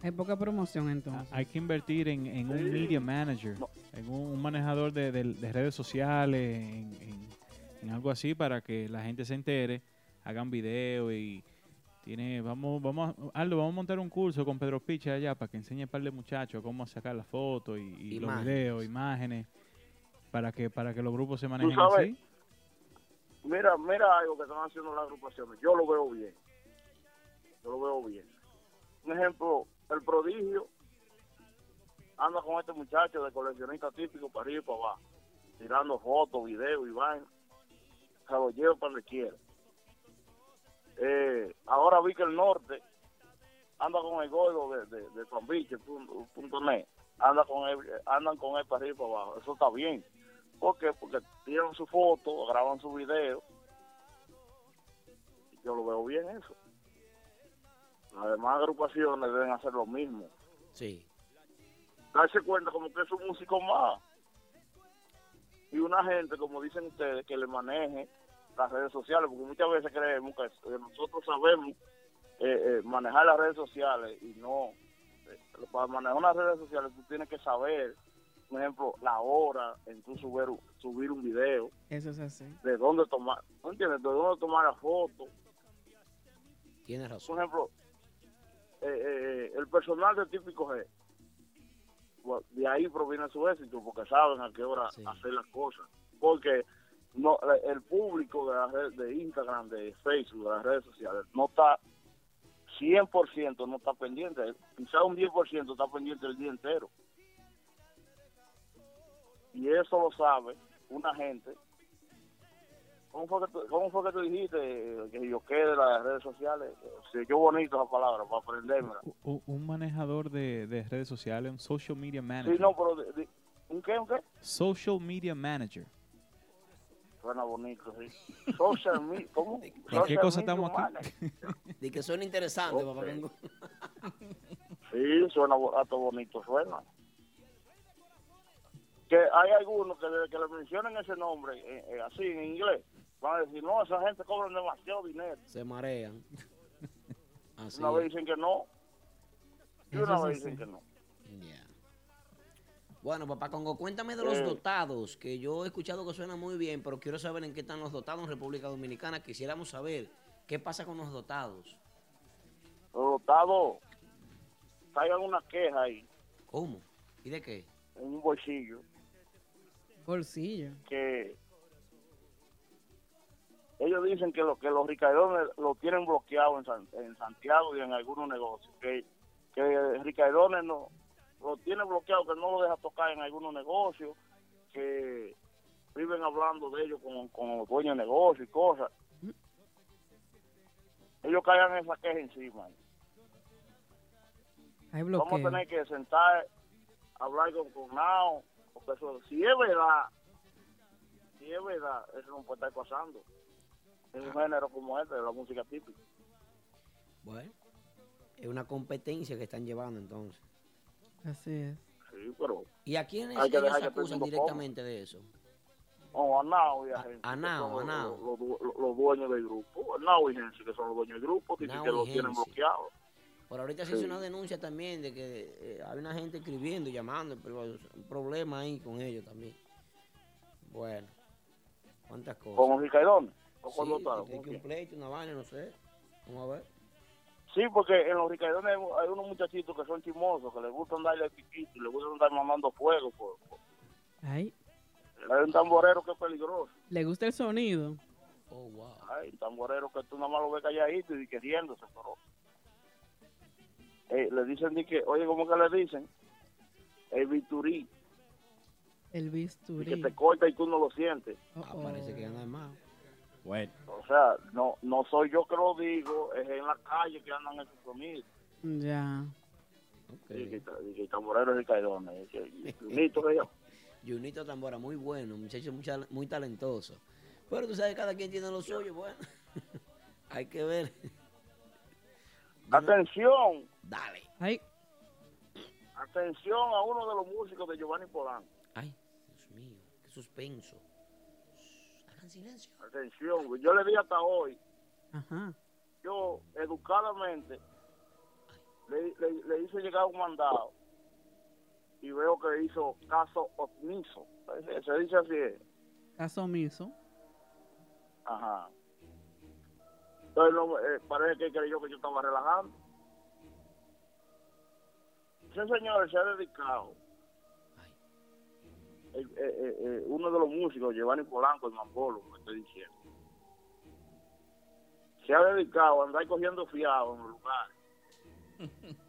Hay poca promoción entonces. Hay que invertir en, en un media manager, en un, un manejador de, de- de redes sociales, en, en- en algo así para que la gente se entere, hagan video y tiene, vamos, vamos, a- Aldo, vamos a montar un curso con Pedro Picha allá para que enseñe a par de muchachos cómo sacar las fotos y, y los videos, imágenes, para que, para que los grupos se manejen sabes, así. Mira, mira algo que están haciendo las agrupaciones. Yo lo veo bien. Yo lo veo bien. Un ejemplo, el prodigio anda con este muchacho de coleccionista típico para arriba y para abajo, tirando fotos, videos y vainas. Se lo lleva para donde quiera. Eh, ahora vi que el norte anda con el gordo de, de, de Fanbiche, punto, punto net. Anda con él, andan con él para arriba y para abajo. Eso está bien. ¿Por qué? Porque tiran su foto, graban su video. Yo lo veo bien eso. Las demás agrupaciones deben hacer lo mismo. Sí. Darse cuenta como que es un músico más. Y una gente, como dicen ustedes, que le maneje las redes sociales, porque muchas veces creemos que nosotros sabemos eh, eh, manejar las redes sociales y no. eh, para manejar las redes sociales tú tienes que saber, por ejemplo, la hora en tu subir, subir un video, Eso es así. de dónde tomar, ¿no entiendes? De dónde tomar la foto. Tienes Por razón. ejemplo, eh, eh, el personal de Típico G, de ahí proviene su éxito, porque saben a qué hora hacer las cosas. Porque no el público de, la red, de Instagram, de Facebook, de las redes sociales, no está 100% no está pendiente. Quizá un 10% está pendiente el día entero. Y eso lo sabe una gente. ¿Cómo fue que tú, cómo fue que tú dijiste eh, que yo quede de las redes sociales? Se yo bonito esa palabra para aprendérmela. U- Un manejador de, de redes sociales, un social media manager. Sí, no, pero de- de- ¿un qué, un qué? Social media manager. Suena bonito, sí. Social media, ¿cómo? ¿En qué cosa estamos aquí? <laughs> De que suena interesante, Ok. papá. Sí, suena hasta bonito, suena. Que hay algunos que desde que le mencionen ese nombre, eh, eh, así en inglés, van a decir, no, esa gente cobra demasiado dinero. Se marean. Así Una vez dicen que no, y Eso una sí, vez sí. dicen que no. Bueno, papá Congo, cuéntame de los Eh. dotados, que yo he escuchado que suena muy bien, pero quiero saber en qué están los dotados en República Dominicana. Quisiéramos saber qué pasa con los dotados. Los dotados traigan una queja ahí, ¿Cómo? ¿Y de qué? en un bolsillo, Bolsillo. que ellos dicen que, lo, que los ricaidones lo tienen bloqueado en, San- en Santiago y en algunos negocios, que, que ricaidones no lo tienen bloqueado, que no lo deja tocar en algunos negocios, que viven hablando de ellos con, con los dueños de negocios y cosas. Ellos caigan esa queja encima. Hay Vamos a tener que sentar, hablar con, con Nao, porque eso, si es verdad, si es verdad, eso no puede estar pasando. En un género como este, de la música típica. Bueno, es una competencia que están llevando entonces. Así es. Sí, pero ¿Y a quiénes Hay que ellos dejar que acusan directamente de eso? oh, a Nao y a gente. a que Nao, a Nao. Los, los- los- los dueños del grupo. Nao y gente, que son los dueños del grupo, que y lo tienen Gensi. bloqueado. Por ahorita se hizo Sí. una denuncia también de que eh, hay una gente escribiendo, llamando, pero es un problema ahí con ellos también. Bueno, cuántas cosas. ¿Con los ricaidones? ¿O Sí, con los dotados? que hay ¿Con que un pleito, una vaina, no sé. Vamos a ver. Sí, porque en los ricaidones hay, unos muchachitos que son chismosos, que les gusta andarle piquito y les gusta andar mandando fuego. Por, por- Ay, Hay un tamborero que es peligroso. ¿le gusta el sonido? Oh, wow. Hay un tamborero que tú nada más lo ves calladito y que riéndose, pero... Eh, le dicen de que, oye, ¿cómo que le dicen? El bisturí, El y que bisturí. te corta y tú no lo sientes. Ah, parece que anda más. Bueno. O sea, no no soy yo que lo digo, es en la calle que andan esos sonidos. Ya. Y que, y que el tamborero es ricaidones. y y Junito que yo. Junito Tambora, muy bueno, muchacho mucha- muy talentoso. Pero tú sabes, cada quien tiene lo suyo, bueno. <laughs> Hay que ver. Atención, Dale. Ay, atención a uno de los músicos de Giovanni Polanco. Ay, Dios mío, qué suspenso. Silencio. Atención, yo le di hasta hoy, ajá. yo educadamente le, le- le hice llegar un mandado y veo que hizo caso omiso. Se, dice así. es. Caso omiso. Ajá. Entonces no, eh, parece que creyó que yo estaba relajando. Ese señor se ha dedicado, eh, eh, eh, uno de los músicos, Giovanni Polanco, el Mambolo, me estoy diciendo, se ha dedicado a andar cogiendo fiado en los lugares. <laughs>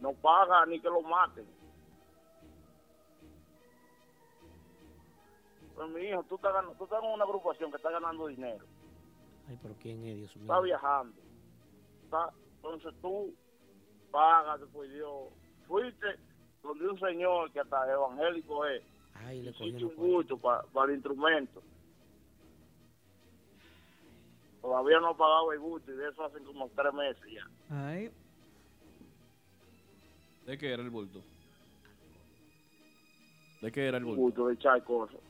No paga ni que lo maten. Pues mi hijo, tú estás, ganando- tú estás en una agrupación que está ganando dinero Ay, pero ¿quién es, Dios mío? está viajando. Está- entonces tú pagas, después Dios. Fuiste donde un señor que hasta evangélico es, Ay, le un gusto pa- para el instrumento. Todavía no ha pagado el gusto y de eso hacen como tres meses ya. Ay, ¿De qué era el bulto? ¿De qué era el bulto? gusto de echar cosas.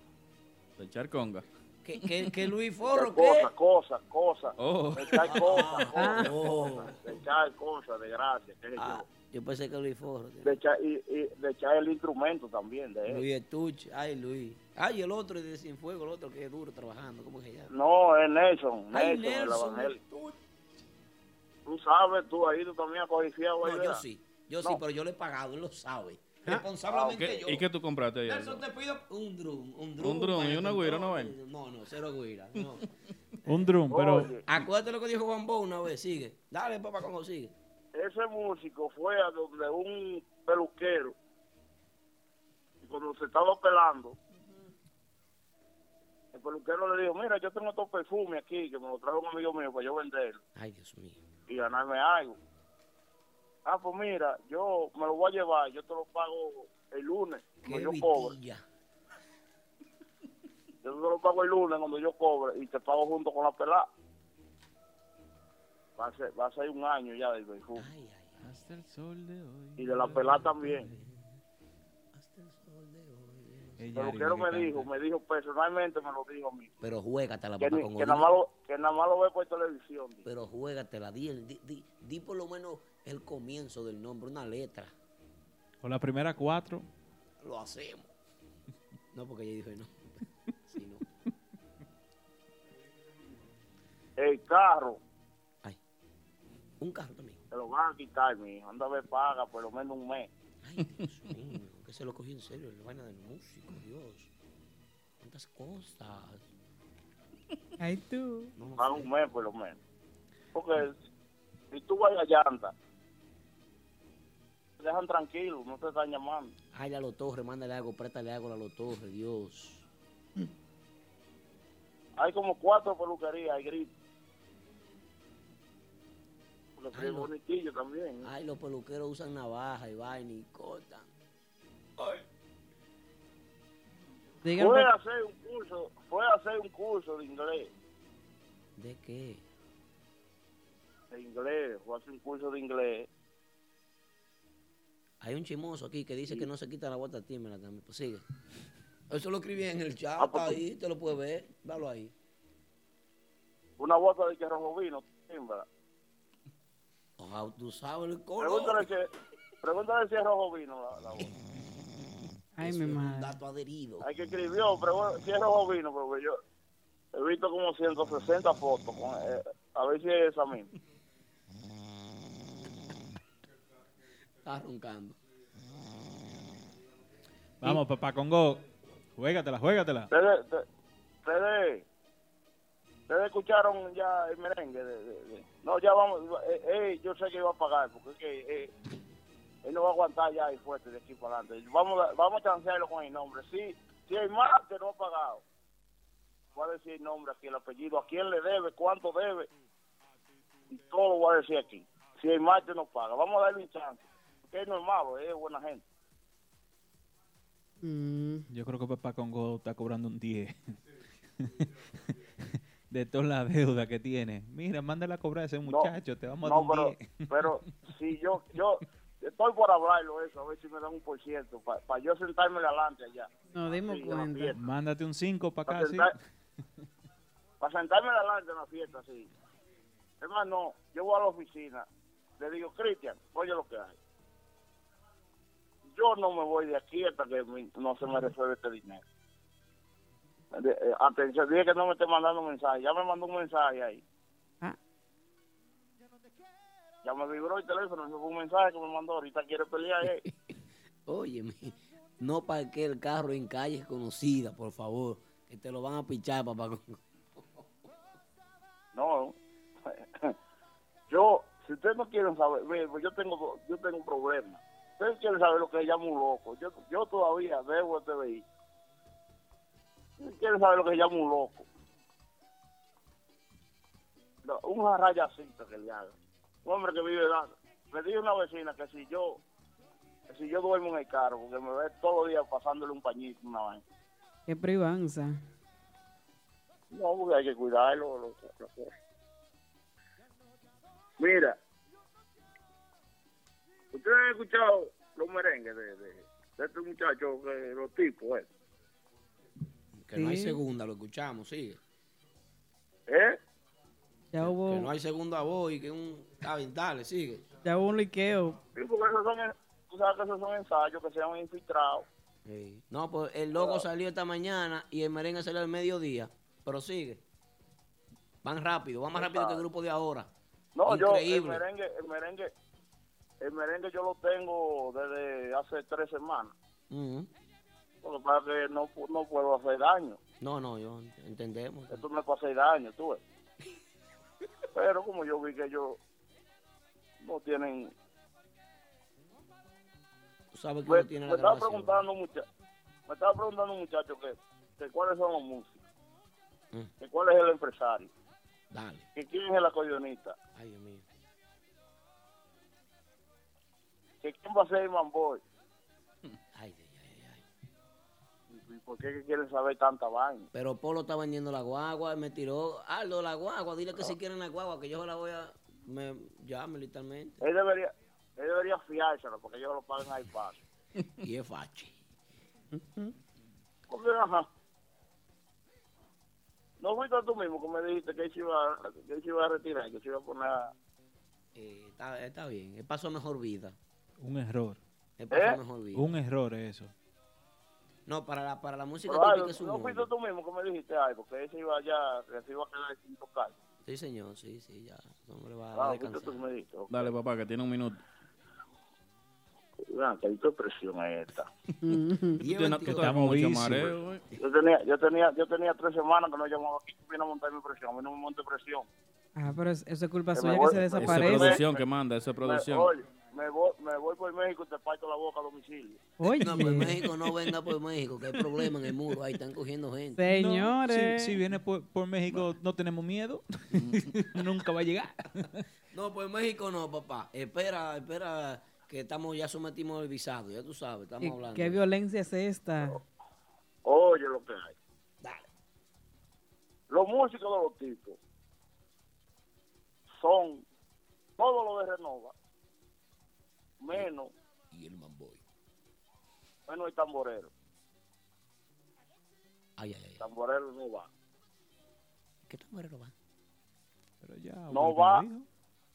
¿De echar conga? ¿Qué, qué, qué Luis Forro? ¿Qué? cosas, cosas, cosas. Oh. De echar cosas, <laughs> cosas, Oh. cosas. De echar cosas, de gracia, qué sé yo. Ah, yo pensé que Luis Forro. De echar, y, y de echar el instrumento también de él. Luis Estuche. Ay, Luis. Ay, el otro de Cienfuegos, el otro que es duro trabajando. ¿Cómo se llama? No, es Nelson, Ay, Nelson, el Nelson, evangélico. Tú sabes, tú ahí tú también has cogido fiado ahí, No, yo sí. Yo sí, pero yo le he pagado, él lo sabe. Ah, Responsablemente ¿Qué- yo. ¿Y qué tú compraste ahí? Nelson, te pido un drum. Un drum, Un drum y una guira güira, ¿no ven? No, no, cero guira. No. <laughs> Un drum, pero Oye, Acuérdate lo que dijo Juan Bo una vez, sigue. Dale, papá, como sigue. Ese músico fue a donde un peluquero y cuando se estaba pelando el peluquero le dijo mira yo tengo estos perfumes aquí que me lo trajo un amigo mío para yo venderlo Ay, Dios mío. y ganarme algo ah pues mira yo me lo voy a llevar yo te lo pago el lunes cuando yo cobre. Yo te lo pago el lunes cuando yo cobre y te pago junto con la pelada. Va a ser, va a ser un año ya del Benjú. Hasta el sol de hoy. Y de la pelada también. Ella Pero era quiero que me canta. dijo, me dijo personalmente, me lo dijo a mí. Pero juégatela, papá, con que nada más lo, que nada más lo ve por televisión. Pero juégatela, di, el- di, di, di por lo menos el comienzo del nombre, una letra. Con la primera cuatro. Lo hacemos. <laughs> No, porque ella dijo no. <laughs> Sí, no. El carro, Un carro también. te lo van a quitar, mi hijo. Anda a ver, paga por lo menos un mes. Ay, Dios <laughs> mío, que se lo cogió en serio, la vaina del músico, Dios. Cuántas cosas. Ay, tú. Paga un mes por lo menos. Porque si tú vas a llanta, te dejan tranquilo, no te están llamando. Ay, a los torres, mándale algo, préstale algo a los torres, Dios. Hay como cuatro peluquerías, hay grito. Porque Ay, es no. bonitillo también. Ay, los peluqueros usan navaja y vaina y cortan. Digan Fue a hacer un curso, fue a hacer un curso de inglés, ¿De qué? de inglés, fue a hacer un curso de inglés. Hay un chimoso aquí que dice que no se quita la bota tímela también. Pues sigue. Eso lo escribí en el chat, Ah, pues ahí, te lo puedes ver. Dalo ahí. Una bota de que rojo vino, tímbala. Ojalá tú sabes el color. Pregúntale si, pregúntale si es rojo vino la, la bota. Ay, Eso mi es un madre. dato adherido. Hay que escribió, pero si es rojo vino, porque yo he visto como 160 fotos, con, eh, a ver si es esa misma. Está roncando. Vamos, papá Congo. Juégatela, juégatela. Ustedes, ustedes- ustedes, ustedes escucharon ya el merengue. De, de- de- no, ya vamos. Eh, eh, yo sé que iba a pagar, porque es que eh, él no va a aguantar ya el fuerte de aquí para adelante. Vamos, a- vamos a chancearlo con el nombre. Si, si hay más que no ha pagado, voy a decir el nombre aquí, el apellido, a quién le debe, cuánto debe, y todo lo voy a decir aquí. Si hay más que no paga, vamos a darle un chance. Porque es normal, es buena gente. Mm, Yo creo que papá Congo está cobrando un 10. <laughs> de toda la <laughs> deuda que tiene. Mira, mándale a cobrar a ese muchacho, te vamos a dar No, un pero, 10. <laughs> pero si yo, yo estoy por hablarlo eso, a ver si me dan un por ciento, para yo sentarme adelante allá. nos dimos Sí, cuenta. Mándate un 5 para acá, sí. sentar- para sentarme adelante en la fiesta, sí. Es más, no, yo voy a la oficina, le digo, Cristian, oye lo que hay. Yo no me voy de aquí hasta que mi- no se me resuelve este dinero. Eh, atención, dije que no me esté mandando un mensaje. Ya me mandó un mensaje ahí. Ah. Ya me vibró el teléfono, fue un mensaje que me mandó. Ahorita quiere pelear. eh. <laughs> Óyeme, no parque el carro en calles conocidas, por favor. Que te lo van a pichar, papá. <laughs> No. <laughs> yo, si ustedes no quieren saber, pues yo tengo yo tengo un problema. Ustedes quieren saber lo que llama un loco. Yo, yo todavía debo este vehículo. Quieren saber lo que llama un loco. No, un rayacito que le haga. Un hombre que vive dando. Me dijo una vecina que si yo que si yo duermo en el carro, porque me ve todos los días pasándole un pañito, una vaina. Qué privanza. No, porque hay que cuidarlo. lo- lo- lo- Mira, ¿ustedes han escuchado los merengues de, de, de este muchacho, los tipos, eh? Que no hay segunda, lo escuchamos, sigue. ¿Eh? Ya hubo, Que no hay segunda voz y que un... Está bien, dale, sigue. ya hubo un liqueo. Sí, porque esos son, tú sabes que esos son ensayos que se han infiltrado. Sí. No, pues el logo salió esta mañana y el merengue salió al mediodía. Pero sigue. Van rápido, van más rápido que el grupo de ahora. No, yo, el Increíble. merengue, el merengue, el merengue yo lo tengo desde hace tres semanas. Porque para que no, pu- no puedo hacer daño. No, no, yo entendemos. Esto no es para hacer daño, tú ves. <laughs> Pero como yo vi que ellos no tienen... Tú sabes que Me, uno tiene me la estaba preguntando un mucha- me estaba preguntando un muchacho que, que cuáles son los músicos, Mm. que cuál es el empresario, Dale. que quién es el acordeonista, Ay, Dios mío. que quién va a ser el mamboy. Ay, por qué que quieren saber tanta vaina? Pero Polo está vendiendo la guagua, me tiró, Aldo, la guagua, dile que si quieren la guagua, que yo la voy a, me llame literalmente. Él debería, él debería fiárselo porque ellos lo pagan ahí paso. <laughs> Y es fachi. Porque, ajá. No fuiste tú mismo que me dijiste que él se iba, que él se iba a retirar, que se iba a poner Eh, está, está bien, él pasó mejor vida. Un error. Él pasó ¿Eh? mejor vida. Un error eso. No, para la, para la música Pero, ay, típica es un no fuiste tú mismo que me dijiste algo, que él se iba ya, que se iba a quedar sin tocar. Sí, señor, sí, sí, ya. Ese hombre va Ah, a descansar. tú me dijiste. Dale, papá, que tiene un minuto. Vean, qué presión es esta. <laughs> Tú tú. Yo tenía, yo tenía, yo tenía tres semanas que no llamaba aquí, vine a montar mi presión, a mí no me monte presión. Ah, pero es- eso es culpa Que suya que se me- Esa es desaparece. producción que manda, esa es Me, producción. oye, me voy, me voy por México y te parto la boca a domicilio. Oye. No, por México no venga por México, que hay problema en el muro, ahí están cogiendo gente. Señores. Si, si viene por, por México, no tenemos miedo. <laughs> Nunca va a llegar. No, por México no, papá. Espera, espera, que estamos ya sometimos el visado, ya tú sabes, estamos ¿Y hablando. ¿Qué violencia es esta? Oye lo que hay. Los músicos de los tipos son todos los de Renova, menos, Y el Mamboy. menos el tamborero. Ay, ay, ay. El tamborero no va. ¿Qué tamborero va? Pero ya. No va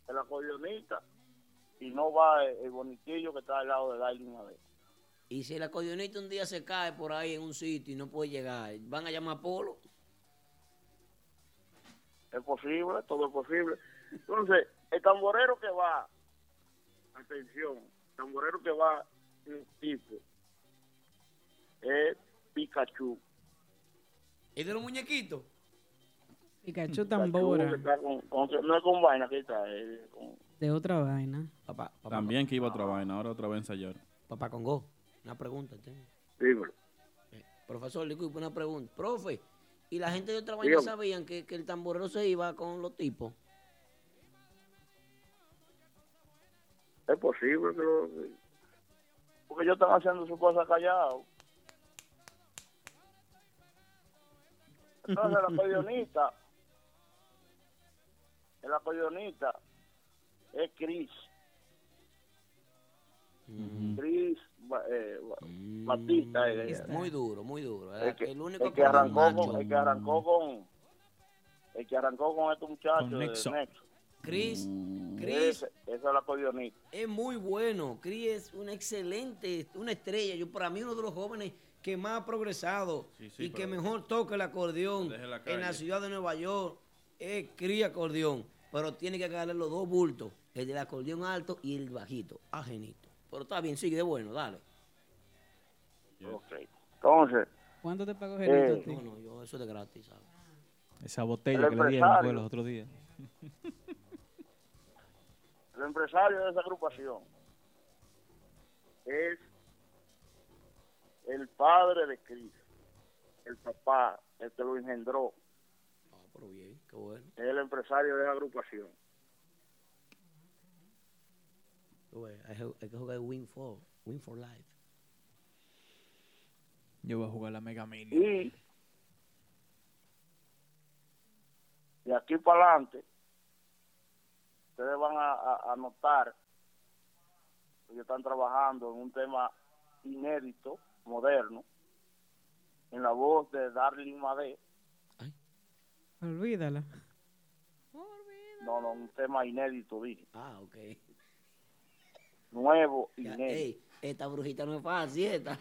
el acordeonista y no va el, el bonitillo que está al lado de Darling Madera. Y si el acordeonista un día se cae por ahí en un sitio y no puede llegar, ¿van a llamar a Polo? Es posible, todo es posible. Entonces, el tamborero que va, atención, tamborero que va un tipo es Pikachu. ¿Y de los muñequitos? Pikachu Pikachu tambora. que está con- con- no es con vaina que está, es con- De otra vaina. Papá, También que iba a otra vaina, ahora otra vez a ensayar. Papá Congo, una pregunta tengo. Eh, profesor, disculpe, una pregunta. Profe, ¿y la gente de otra vaina Dígame. sabían que, que el tamborero se iba con los tipos? Es posible que lo, porque ellos están haciendo su cosa callados. Entonces el acordeonista, <laughs> el acordeonista es Chris. Chris Ba- eh, Ba- Batista. eh, eh, Muy duro, muy duro. el, ¿verdad? que, el único el que arrancó con, el que arrancó con el que arrancó con estos muchachos Con de Nexo. Chris, Chris Ese, ese es acordeonista. es muy bueno. Chris es una excelente, una estrella. Yo para mí uno de los jóvenes que más ha progresado Sí, sí, y que mejor toca el acordeón la en la ciudad de Nueva York es Chris acordeón. Pero tiene que agarrarle los dos bultos, el del acordeón alto y el bajito, ajenito. Pero está bien, sigue de bueno, dale. Ok. Entonces, ¿Cuánto te pagó Eh, Genito ti? No, no, yo eso es de gratis, ¿sabes? Esa botella El que le dieron fue los otros días. <laughs> el empresario de esa agrupación es el padre de Chris, el papá, el que lo engendró, Ah, pero bien, qué bueno. es el empresario de esa agrupación. Hay que jugar Win for, Win for Life. Yo voy a jugar la Mega Mini. Y de aquí para adelante, ustedes van a, a- a notar que ellos están trabajando en un tema inédito, moderno, en la voz de Darling Madé. Olvídala. No, no, un tema inédito, dije. Ah, ok. Nuevo, Ya, inédito. ey, esta brujita no es fácil, esta.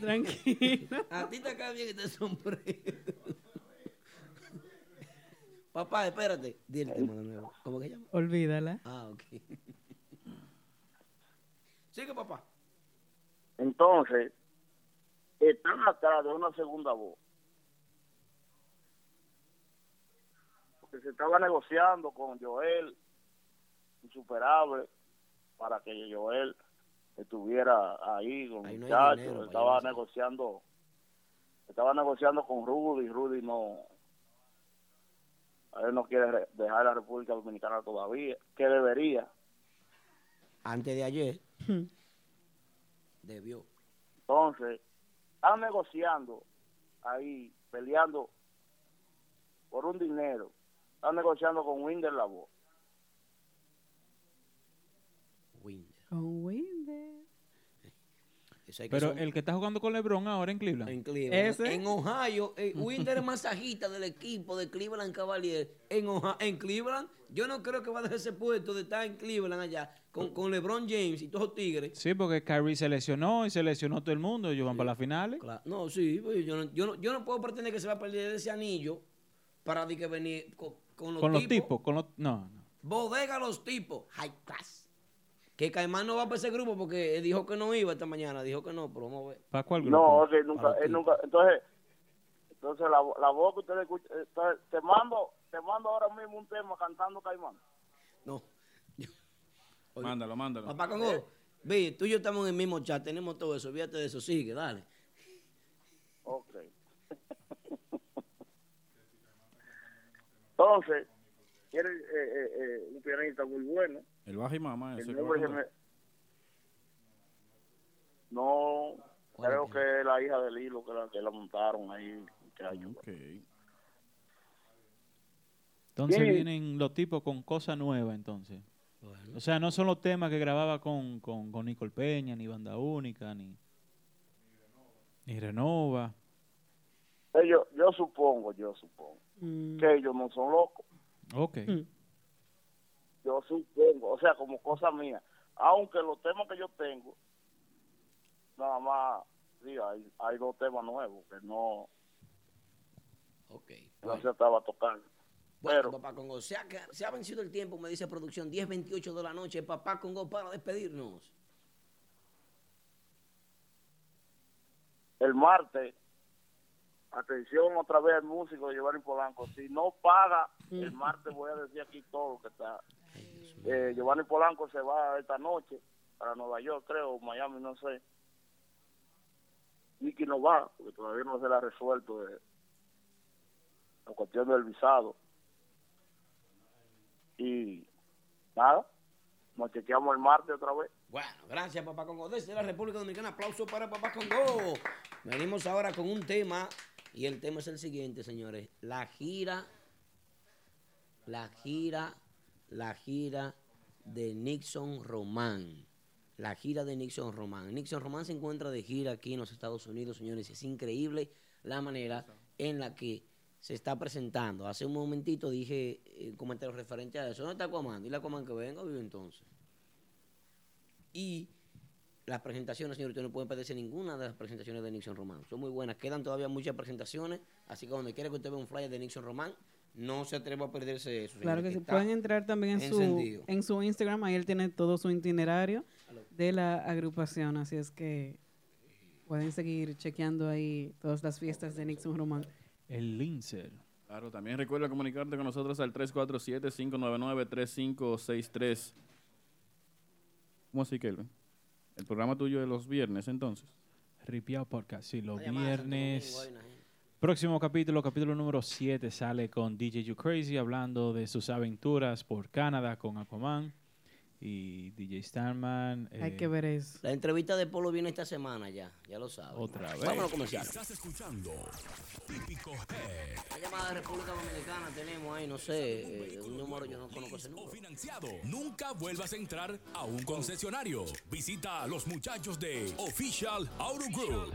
Tranquilo. <laughs> A ti te cae bien este sombrero. Papá, espérate. Dile el tema de nuevo. ¿Cómo que se llama? Olvídala. Ah, ok. <laughs> Sigue, papá. Entonces, están atrás de una segunda voz. Porque se estaba negociando con Joel, insuperable, para que Joel estuviera ahí con Ahí no hay muchachos. dinero estaba negociando, estaba negociando con Rudy, Rudy no, él no quiere re- dejar la República Dominicana todavía, que debería. Antes de ayer, debió. Entonces, están negociando ahí, peleando por un dinero. Están negociando con Winder la voz. Con Winder. Pero son- el que está jugando con LeBron ahora en Cleveland. En Cleveland. Ese. En Ohio, eh, <laughs> Winder masajista del equipo de Cleveland Cavaliers. En, en Cleveland, yo no creo que va a dejar ese puesto de estar en Cleveland allá con, con LeBron James y todos los tigres. Sí, porque Kyrie se lesionó y se lesionó todo el mundo. Ellos van para las finales. Claro. No, sí, pues yo, no, yo, no, yo no puedo pretender que se va a perder ese anillo para de que venir con, con los Con los tipos. tipos, con los... No, no. Bodega los tipos. High class. Que Caimán no va para ese grupo porque él dijo que no iba esta mañana. Dijo que no, pero vamos a ver. ¿Para cuál No, grupo? es que nunca, él nunca, entonces, entonces la, la voz que ustedes escuchan, eh, entonces, te mando, te mando ahora mismo un tema cantando Caimán. No. Mándalo, mándalo. Papá Congo, ve, tú y yo estamos en el mismo chat, tenemos todo eso, olvídate de eso, sigue, dale. Ok. <laughs> Entonces, quiere eh, eh, eh, un pianista muy bueno. El mamá. ese que me- No, creo que es la hija del hilo que la, que la montaron ahí. muchacho. Entonces vienen los tipos con cosas nuevas, entonces. O sea, no son los temas que grababa con, con, con Nicole Peña, ni Banda Única, ni, ni Renova. Ellos, yo supongo, yo supongo Mm. que ellos no son locos. Ok. Yo supongo, o sea, como cosa mía. Aunque los temas que yo tengo, nada más, sí, hay, hay dos temas nuevos que no, Ok. no se estaba tocando. Bueno, papá Congo, se ha, se ha vencido el tiempo, me dice producción, 10.28 de la noche, papá Congo, para despedirnos. el martes, atención otra vez al músico de Giovanni Polanco, si no paga, el martes voy a decir aquí todo lo que está. Eh, Giovanni Polanco se va esta noche para Nueva York, creo, Miami, no sé. Nicky no va, porque todavía no se le ha resuelto de, la cuestión del visado. Y nada, nos chequeamos el martes otra vez. Bueno, gracias, papá Congo. Desde la República Dominicana, aplauso para papá Congo. Venimos ahora con un tema, y el tema es el siguiente, señores. La gira, la gira, la gira de Nixon Román. La gira de Nixon Román. Nixon Román se encuentra de gira aquí en los Estados Unidos, señores. Es increíble la manera en la que se está presentando. Hace un momentito dije eh, un comentario referente a eso. ¿Dónde está Aquaman? Dile a Aquaman que venga, vive entonces. Y las presentaciones, señor, usted no puede perderse ninguna de las presentaciones de Nixon Román. Son muy buenas. Quedan todavía muchas presentaciones. Así que donde quiera que usted vea un flyer de Nixon Román, no se atreva a perderse eso. Claro que sí. Pueden entrar también en su, en su Instagram. Ahí él tiene todo su itinerario de la agrupación. Así es que pueden seguir chequeando ahí todas las fiestas de Nixon Román. El Lincer. Claro, también recuerda comunicarte con nosotros al 347-599-3563. ¿Cómo así, Kelvin? El programa tuyo de los viernes, entonces. Ripiao Podcast, sí, los viernes. Próximo capítulo, capítulo número 7, sale con DJ You Crazy hablando de sus aventuras por Canadá con Aquaman y DJ Starman. Hay eh, que ver eso. La entrevista de Polo viene esta semana ya, ya lo sabes. Otra vez. Vámonos a comercial. Estás escuchando Típico Head. La llamada de República Dominicana tenemos ahí, no sé, eh, un número, yo no conozco ese número. Financiado. Nunca vuelvas a entrar a un concesionario. Visita a los muchachos de Official Auto Group.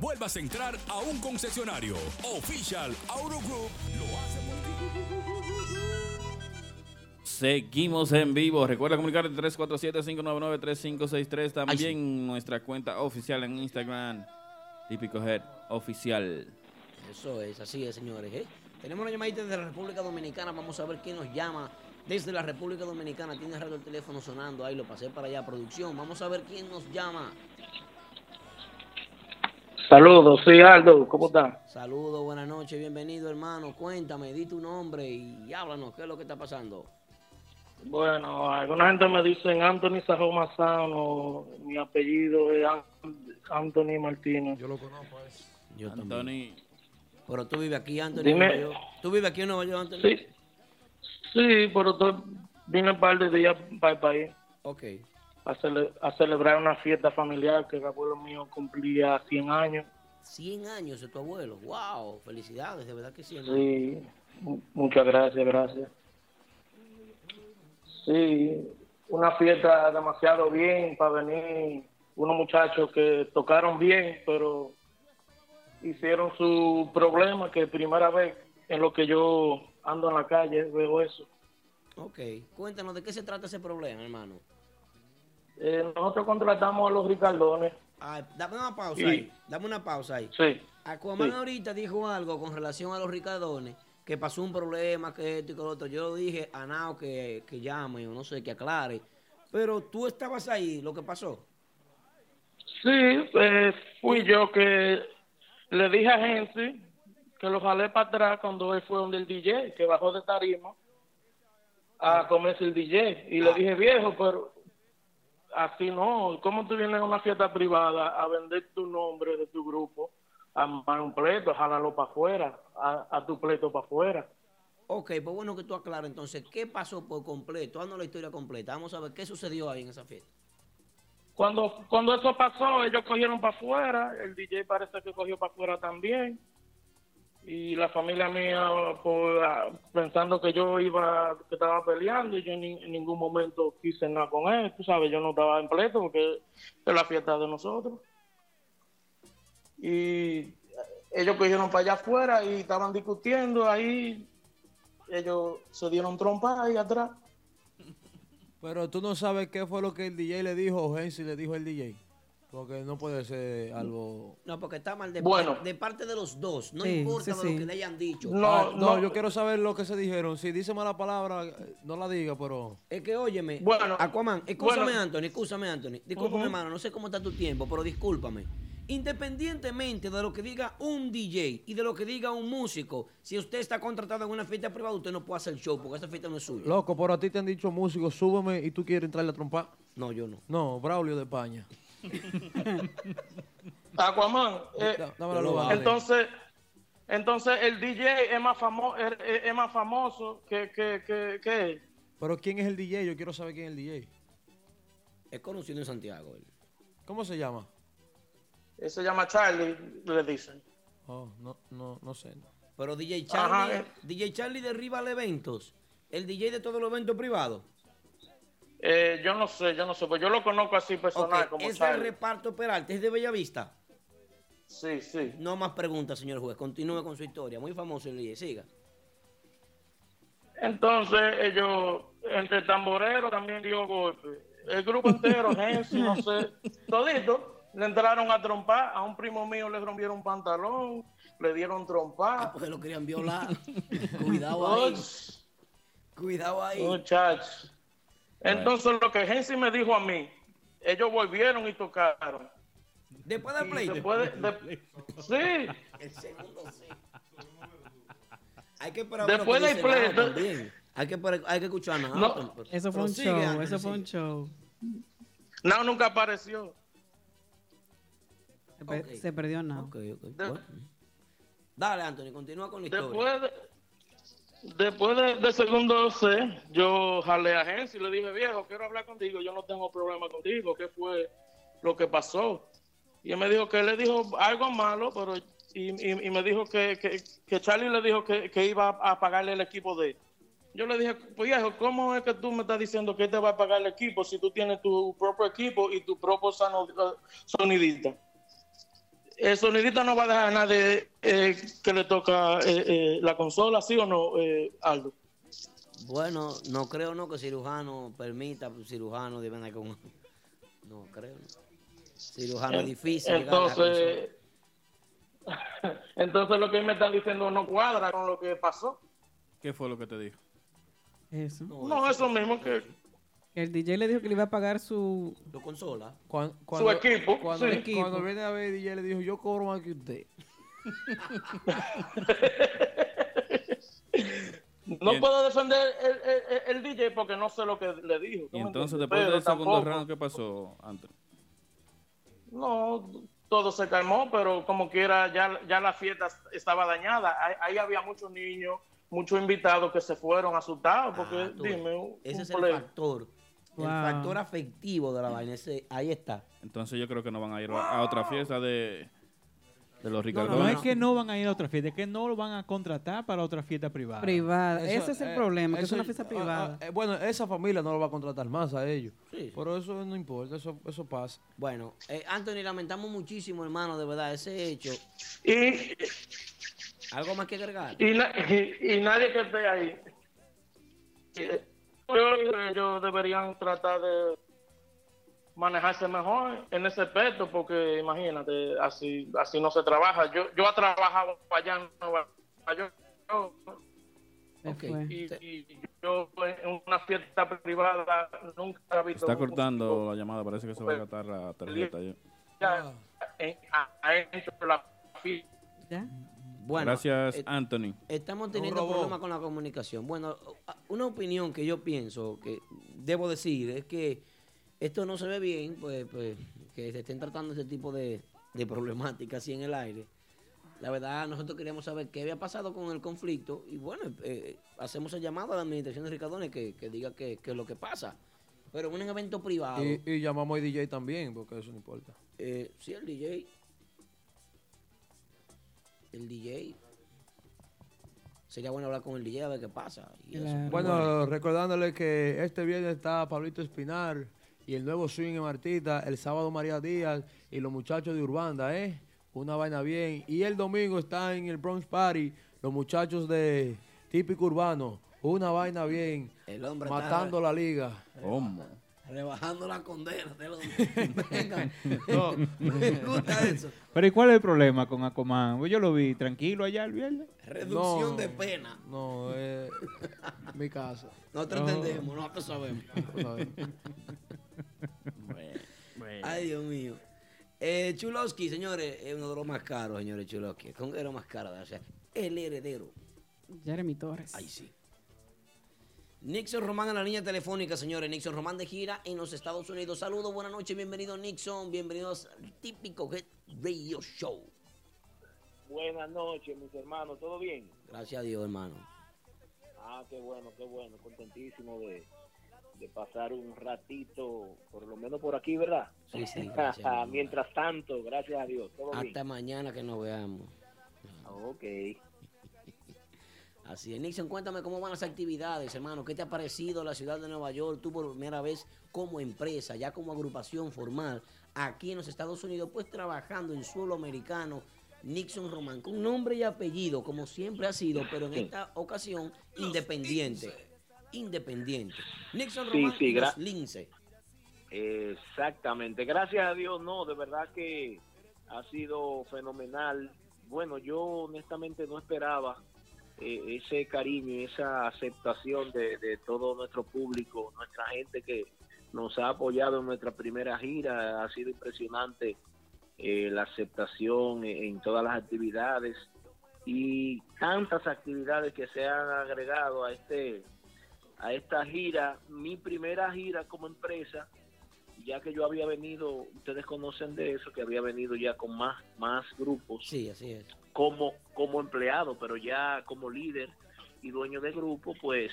vuelvas a entrar a un concesionario. Official Auto Group lo hace por ti. Seguimos en vivo. Recuerda comunicarte 347-599-3563. También nuestra cuenta oficial en Instagram. Típico Head Oficial. Eso es, así es, señores. ¿eh? Tenemos una llamadita desde la República Dominicana. Vamos a ver quién nos llama desde la República Dominicana. Tiene rato el teléfono sonando ahí, lo pasé para allá, producción. Vamos a ver quién nos llama. Saludos, sí, Aldo, ¿cómo está? Saludos, buenas noches, bienvenido hermano. Cuéntame, di tu nombre y háblanos, ¿qué es lo que está pasando? Bueno, alguna gente me dicen Anthony Sajón Mazano, mi apellido es An- Anthony Martínez. Yo lo conozco. Yo también. Pero tú vives aquí, Anthony. Dime. ¿Tú vives aquí en Nueva York, Anthony? Sí, sí, pero estoy- vine un par de días para el país Ok. A, cele- a celebrar una fiesta familiar que el abuelo mío cumplía 100 años. 100 años de tu abuelo. ¡Wow! Felicidades, de verdad que sí. Sí, mu- muchas gracias, gracias. Sí, una fiesta demasiado bien para venir unos muchachos que tocaron bien, pero hicieron su problema, que primera vez en lo que yo ando en la calle veo eso. Ok. Cuéntanos, ¿de qué se trata ese problema, hermano? Eh, nosotros contratamos a los Ricardones. Ah, dame una pausa Y- ahí. Dame una pausa ahí. Sí. Aquaman Sí. ahorita dijo algo con relación a los ricardones, que pasó un problema, que esto y que lo otro. Yo lo dije a Nao que, que llame o no sé, que aclare. Pero tú estabas ahí, lo que pasó. Sí, eh, fui yo que le dije a Gensi que lo jalé para atrás cuando él fue donde el DJ, que bajó de tarima a comerse el DJ. Y le dije, viejo, pero así no. ¿Cómo tú vienes a una fiesta privada a vender tu nombre de tu grupo a más un pleito, jálalo para afuera, a, a tu pleito para afuera? Ok, pues bueno que tú aclares entonces, ¿qué pasó por completo? Haznos la historia completa. Vamos a ver qué sucedió ahí en esa fiesta. Cuando, cuando eso pasó, ellos cogieron para afuera, el DJ parece que cogió para afuera también. Y la familia mía, por, ah, pensando que yo iba, que estaba peleando, y yo en ningún momento quise nada con él, tú sabes, yo no estaba en pleito porque es la fiesta de nosotros. Y ellos cogieron para allá afuera y estaban discutiendo ahí, ellos se dieron trompas ahí atrás. Pero tú no sabes qué fue lo que el DJ le dijo o Hensi le dijo al DJ. Porque no puede ser algo. No, porque está mal de, Bueno. de parte de los dos. No Sí, importa sí, lo que le hayan dicho. Ah, no, yo quiero saber lo que se dijeron. Si dice mala palabra, eh, no la diga, pero. Es que óyeme, Bueno, Aquaman, escúchame bueno. Anthony, escúchame Anthony, discúlpame hermano, no sé cómo está tu tiempo, pero discúlpame. Independientemente de lo que diga un DJ y de lo que diga un músico, si usted está contratado en una fiesta privada, usted no puede hacer show porque esa fiesta no es suya. Loco, pero a ti te han dicho músico, súbeme y tú quieres entrarle a trompar. No, yo no. No, Braulio de España. <laughs> Aquaman, eh, vale. entonces, entonces el DJ es más famoso, es, es más famoso que, que, que, que él. Pero ¿quién es el DJ? Yo quiero saber quién es el DJ. Es conocido en Santiago. él. ¿Cómo se llama? Él se llama Charlie, le dicen. Oh, no, no, no sé. Pero DJ Ajá, Charlie, eh. DJ Charlie de Rival Eventos, el DJ de todos los eventos privados. Eh, yo no sé, yo no sé, pues yo lo conozco así personal Ok, como es el Charlie. reparto Peralta, es de Bellavista. Sí, sí. No más preguntas, señor juez. Continúe con su historia. Muy famoso el DJ. Siga. Entonces ellos, entre tamboreros también dio golpe. El grupo entero, <laughs> Gensi, no sé, todito, le entraron a trompar. A un primo mío le rompieron un pantalón, le dieron trompa. Porque lo querían violar. <laughs> Cuidado ahí. Cuidado ahí. Muchachos. Entonces lo que Gensi me dijo a mí, ellos volvieron y tocaron. Después del Y pleito. después de- de- sí. <laughs> El segundo sí. Hay que esperar Después del también. Hay que, esperar- hay que escuchar a Nao No. Eso fue un show, eso fue un show. No, nunca apareció. Se, pe- se perdió nada. Dale, Anthony, continúa con la historia. Después, de, después de- del segundo C, yo jalé a Gensi y le dije, viejo, quiero hablar contigo, yo no tengo problema contigo, ¿qué fue lo que pasó? Y él me dijo que él le dijo algo malo, pero y, y- me dijo que, que, que Charlie le dijo que, que iba a pagarle el equipo de él. Yo le dije, pues viejo, ¿cómo es que tú me estás diciendo que te va a pagar el equipo si tú tienes tu propio equipo y tu propio eh, sonidista? El sonidista no va a dejar a nadie eh, que le toca eh, eh, la consola, ¿sí o no, eh, Aldo? Bueno, no creo no que cirujano permita cirujano de venir con no creo. no. Cirujano es En- difícil. Entonces, <laughs> entonces lo que me está diciendo no cuadra con lo que pasó. ¿Qué fue lo que te dijo? Eso. No, eso mismo que, Que el DJ le dijo que le iba a pagar su... Lo consola. Su equipo, Cuando, sí. cuando Equipo. viene a ver DJ le dijo, yo cobro más que usted. <laughs> No puedo defender el, el- el- el DJ porque no sé lo que le dijo. ¿tú Y entonces, después del segundo tampoco- round, ¿qué pasó, Anthony? No, todo se calmó, pero como quiera, ya, ya la fiesta estaba dañada. Ahí, ahí había muchos niños, muchos invitados que se fueron asustados, porque Ah, tú dime, un- Ese un es el problema. El factor afectivo de la vaina. ese- ahí está. Entonces yo creo que no van a ir a otra fiesta de, de los No, Ricardones. es que no van a ir a otra fiesta, es que no lo van a contratar para otra fiesta privada. Privada. Eso, Ese es el eh, problema, que es una fiesta ah, privada. ah, eh, bueno, esa familia no lo va a contratar más a ellos. Sí. Pero eso no importa, eso, eso pasa. Bueno, eh, Anthony, lamentamos muchísimo, hermano, de verdad, ese hecho. Y, ¿Algo más que agregar? y, na- y- <laughs> y nadie que esté ahí. Eh, Yo creo que ellos deberían tratar de manejarse mejor en ese aspecto, porque imagínate, así así no se trabaja. Yo yo he trabajado allá en Nueva York y, y yo en una fiesta privada nunca he visto Está cortando la llamada, parece que se va a gastar la tarjeta. ya. ya, la fiesta. ¿Ya? Bueno, Gracias, eh, Anthony. Estamos teniendo problemas con la comunicación. Bueno, una opinión que yo pienso que debo decir es que esto no se ve bien, pues, pues que se estén tratando ese tipo de, de problemáticas así en el aire. La verdad, nosotros queríamos saber qué había pasado con el conflicto y bueno, eh, hacemos el llamado a la administración de Ricardones que, que diga qué es lo que pasa. Pero en un evento privado, Y, y llamamos a DJ también, porque eso no importa. eh, sí, el DJ. El DJ. Sería bueno hablar con el DJ a ver qué pasa. y eso. Claro. Bueno, recordándole que este viernes está Pablito Espinar y el nuevo swing en Martita, el sábado María Díaz y los muchachos de Urbanda, ¿eh? Una vaina bien. Y el domingo está en el Bronx Party los muchachos de Típico Urbano, una vaina bien. El hombre está- Matando la liga. ¿Cómo? Rebajando la condena. de los- Venga. <laughs> No. Me gusta eso. Pero ¿y cuál es el problema con Aquaman? Pues yo lo vi tranquilo allá el viernes. Reducción No. de pena. No, es mi casa. Nosotros No. entendemos, nosotros sabemos. Nosotros sabemos. Ay, Dios mío. Eh, Chulowski, señores, es uno de los más caros, señores Chulowski. ¿Con qué lo más caro? O sea, el heredero. Jeremy Torres. Ay, sí. Nixon Román en la línea telefónica, señores. Nixon Román de gira en los Estados Unidos. Saludos, buenas noches, bienvenido Nixon. Bienvenidos al típico Head Radio Show. Buenas noches, mis hermanos, ¿todo bien? Gracias a Dios, hermano. Ah, qué bueno, qué bueno, contentísimo de, de pasar un ratito, por lo menos por aquí, ¿verdad? Sí, sí, gracias. <laughs> Mientras tanto, gracias a Dios, todo bien. Hasta mañana que nos veamos. Ok. Así es. Nixon, cuéntame cómo van las actividades, hermano. ¿Qué te ha parecido la ciudad de Nueva York? Tú por primera vez como empresa, ya como agrupación formal, aquí en los Estados Unidos, pues trabajando en suelo americano. Nixon Román, con nombre y apellido, como siempre ha sido, pero en esta ocasión independiente. Independiente. Nixon Román sí, Lince. Exactamente, gracias a Dios, no, de verdad que ha sido fenomenal. Bueno, yo honestamente no esperaba eh, ese cariño y esa aceptación de, de todo nuestro público, nuestra gente que nos ha apoyado en nuestra primera gira. Ha sido impresionante eh, la aceptación en, en todas las actividades y tantas actividades que se han agregado a este a esta gira, mi primera gira como empresa, ya que yo había venido, ustedes conocen de eso, que había venido ya con más más grupos Sí, así es. Como como empleado, pero ya como líder y dueño de grupo, pues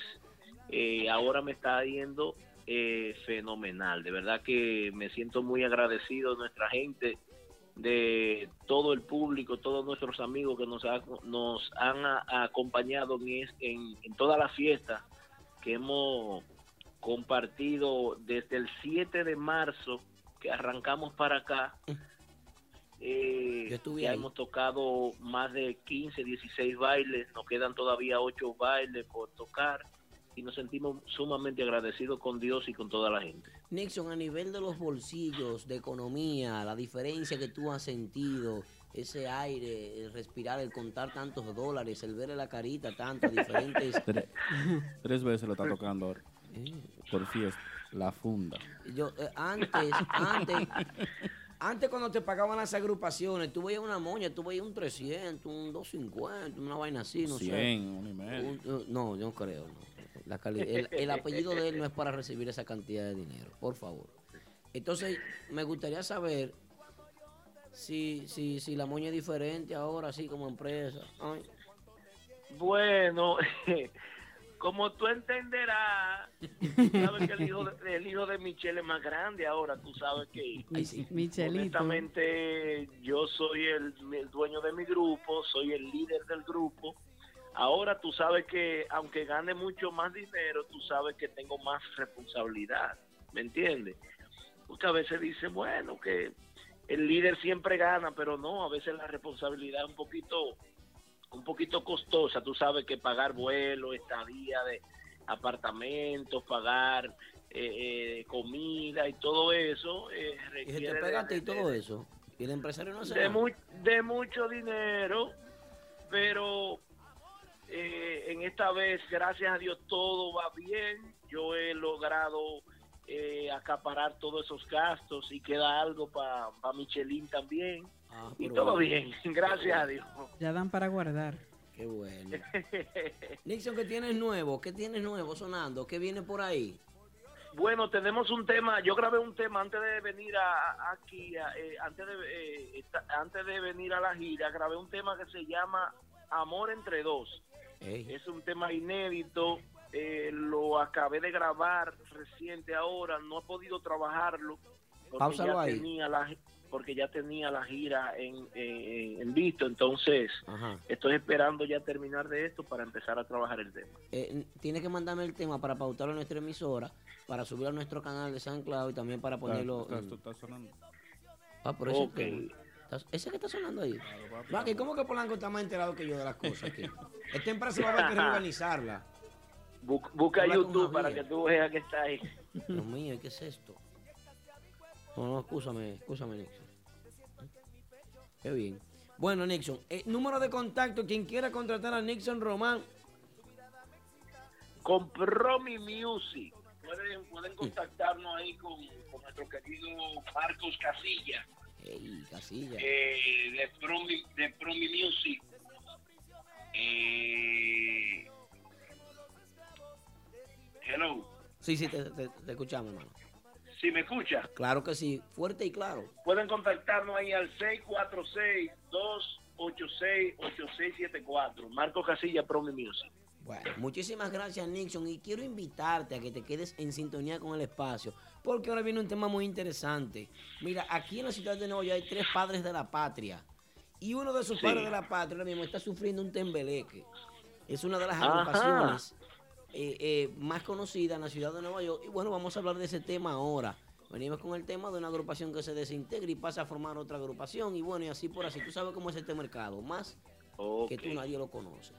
eh, ahora me está yendo eh, fenomenal. De verdad que me siento muy agradecido de nuestra gente, de todo el público, todos nuestros amigos que nos, ha- nos han acompañado en, en, en toda la fiesta que hemos compartido desde el 7 de marzo que arrancamos para acá. Eh, Yo estuve ya ahí. hemos tocado más de 15, 16 bailes, nos quedan todavía 8 bailes por tocar y nos sentimos sumamente agradecidos con Dios y con toda la gente. Nixon, a nivel de los bolsillos, de economía, la diferencia que tú has sentido, ese aire, el respirar, el contar tantos dólares, el verle la carita tanto, diferentes... <laughs> Tres, tres veces lo está tocando ahora. Eh, Por fiesta. La funda. Yo, eh, antes, antes, antes cuando te pagaban las agrupaciones, tú veías una moña, tú veías un 300, un 250, una vaina así, no 100, sé. uno y medio. Un- no, yo no creo. no. La cali- el, el apellido de él no es para recibir esa cantidad de dinero, por favor. Entonces, me gustaría saber si, si, si la moña es diferente ahora, así como empresa. Ay, Bueno, <laughs> como tú entenderás, tú sabes que el hijo, de, el hijo de Michelle es más grande ahora, tú sabes que Michelito. honestamente yo soy el, el dueño de mi grupo, soy el líder del grupo. Ahora tú sabes que aunque gane mucho más dinero, tú sabes que tengo más responsabilidad, ¿me entiendes? Porque a veces dice, bueno, que el líder siempre gana, pero no, a veces la responsabilidad es un poquito un poquito costosa, tú sabes que pagar vuelo, estadía de apartamentos, pagar eh, eh, comida y todo eso eh, y se requiere de- todo eso. Y el empresario no hace de, mu- de mucho dinero, pero eh, en esta vez, gracias a Dios, todo va bien. Yo he logrado eh, acaparar todos esos gastos y queda algo para Michelin también. y pero todo bueno. bien, <laughs> gracias a Dios. Ya dan para guardar. Qué bueno. <laughs> Nixon, ¿qué tienes nuevo? ¿Qué tienes nuevo sonando? ¿Qué viene por ahí? Bueno, tenemos un tema. Yo grabé un tema antes de venir a, a- aquí, a- eh, antes de eh, esta- antes de venir a la gira. Grabé un tema que se llama Amor entre dos. Es un tema inédito. Eh, lo acabé de grabar reciente ahora. No he podido trabajarlo porque ya ahí. tenía la porque ya tenía la gira en, en, en visto. Entonces estoy esperando ya terminar de esto para empezar a trabajar el tema. Eh, tienes que mandarme el tema para pautarlo en nuestra emisora, para subirlo a nuestro canal de San Cloud y también para ponerlo. Está- está sonando. Ah, por. ¿Estás- ¿Ese que está sonando ahí? Vaki, ¿cómo que Polanco está más enterado que yo de las cosas aquí? Esta empresa va a haber que <laughs> reorganizarla. Bu- busca YouTube para que tú veas que está ahí. Dios mío, ¿qué es esto? No, no, escúchame, escúchame, Nixon. Qué bien. Bueno, Nixon, eh, número de contacto, quien quiera contratar a Nixon Román, con Promi Music. Pueden, pueden contactarnos ahí con, con nuestro querido Marcos Casilla, Ey, Casilla. eh, de, Promi, de Promi Music. Eh, hello, Sí, sí, te, te- te escuchamos, hermano. si me escucha, Claro que sí, fuerte y claro. pueden contactarnos ahí al 646-286-8674. Marcos Casilla, Promi Music. Bueno, muchísimas gracias, Nixon. Y quiero invitarte a que te quedes en sintonía con el espacio, porque ahora viene un tema muy interesante. Mira, aquí en la ciudad de Nueva York hay tres padres de la patria. Y uno de Sí. padres de la patria ahora mismo está sufriendo un tembeleque. Es una de las Ajá. agrupaciones eh, eh, más conocidas en la ciudad de Nueva York. Y bueno, vamos a hablar de ese tema ahora. Venimos con el tema de una agrupación que se desintegra y pasa a formar otra agrupación. Y bueno, y así por así. Tú sabes cómo es este mercado. Más que tú nadie lo conoce.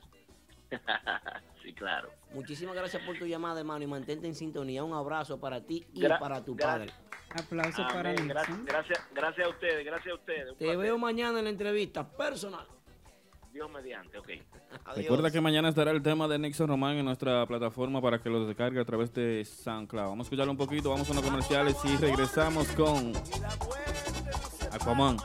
<laughs> sí, claro. Muchísimas gracias por tu llamada, hermano, y mantente en sintonía. Un abrazo para ti y Gra- para tu padre. Aplausos Amén. para Gracias, Nixon. gracias, gracias a ustedes, gracias a ustedes. Un Te placer. veo mañana en la entrevista personal. Dios mediante, ok. <laughs> Recuerda que mañana estará el tema de Nixon Román en nuestra plataforma para que lo descargue a través de SoundCloud. Vamos a escucharlo un poquito, vamos a unos comerciales y regresamos con Aquaman.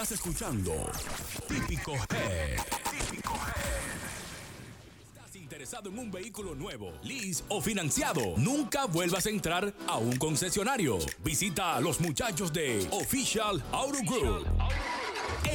Estás escuchando Típico Head. Típico Head. ¿Estás interesado en un vehículo nuevo, lease o financiado? Nunca vuelvas a entrar a un concesionario. Visita a los muchachos de Official Auto Group.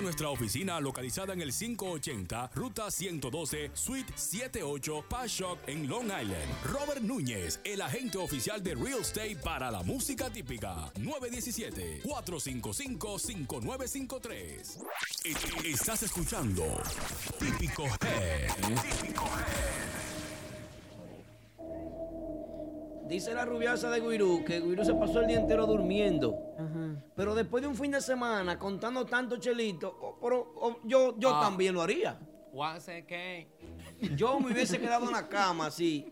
nuestra oficina localizada en el 580 Ruta 112 Suite 78 Pashock en Long Island. Robert Núñez, el agente oficial de Real Estate para la música típica. 917-455-5953. E- Estás escuchando Típico Head. Típico Head. Dice la rubiasa de Guirú que Guirú se pasó el día entero durmiendo. Pero después de un fin de semana contando tanto chelito, oh, pero, oh, yo, yo Ah. también lo haría. Yo me hubiese quedado en la cama así,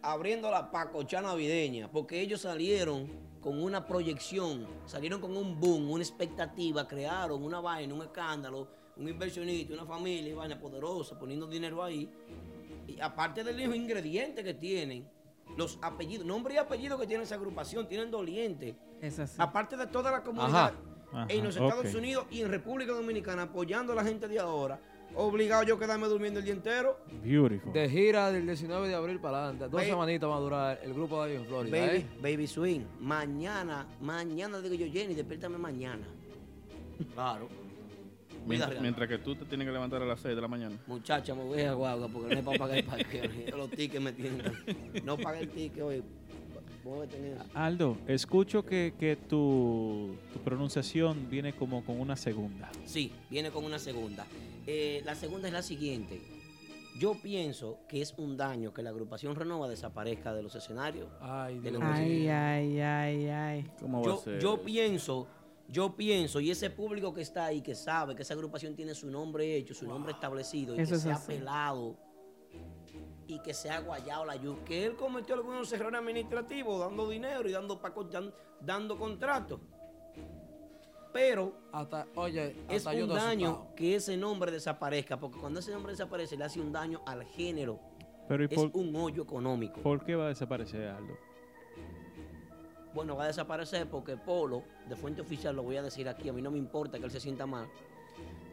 abriendo la pacocha navideña, porque ellos salieron con una proyección, salieron con un boom, una expectativa, crearon una vaina, un escándalo, un inversionista, una familia, vaina poderosa, poniendo dinero ahí. Y aparte de los ingredientes que tienen, los apellidos, nombre y apellido que tiene esa agrupación, tienen dolientes. Es así. Aparte de toda la comunidad Ajá, en los Estados. Unidos y en República Dominicana apoyando a la gente de ahora, obligado yo a quedarme durmiendo el día entero. Beautiful. De gira del 19 de abril para adelante. Dos semanitas va a durar el grupo de en Florida. Baby, ¿eh? baby Swing, mañana, mañana digo yo, Jenny, despiértame mañana. Claro. Mientras, que tú te tienes que levantar a las 6 de la mañana. Muchacha, me voy a guagua porque no hay para pagar el parqueo. <laughs> Los tickets me tienen. No pagué el ticket hoy. Aldo, escucho que, que tu, tu pronunciación viene como con una segunda. Sí, viene con una segunda. Eh, la segunda es la siguiente. Yo pienso que es un daño que la agrupación Renova desaparezca de los escenarios. Ay, de los Ay, ay, ay, ay. ¿Cómo va a ser? yo pienso, yo pienso, y ese público que está ahí, que sabe que esa agrupación tiene su nombre hecho, su nombre establecido, y Eso que es se ha pelado y que se ha guayado la yuca, que él cometió algunos errores administrativos, dando dinero y dando, paco- dan- dando contratos. Pero Hasta, oye, es hasta un daño asustado. que ese nombre desaparezca, porque cuando ese nombre desaparece le hace un daño al género. Pero ¿y es por, un hoyo económico. por qué va a desaparecer Aldo? Bueno, va a desaparecer porque Polo, de fuente oficial, lo voy a decir aquí, a mí no me importa que él se sienta mal.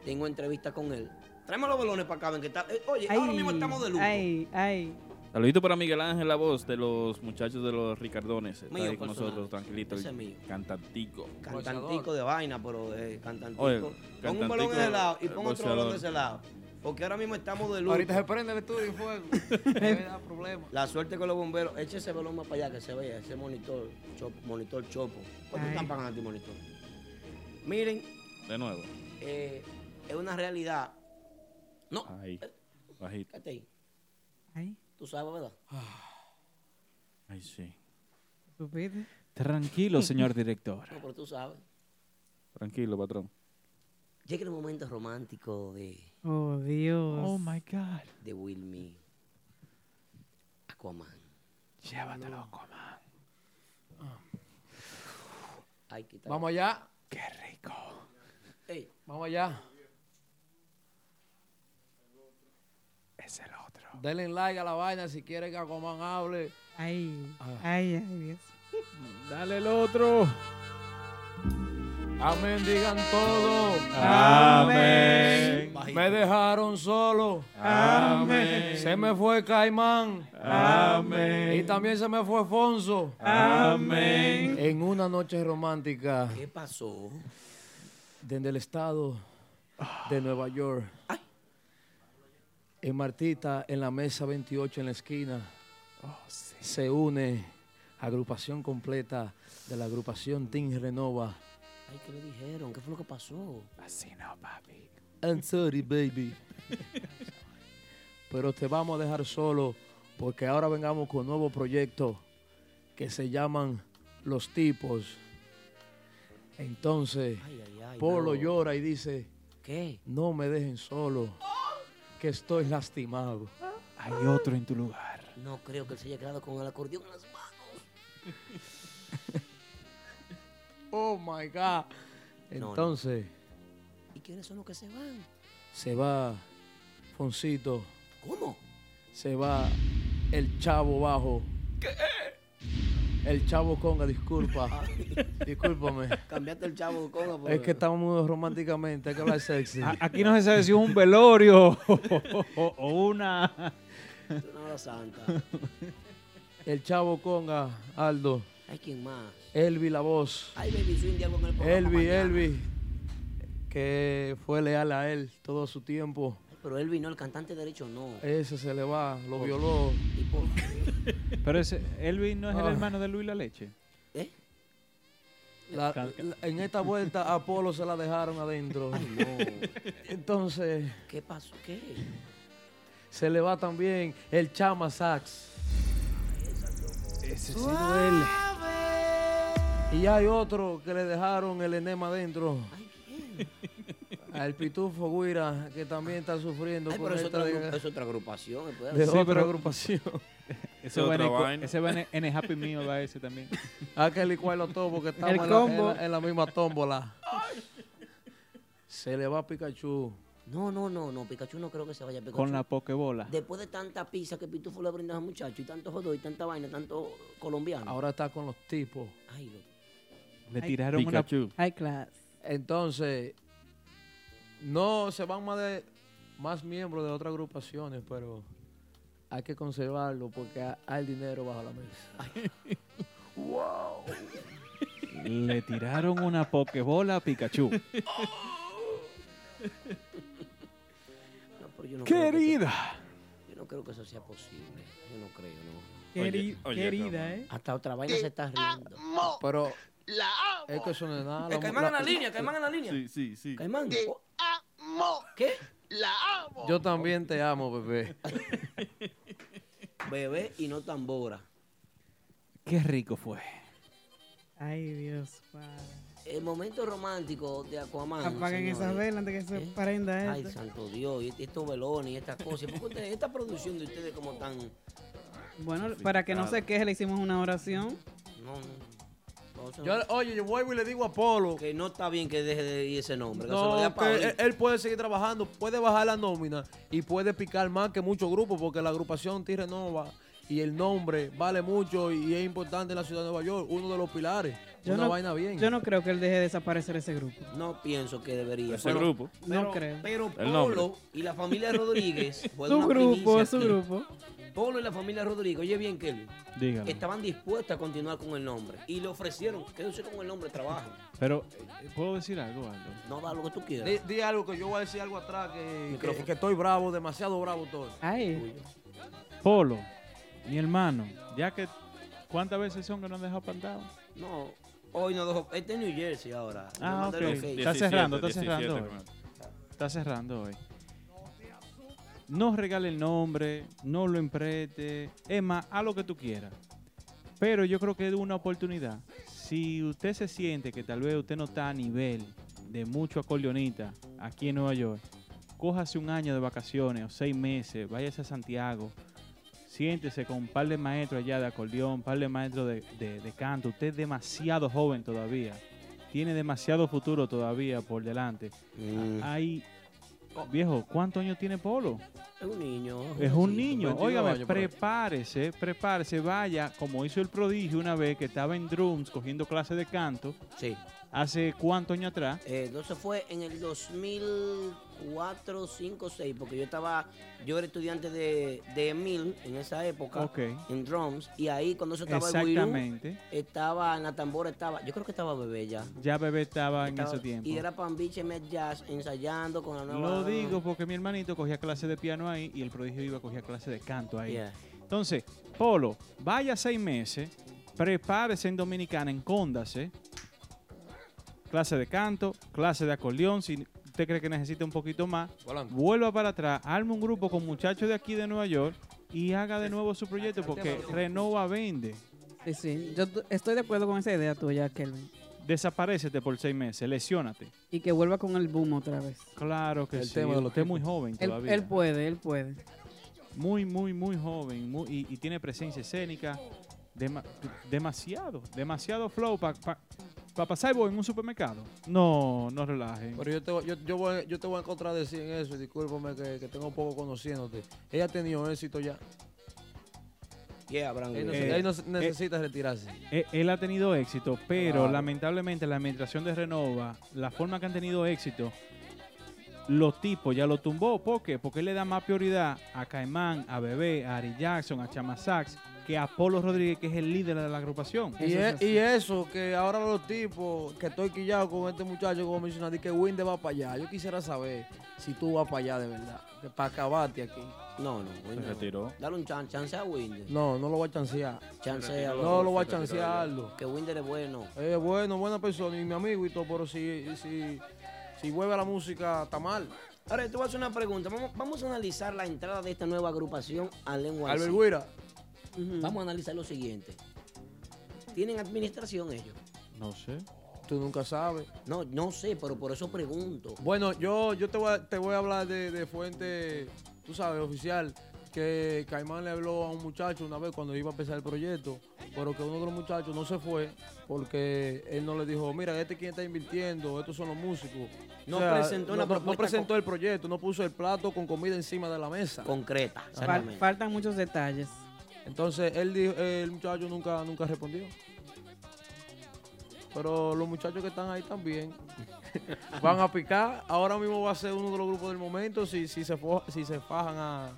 Tengo entrevista con él. Tráeme los balones para acá, ven que está. eh, oye, ahora mismo estamos de lujo. Ay, ay. Saludito para Miguel Ángel, la voz de los muchachos de los Ricardones. Está Mío ahí con personal. nosotros, tranquilito. Ese mío. Cantantico. Cantantico de vaina, pero eh, cantantico. Oye, pon un balón de ese lado y pon otro balón de ese lado. Porque ahora mismo estamos de luto. Ahorita se prende el estudio en fuego. <laughs> Me da problema. La suerte con los bomberos. Eche ese balón más para allá que se vea, ese monitor, chopo, monitor chopo. ¿Cuánto están pagando monitor? Miren, De nuevo. eh, es una realidad. No, Ahí. Bajito. quédate ahí. Ahí. Tú sabes, ¿verdad? Ay, sí. ¿Supiste? Tranquilo, señor director. No, pero tú sabes. Tranquilo, patrón. Llega el momento romántico de, Oh, Dios. Oh my God. de Wilmy. Aquaman. Llévatelo, Aquaman. Ay, quita- Vamos allá. Qué rico. Ey, Vamos allá. Es el otro. Denle like a la vaina si quieren que Aquaman hable. Ay, Ah. ay, ay, Dios. Dale el otro. Amén, digan todo. Amén. Me dejaron solo. Amén. Se me fue Caimán. Amén. Y también se me fue Fonso. Amén. En una noche romántica ¿qué pasó? desde el estado de Nueva York. En Martita, en la mesa 28 en la esquina, se une agrupación completa de la agrupación Team Renova. Ay, ¿qué le dijeron? ¿Qué fue lo que pasó? Así no, papi. I'm sorry, baby. Pero te vamos a dejar solo porque ahora vengamos con un nuevo proyecto que se llaman Los Tipos. Entonces, Ay, ay, ay. Polo pero- llora y dice, ¿Qué? no me dejen solo, que estoy lastimado. Hay otro en tu lugar. No creo que él se haya quedado con el acordeón en las manos. Oh, my God. No, no. Entonces, ¿Y quiénes son los que se van? se va Foncito, ¿Cómo? se va el chavo bajo. El chavo conga, disculpa. <laughs> Discúlpame. Cambiaste el chavo con por- Es que estamos muy románticamente, hay que hablar sexy. Aquí no se sabe si es un velorio o, <laughs> o una. Una hora santa. El chavo conga, Aldo. Hay quien más. Elvi la voz. Ay, baby, algo en el programa Elvi, mañana. Elvi. Que fue leal a él todo su tiempo. Pero Elvi no, el cantante derecho no. Ese se le va, lo violó. ¿Y por <laughs> Pero ese, Elvin no es el Ah. hermano de Luis La Leche. ¿Eh? La- la- en esta vuelta a Apolo se la dejaron adentro. Entonces, ¿Qué pasó? ¿Qué? se le va también el Chama Sax. Ese sí duele. Y hay otro que le dejaron el enema adentro. Al Pitufo Guira, que también está sufriendo Ay, con pero es esta otra, de, es otra agrupación. después. de Sí, otra pero- agrupación. <laughs> Ese Es va, en ese va en el, en el Happy Meal, va ese también. Aquel y cual los porque estamos en la, en, la, en la misma tómbola. Se le va Pikachu. No, no, no, no. Pikachu no creo que se vaya a Pikachu. Con la pokebola. Después de tanta pizza que Pitufo le brinda a ese muchacho y tanto jodo y tanta vaina, tanto colombiano. Ahora está con los tipos. Ay, lo- Le tiraron una. Pikachu. High class. Entonces, no se van más de más miembros de otras agrupaciones, pero hay que conservarlo porque ha- hay dinero bajo la mesa. <laughs> wow. Le tiraron una pokebola a Pikachu. no, pero yo no creo que eso- Querida. yo no creo que eso sea posible. Yo no creo, no. Oye, querida, cabrón. ¿eh? Hasta otra vaina se está riendo. Pero es que eso no es nada. El La- Caimán la- en la línea, Caimán en la línea. Sí, sí, sí. Caimán. oh, ¿Qué? Yo también te amo, bebé. <laughs> Bebé y no tambora. Qué rico fue. Ay, Dios, padre. El momento romántico de Aquaman. Apaguen esa señores. vela antes que se ¿Eh? prenda Ay, esto. santo Dios, y estos velones y estas cosas. ¿Por qué ustedes- esta producción de ustedes como tan... Bueno, para que no se queje, le hicimos una oración. No, no. No, Yo, oye, yo vuelvo y le digo a Polo. Que no está bien que deje de ir ese nombre. Que se lo No, dé a que Paoli. él, él puede seguir trabajando, puede bajar la nómina y puede picar más que muchos grupos porque la agrupación T-Renova y el nombre vale mucho y es importante en la ciudad de Nueva York, uno de los pilares. Yo una no, vaina bien. yo no creo que él deje de desaparecer ese grupo. No pienso que debería. Ese pero- grupo. Pero, No creo. pero. Polo y la familia Rodríguez. <laughs> fue Su una grupo, su aquí. grupo. Polo y la familia Rodríguez, oye bien, Kelvin. Estaban dispuestos a continuar con el nombre. Y le ofrecieron, quédense con el nombre, trabajen. Pero, eh, ¿puedo decir algo, Aldo? No da lo que tú quieras. Di, di algo que yo voy a decir algo atrás, que, que, que estoy bravo, demasiado bravo todo. Ay, Polo, mi hermano, ya que... ¿Cuántas veces son que nos han dejado plantados? No, hoy no dejó. Este es New Jersey ahora. Ah, ok. Está 17, cerrando, está 17, cerrando hoy. Está cerrando hoy. No regale el nombre, no lo empreste. Es más, haz lo que tú quieras. Pero yo creo que es una oportunidad. Si usted se siente que tal vez usted no está a nivel de mucho acordeonista aquí en Nueva York, cójase un año de vacaciones o seis meses, váyase a Santiago, siéntese con un par de maestros allá de acordeón, un par de maestros de, de- de canto. Usted es demasiado joven todavía. Tiene demasiado futuro todavía por delante. Mm. Hay, viejo, ¿cuántos años tiene Polo? Es un niño. Es un niño. 22 Óigame, prepárese, prepárese, vaya, como hizo el prodigio una vez que estaba en drums cogiendo clases de canto. Sí. ¿Hace cuántos años atrás? Eh, entonces fue en el 2004, 5, 6, porque yo estaba, yo era estudiante de, de Emil en esa época, Ok. en drums, y ahí cuando eso estaba el Guirú, Exactamente. estaba en la tambora, estaba, yo creo que estaba bebé ya. Ya bebé estaba en ese tiempo. Y era Pan Beach Met Jazz ensayando con la nueva. Lo digo porque mi hermanito cogía clases de piano ahí y el prodigio iba a coger clases de canto ahí. Yeah. Entonces, Polo, vaya seis meses, prepárese en Dominicana, encóndase. Clase de canto, clase de acordeón, si usted cree que necesita un poquito más, Volando. vuelva para atrás, arme un grupo con muchachos de aquí de Nueva York y haga de nuevo su proyecto porque Renova vende. sí, sí. Yo estoy de acuerdo con esa idea tuya, Kelvin. Desaparecete por seis meses, lesionate. Y que vuelva con el boom otra vez. Claro que El sí. tema de los Usted es muy joven Él, todavía. él puede, él puede. muy, muy, muy joven muy- y, y tiene presencia escénica. dema- demasiado, demasiado flow para pasar en un supermercado. No, no relajen. Pero yo te, voy- yo, yo, voy, yo te voy a contradecir en eso, y discúlpame que, que tengo poco conociéndote. Ella ha tenido éxito ya. Yeah. Él no, Eh, él no necesita retirarse. Eh, Él ha tenido éxito, pero Claro. lamentablemente la administración de Renova, la forma que han tenido éxito, los tipos ya lo tumbó. ¿Por qué? Porque él le da más prioridad a Caimán, a Bebé, a Ari Jackson, a Chama Sax, que a Polo Rodríguez, que es el líder de la agrupación. Y, es- y eso, que ahora los tipos, que estoy quillado con este muchacho, como mencionaste, que Winde va para allá. Yo quisiera saber si tú vas para allá de verdad, para acabarte aquí. No, no, Se no. retiró. Dale un chance, chance a Winder. No, no lo voy a chancear. Chancea. No lo voy a chancearlo. Que Winder es bueno. Es bueno, buena persona y mi amigo y todo, pero si, si, si vuelve a la música, está mal. Ahora, te voy a hacer una pregunta. Vamos, vamos a analizar la entrada de esta nueva agrupación al Lengua Albert Guira. Vamos a analizar lo siguiente. ¿Tienen administración ellos? No sé. Tú nunca sabes. No, no sé, pero por eso pregunto. Bueno, yo, yo te, voy a, te voy a hablar de, de fuente, tú sabes, oficial, que Caimán le habló a un muchacho una vez cuando iba a empezar el proyecto, pero que uno de los muchachos no se fue porque él no le dijo, mira, este quien está invirtiendo, estos son los músicos. No presentó una no- no- no propuesta presentó con- el proyecto, no puso el plato con comida encima de la mesa. Concreta. Faltan muchos detalles. Entonces él dijo, el muchacho nunca, nunca respondió. Pero los muchachos que están ahí también <laughs> van a picar. Ahora mismo va a ser uno de los grupos del momento si, si, se, si se fajan a, a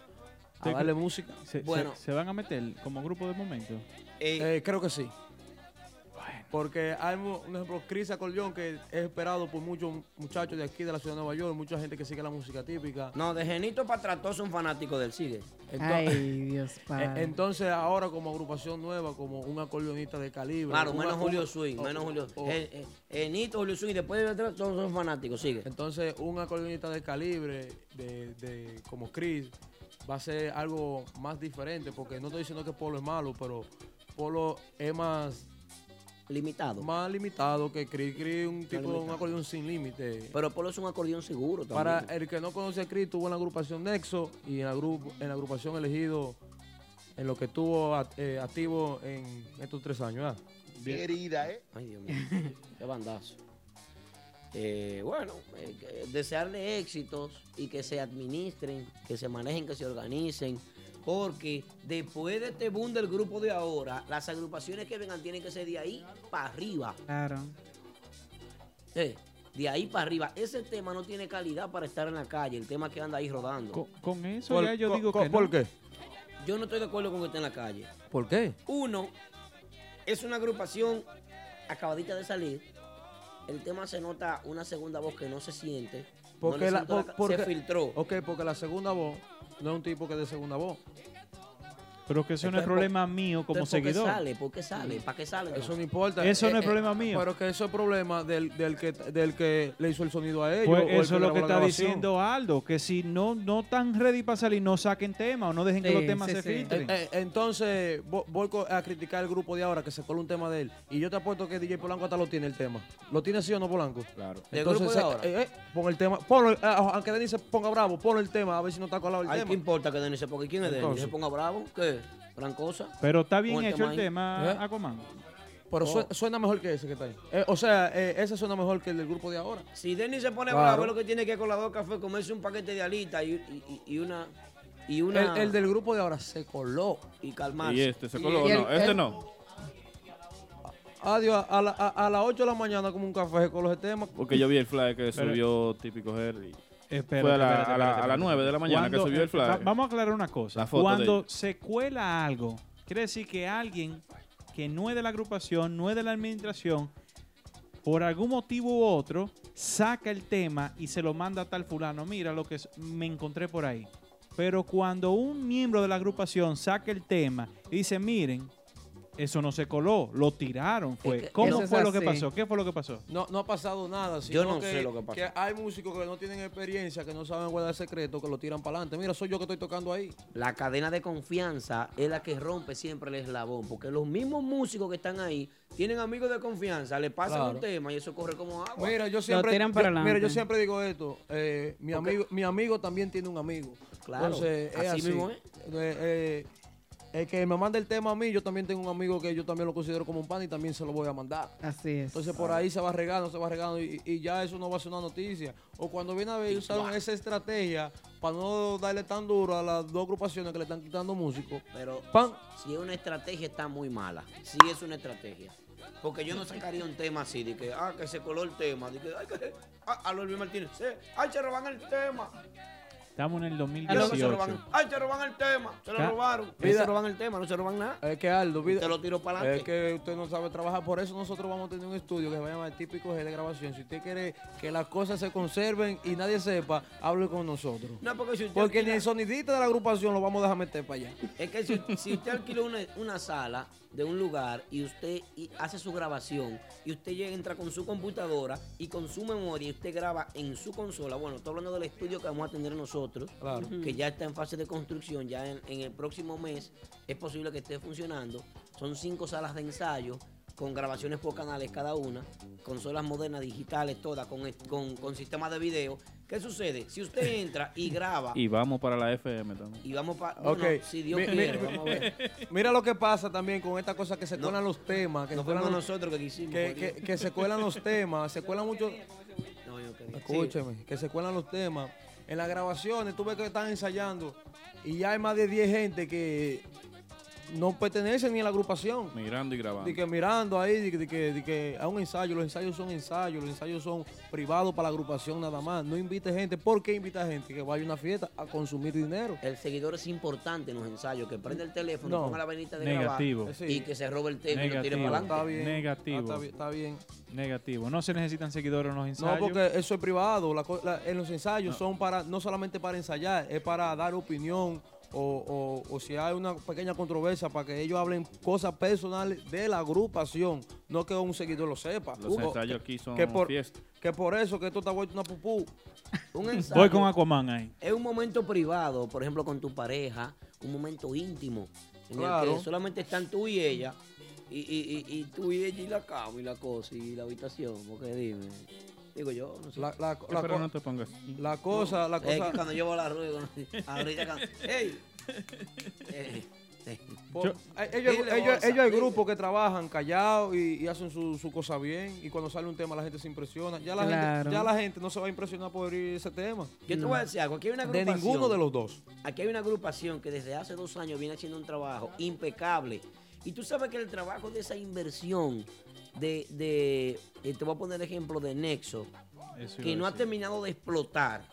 ¿Usted darle música. Se, Bueno. se- se van a meter como grupo de momento. Eh, creo que sí. Porque hay un ejemplo, Chris Acordeón, que es esperado por muchos muchachos de aquí de la ciudad de Nueva York, mucha gente que sigue la música típica. No, de Genito para atrás todos son fanáticos del Sigue. Ento- Ay, <laughs> Dios Eh, padre. Entonces ahora como agrupación nueva, como un acordeonista de calibre. Claro, menos Julio un- Swing, menos Julio. Eh, eh, Genito, Julio Swing, después de todos son fanáticos, sigue. Entonces, un acordeonista de calibre, de, de- como Chris, va a ser algo más diferente, porque no estoy diciendo que Polo es malo, pero Polo es más limitado. Más limitado que. Chris es un tipo de un acordeón sin límite. Pero Polo es un acordeón seguro también. Para el que no conoce a Chris, tuvo en la agrupación Nexo y en la, grupo, en la agrupación elegido en lo que estuvo act- eh, activo en estos tres años. ¿verdad? Querida, ¿eh? Ay, Dios mío. <laughs> Qué bandazo. Eh, bueno, eh, desearle éxitos y que se administren, que se manejen, que se organicen. Porque después de este boom del grupo de ahora, las agrupaciones que vengan tienen que ser de ahí para arriba. Claro. Eh, de ahí para arriba. Ese tema no tiene calidad para estar en la calle, el tema que anda ahí rodando. Con, con eso ¿Por- ya yo digo co- que no. ¿Por qué? Yo no estoy de acuerdo con que esté en la calle. ¿Por qué? Uno, es una agrupación acabadita de salir. El tema se nota una segunda voz que no se siente. Porque la, por- porque, se filtró. Ok, porque la segunda voz no es un tipo que de segunda voz. Pero que eso no es problema mío como Entonces, ¿por qué seguidor. sale? ¿Por qué sale? ¿Para qué sale? Eso no importa. Eso no es Eh, eh, problema mío. Pero que eso es problema del, del, que, del que le hizo el sonido a ellos. Pues eso es lo que está grabación. diciendo Aldo, que si no no están ready para salir, no saquen tema o no dejen que los temas sí, se sí. filtren. Eh, eh, entonces, vo- voy a criticar el grupo de ahora que se cola un tema de él. Y yo te apuesto que DJ Polanco hasta lo tiene el tema. ¿Lo tiene sí o no, Polanco? Claro. ¿Del Entonces, grupo de eh, ahora? eh, eh, pon el tema. Ponlo, eh, aunque Denis se ponga bravo, ponlo el tema a ver si no está colado el Ay, tema. ¿qué importa que Denis se ponga? ¿Quién es Denis? Entonces. ¿Se ponga bravo? ¿Qué? ¿Gran cosa? Pero está bien el hecho tema el ahí. tema, ¿Eh? Aquaman. Pero Oh. sue- suena mejor que ese que está ahí. Eh, o sea, eh, ese suena mejor que el del grupo de ahora. Si Denis se pone Claro. bravo, lo que tiene que con la dos café comerse un paquete de alitas y, y- y- y una. Y una. El, el del grupo de ahora se coló. y calmarse. Y este se coló. y el- no, este el- no. Adiós, a, la- a- a las 8 de la mañana como un café se coló ese tema. Porque yo vi el fly que Pero- subió típico Harry. Fue a la- espérate, a la- espérate, a las espérate. 9 de la mañana que subió el va- Vamos a aclarar una cosa. Cuando se cuela algo, quiere decir que alguien que no es de la agrupación, no es de la administración, por algún motivo u otro, saca el tema y se lo manda a tal fulano. Mira lo que me encontré por ahí. Pero cuando un miembro de la agrupación saca el tema y dice, miren, eso no se coló, lo tiraron. Fue. que ¿Cómo fue lo que pasó? ¿Qué fue lo que pasó? No, no ha pasado nada. Yo sino no que, sé lo que pasó. que hay músicos que no tienen experiencia, que no saben guardar secretos, que lo tiran para adelante. Mira, soy yo que estoy tocando ahí. La cadena de confianza es la que rompe siempre el eslabón, porque los mismos músicos que están ahí tienen amigos de confianza, le pasan Claro. un tema y eso corre como agua. Mira, yo siempre, tiran para yo- mira, yo siempre digo esto. eh, mi, amigo, mi amigo también tiene un amigo. Claro, Entonces, es así así. mismo es. Eh, eh, el que me manda el tema a mí, yo también tengo un amigo que yo también lo considero como un pan y también se lo voy a mandar. Así es. Entonces por ahí se va regando, se va regando y, y ya eso no va a ser una noticia. O cuando viene a ver, usaron esa estrategia para no darle tan duro a las dos agrupaciones que le están quitando músicos. Pero Pan. si es una estrategia está muy mala. Si es una estrategia. Porque yo no sacaría un tema así de que, ah, que se coló el tema. De que, ay, que, ah, a Luis Martínez, sí, ay, se roban el tema. Estamos en el Ay, no, que se 2018. roban, ay, se roban el tema. Se lo robaron. Mira. se roban el tema, no se roban nada. Es que Aldo, vida- Te lo tiro para es adelante. que usted no sabe trabajar, por eso nosotros vamos a tener un estudio que se va a llamar típico G de grabación. Si usted quiere que las cosas se conserven y nadie sepa, hable con nosotros. No, porque si usted Porque ni el sonidista de la agrupación lo vamos a dejar meter para allá. Es que si, si usted alquila una, una sala de un lugar y usted hace su grabación y usted entra con su computadora y con su memoria y usted graba en su consola, bueno, estoy hablando del estudio que vamos a tener nosotros, Claro. que ya está en fase de construcción, ya en, en el próximo mes es posible que esté funcionando. Son cinco salas de ensayo con grabaciones por canales cada una, consolas modernas, digitales, todas, con, con, con sistemas de video. ¿Qué sucede? Si usted entra y graba Y vamos para la FM también. y vamos para... Ok. si Dios Mi- mi- quiere, vamos a ver. <laughs> Mira lo que pasa también con esta cosa que se No. cuelan los temas. Que No se cuelan nosotros que quisimos. que, que- se cuelan los <laughs> temas, se cuelan mucho. No, yo quería- Escúcheme, que se cuelan los temas. En las grabaciones, tú ves que están ensayando y ya hay más de 10 gente que no pertenecen ni a la agrupación. Mirando y grabando. De que mirando ahí, de que, de que, de que a un ensayo, los ensayos son ensayos, los ensayos son privados para la agrupación nada más. No invite gente. ¿Por qué invita gente? Que vaya a una fiesta a consumir dinero. El seguidor es importante en los ensayos, que prende el teléfono, No. ponga la venita de Negativo. grabar y que se robe el tema y lo tire para adelante. Está bien. Negativo. Ah, está bien, está bien. Negativo. No se necesitan seguidores en los No, ensayos. porque eso es privado. La co- la- en los ensayos son para no solamente para ensayar, es para dar opinión o, o- o si hay una pequeña controversia para que ellos hablen cosas personales de la agrupación, no que un seguidor lo sepa. Los ensayos aquí son que por, fiesta. que por eso que esto está vuelto una pupú. Un ensayo Voy con Aquaman ahí. es un momento privado, por ejemplo, con tu pareja, un momento íntimo, en el que solamente están tú y ella, y, y, y, y tú y ella y la cama y la cosa y la habitación, porque dime. Digo yo, no sé. La, la- la Pero no te pongas. la cosa, la Es que cosa. cuando yo voy a la rueda, ahorita cuando, ¡Ey! Eh, Por- eh, ellos, hay grupos que trabajan callados y, y hacen su, su cosa bien y cuando sale un tema la gente se impresiona. Ya la, Claro. gente, ya la gente no se va a impresionar por oír ese tema. Yo te voy a decir algo, aquí hay una De agrupación. ninguno de los dos. Aquí hay una agrupación que desde hace dos años viene haciendo un trabajo impecable. Y tú sabes que el trabajo de esa inversión de, de eh, te voy a poner el ejemplo de Nexo, Eso que no ha terminado de explotar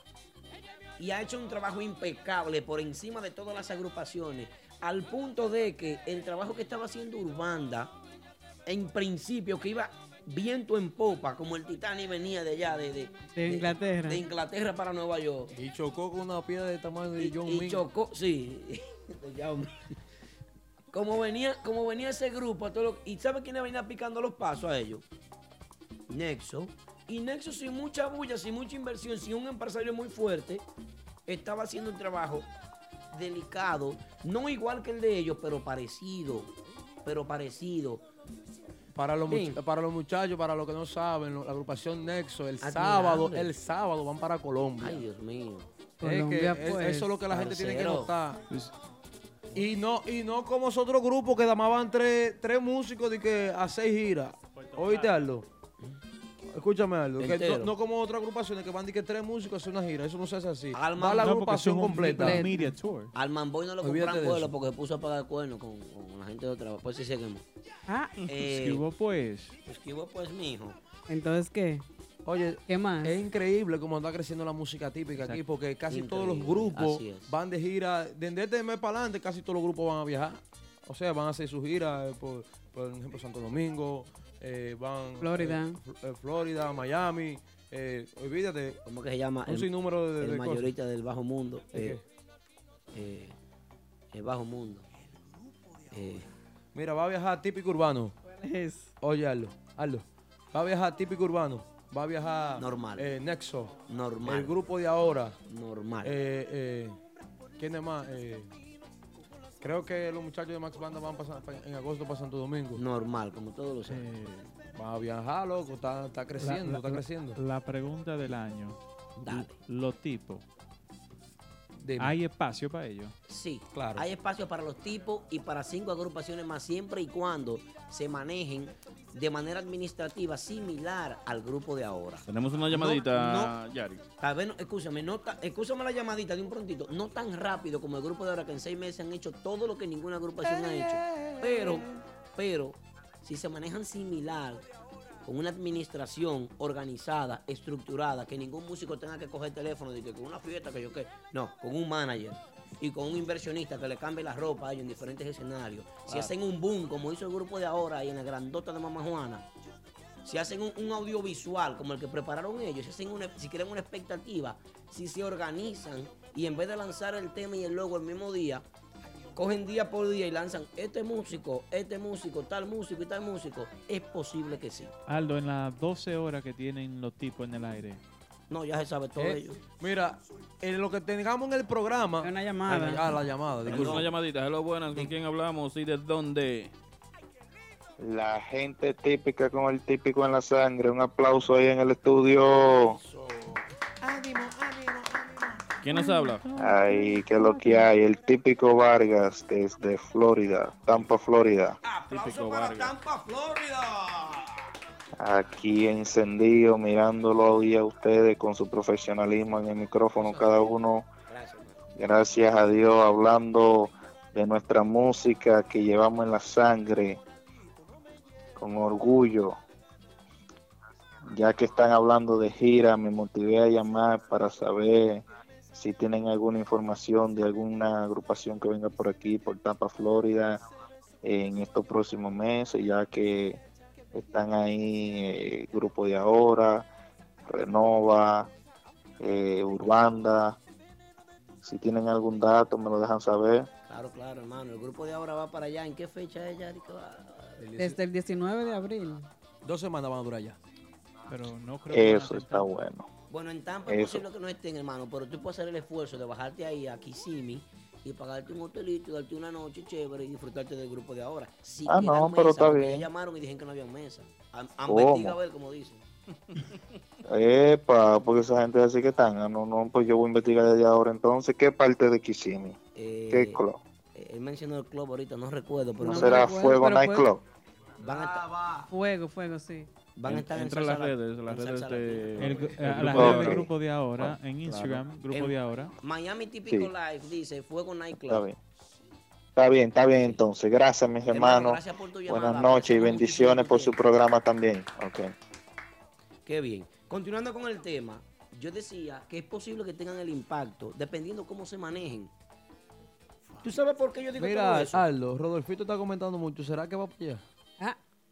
y ha hecho un trabajo impecable por encima de todas las agrupaciones, al punto de que el trabajo que estaba haciendo Urbanda, en principio, que iba viento en popa, como el Titanic venía de allá, de, de, De Inglaterra. de Inglaterra para Nueva York. Y chocó con una piedra de tamaño de John Y chocó, sí. <laughs> de Ming. Como venía, como venía ese grupo, a todo lo- ¿y sabe quién le venía picando los pasos a ellos? Nexo. Y Nexo sin mucha bulla, sin mucha inversión, sin un empresario muy fuerte, estaba haciendo un trabajo delicado, no igual que el de ellos, pero parecido, pero parecido. Para los, para muchachos, para los que no saben, la agrupación Nexo, el Admirable. sábado, el sábado van para Colombia. Ay, Dios mío. Es que Colombia, pues. eso es lo que la gente tiene que notar. Y no, y no como esos otros grupos que llamaban tres, tres músicos de que a seis giras. ¿Oíste, Aldo? Escúchame, Aldo. Que no, no como otras agrupaciones que van de que tres músicos a hacer una gira. Eso no se hace así. Va la No, agrupación completa. media- tour. Al Manboy no lo compran eso. porque se puso a pagar cuerno con, con la gente de otra. Pues sí seguimos. Ah, Eh, Esquivo, pues. Esquivo, pues, mijo. Entonces, ¿qué? Oye, ¿Qué más? es increíble cómo está creciendo la música típica aquí, porque casi todos los grupos van de gira. Desde este mes para adelante, casi todos los grupos van a viajar. O sea, van a hacer su gira eh, por, por ejemplo, Santo Domingo, eh, van Florida. eh, Fl- eh, Florida, Miami. Eh, olvídate. ¿Cómo que se llama? Un sinnúmero de, el de cosas. mayorista del bajo mundo. ¿De eh, eh, el bajo mundo. Eh, Mira, va a viajar típico urbano. es? Oye, Aldo, Aldo. Va a viajar típico urbano. Va a viajar. Normal. eh, Nexo. normal. El grupo de ahora. normal. Eh, eh, ¿Quién es más? Eh, creo que los muchachos de Max Banda van pa- pa- en agosto para Santo Domingo. normal, como todos los años. Eh, Va a viajar, loco. Está, está creciendo, la, está creciendo. la pregunta del año. Dale. Los tipos. ¿Hay espacio para ellos? Sí, Claro. hay espacio para los tipos y para cinco agrupaciones más, siempre y cuando se manejen de manera administrativa similar al grupo de ahora. Tenemos una llamadita, Yari. Tal vez, no- escúchame, no ta- escúchame la llamadita de un prontito, no tan rápido como el grupo de ahora que en seis meses han hecho todo lo que ninguna agrupación ha hecho. Pero, pero, si se manejan similar, con una administración organizada, estructurada, que ningún músico tenga que coger el teléfono de que con una fiesta que yo qué, no, con un manager y con un inversionista que le cambie la ropa a ellos en diferentes escenarios. Si Claro. hacen un boom, como hizo el grupo de ahora y en la grandota de Mamá Juana, si hacen un, un audiovisual como el que prepararon ellos, si, hacen una, si quieren una expectativa, si se organizan y en vez de lanzar el tema y el logo el mismo día, cogen día por día y lanzan este músico, este músico, tal músico y tal músico, es posible que sí. Aldo, en las 12 horas que tienen los tipos en el aire. No, ya se sabe todo Eh, ello. Mira, en lo que tengamos en el programa. Una llamada. Ah, la llamada. Disculpa. una llamadita. Hello, buenas. ¿Con quién hablamos y de dónde? La gente típica con el típico en la sangre. Un aplauso ahí en el estudio. ¿Quién nos habla? Ay, que lo que hay. El típico Vargas desde Florida, Tampa, Florida. Típico Vargas. Tampa, Florida. Aquí encendido, mirándolo hoy a ustedes con su profesionalismo en el micrófono, cada uno. Gracias a Dios, hablando de nuestra música que llevamos en la sangre, con orgullo. Ya que están hablando de gira, me motivé a llamar para saber si tienen alguna información de alguna agrupación que venga por aquí, por Tampa, Florida, en estos próximos meses, ya que están ahí eh, Grupo de Ahora, Renova, eh, Urbanda. Si tienen algún dato, me lo dejan saber. Claro, claro, hermano. El grupo de ahora va para allá. ¿En qué fecha es, Yari? Desde el 19 de abril. Dos semanas van a durar ya. Pero no creo que Eso está bueno. Bueno, en Tampa es posible que no estén, hermano, pero tú puedes hacer el esfuerzo de bajarte ahí a Kissimmee y pagarte un hotelito darte una noche chévere y disfrutarte del grupo de ahora. Si Ah, no, pero está porque bien. Llamaron y dijeron que no había mesa. A ver cómo dicen. Epa, porque esa gente así que están. ah, No, no, pues yo voy a investigar desde ahora entonces. ¿Qué parte de Kissimmee? Eh, ¿Qué clo? eh, él mencionó el club ahorita, no recuerdo. Pero ¿No será recuerdo, Fuego Nightclub? Van a estar, Fuego, fuego, sí. Van a estar en las redes, las en redes de... Latina. El, del a grupo de- del grupo de ahora, en Claro. Instagram, grupo En de ahora. Miami Típico Sí. Live dice Fuego Nightclub. Está bien. Está bien, está bien entonces. Gracias, mis Hermano, hermanos. gracias por tu llamada, Buenas noches y bendiciones por su programa también. Ok. Qué bien. Continuando con el tema, yo decía que es posible que tengan el impacto dependiendo cómo se manejen. ¿Tú sabes por qué yo digo Mira, todo eso? Aldo, Rodolfito está comentando mucho. ¿Será que va para allá?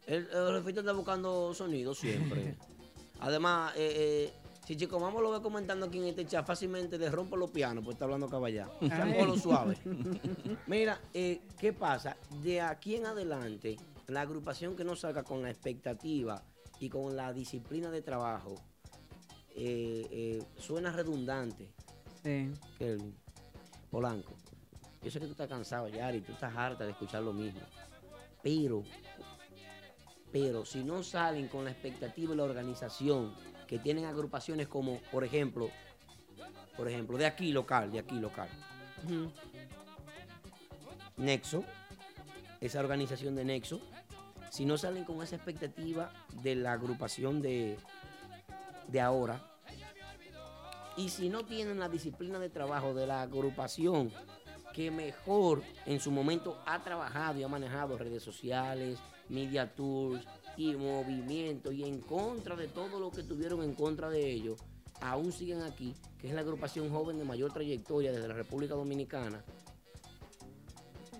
El, el Refito está buscando sonido siempre. <laughs> Además, eh, eh, si Chico Mamo lo ve comentando aquí en este chat, fácilmente le rompo los pianos, pues está hablando caballá. Lo suave. <laughs> Mira, eh, ¿qué pasa? De aquí en adelante, la agrupación que no salga con la expectativa y con la disciplina de trabajo, eh, suena redundante. sí. Kelvin, Polanco, yo sé que tú estás cansado, Yari, tú estás harta de escuchar lo mismo. Pero, pero si no salen con la expectativa y la organización que tienen agrupaciones como, por ejemplo, por ejemplo, de aquí local, de aquí local. Nexo, esa organización de Nexo, si no salen con esa expectativa de la agrupación de, de ahora, y si no tienen la disciplina de trabajo de la agrupación que mejor en su momento ha trabajado y ha manejado redes sociales, media tours y movimiento y en contra de todo lo que tuvieron en contra de ellos, aún siguen aquí, que es la agrupación joven de mayor trayectoria desde la República Dominicana,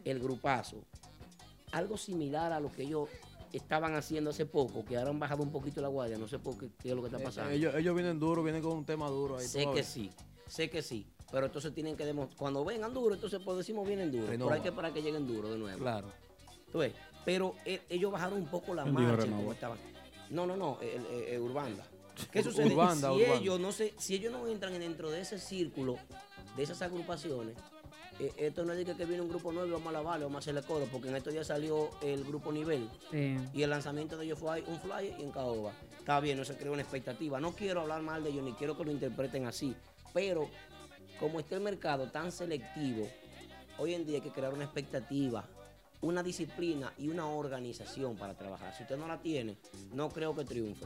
el grupazo. Algo similar a lo que ellos estaban haciendo hace poco, que ahora han bajado un poquito la guardia, no sé por qué, qué es lo que está Eh, pasando. ellos, ellos vienen duros, vienen con un tema duro ahí. Sé que sí, sé que sí. Pero entonces tienen que demostrar. Cuando vengan duros, entonces pues decimos vienen. Renova. Pero hay que esperar que lleguen duros de nuevo. Claro. ¿Tú ves? Pero eh, ellos bajaron un poco la marcha. Como estaban. No, no, no, el, el- el Urbanda. ¿Qué <laughs> sucede? Urbanda, si Urbanda. ellos no sé, si ellos no entran dentro de ese círculo, de esas agrupaciones, eh, esto no es de que, viene un grupo nuevo y vamos a lavarle, vamos a hacerle coro, porque en estos días salió el grupo nivel. Sí. Y el lanzamiento de ellos fue ahí, un flyer y en caoba. Está bien, no se creó una expectativa. No quiero hablar mal de ellos ni quiero que lo interpreten así. Pero como está el mercado tan selectivo, hoy en día hay que crear una expectativa, una disciplina y una organización para trabajar. Si usted no la tiene, no creo que triunfe.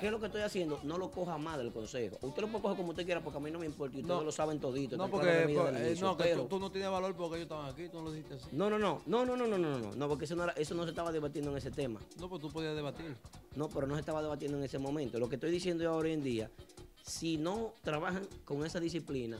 ¿Qué es lo que estoy haciendo? No lo coja más del consejo. Usted lo puede coger como usted quiera porque a mí no me importa y ustedes No. lo saben todito. No, porque, eh, no, que pero- tú, tú no tienes valor porque ellos estaban aquí, tú no lo dijiste así. no, no, no, no, no, no, no, no, no, no, porque eso no, era- eso no se estaba debatiendo en ese tema. No, pues tú podías debatir. No, pero no se estaba debatiendo en ese momento. Lo que estoy diciendo yo ahora en día, si no trabajan con esa disciplina,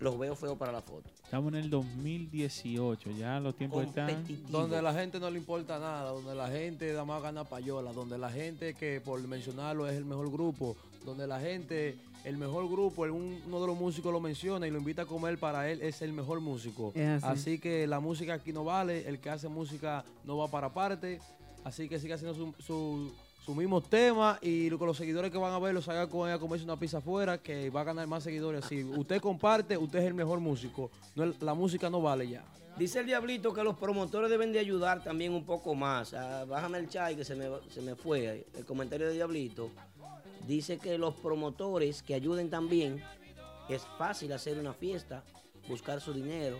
los veo feos para la foto. Estamos en el 2018, ya los tiempos están. Donde la gente no le importa nada, donde la gente da más gana payola, donde la gente que por mencionarlo es el mejor grupo, donde la gente, el mejor grupo, el- un- uno de los músicos lo menciona y lo invita a comer para él, es el mejor músico. Así que la música aquí no vale, el que hace música no va para parte, así que sigue haciendo su, su, su mismo tema y con los seguidores que van a ver los haga con a comerse una pizza afuera, que va a ganar más seguidores. Si usted comparte, usted es el mejor músico. La música no vale ya. Dice el diablito que los promotores deben de ayudar también un poco más. Ah, bájame el chat que se me, se me fue el comentario de diablito. Dice que los promotores que ayuden también. Es fácil hacer una fiesta, buscar su dinero,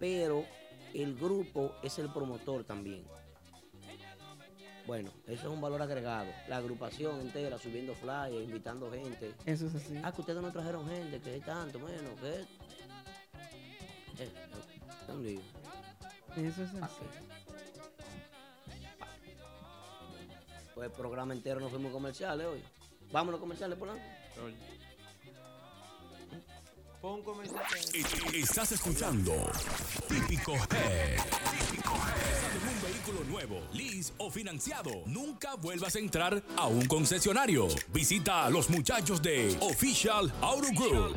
pero el grupo es el promotor también. Bueno, eso es un valor agregado. La agrupación entera subiendo flyers, invitando gente. Eso es así. Ah, que ustedes no trajeron gente, que es tanto, bueno, que es. Eh, es un lío. Eso es así. Pues el programa entero nos fuimos comerciales hoy. Vámonos comerciales, Polanco. Pon Estás escuchando Típico Head. En un vehículo nuevo, lease o financiado, nunca vuelvas a entrar a un concesionario. Visita a los muchachos de Official Auto Group.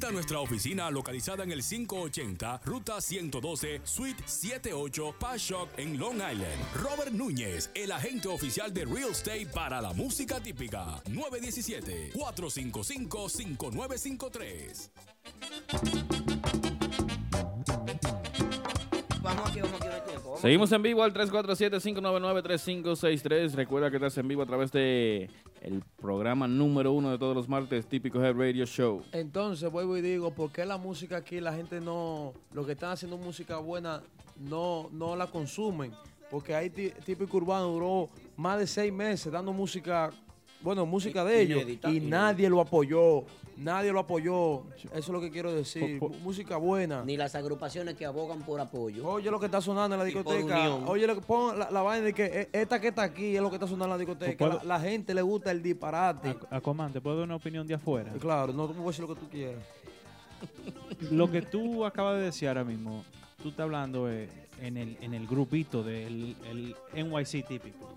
Visita nuestra oficina localizada en el 580 Ruta 112 Suite 78 Pashock en Long Island. Robert Núñez, el agente oficial de Real Estate para la música típica. 917 455 5953. Seguimos en vivo al 347-599-3563. Recuerda que estás en vivo a través de el programa número uno de todos los martes, típico Head Radio Show. Entonces vuelvo y digo, ¿por qué la música aquí la gente no, los que están haciendo música buena no, no la consumen? Porque ahí Tí- típico urbano duró más de seis meses dando música, bueno, música de ellos y nadie lo apoyó, nadie lo apoyó. Eso es lo que quiero decir, música buena. Ni las agrupaciones que abogan por apoyo. Oye lo que está sonando en la discoteca. Oye lo que pon la, la vaina de que eh, esta que está aquí es lo que está sonando en la discoteca. ¿Puedo- La, la gente le gusta el disparate. Aquaman, ¿te puedo dar una opinión de afuera? Claro, no tú me puedes decir lo que tú quieras. <laughs> Lo que tú acabas de decir ahora mismo, tú estás hablando eh, en, el, en el grupito del el NYC típico.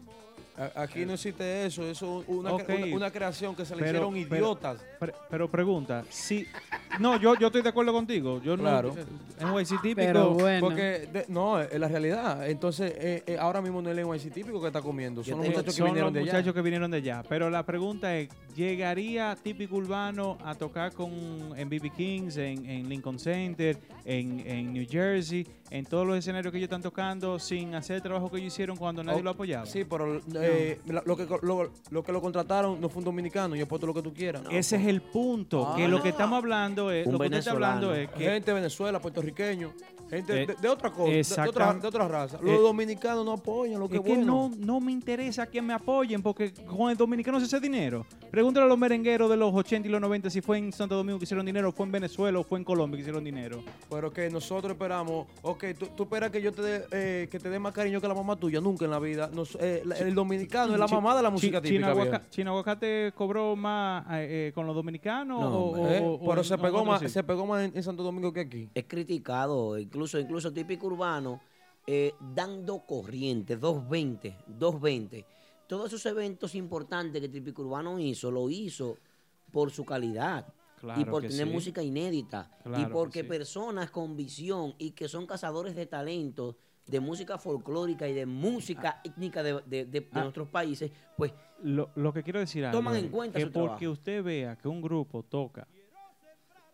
Aquí no existe eso, eso es una, una, una creación que se le Pero- hicieron pero- idiotas. Pero, pero pregunta, si... No, yo, yo estoy de acuerdo contigo. Yo Claro. no... NYC típico... Porque, de- no, es la realidad. Entonces, eh, eh, ahora mismo no es el NYC típico que está comiendo. Son los muchachos que vinieron los de allá. muchachos que vinieron de allá. Pero la pregunta es, ¿llegaría típico urbano a tocar con en BB Kings, en, en Lincoln Center, en, en New Jersey, en todos los escenarios que ellos están tocando sin hacer el trabajo que ellos hicieron cuando nadie Oh, lo apoyaba? Sí, pero eh, la- lo, que, lo, lo que lo contrataron no fue un dominicano. Yo puesto lo que tú quieras. Ese es el punto, Ah. que lo que estamos hablando es, Un lo que usted está hablando es que Gente de Venezuela, puertorriqueño, gente Eh, de, de otra cosa, de, de otra, de otra raza. eh, Los dominicanos no apoyan lo que es que bueno. no, no me interesa que me apoyen porque con el dominicano se hace dinero. Pregúntale a los merengueros de los 80 y los 90 si fue en Santo Domingo que hicieron dinero, fue en Venezuela o fue en Colombia que hicieron dinero. Pero que nosotros esperamos, ok, tú, tú esperas que yo te dé eh, que te dé más cariño que la mamá tuya, nunca en la vida. Nos- eh, la- el dominicano es la mamá de la música típica. Chino, viejo. Aguaca- Chino Aguacate cobró más eh, eh, con los dominicanos No, o, eh, o- o- pero o se pegó más, se pegó más en, en Santo Domingo que aquí. Es criticado, incluso, incluso típico urbano, eh, dando corriente, 220, 220. Todos esos eventos importantes que típico urbano hizo, lo hizo por su calidad. y por tener sí. música inédita. y Claro porque sí. personas con visión y que son cazadores de talentos de música folclórica y de música étnica de, de- de- de Ah. nuestros países, pues Lo, lo que quiero decir Toman en cuenta que su porque trabajo. usted vea que un grupo toca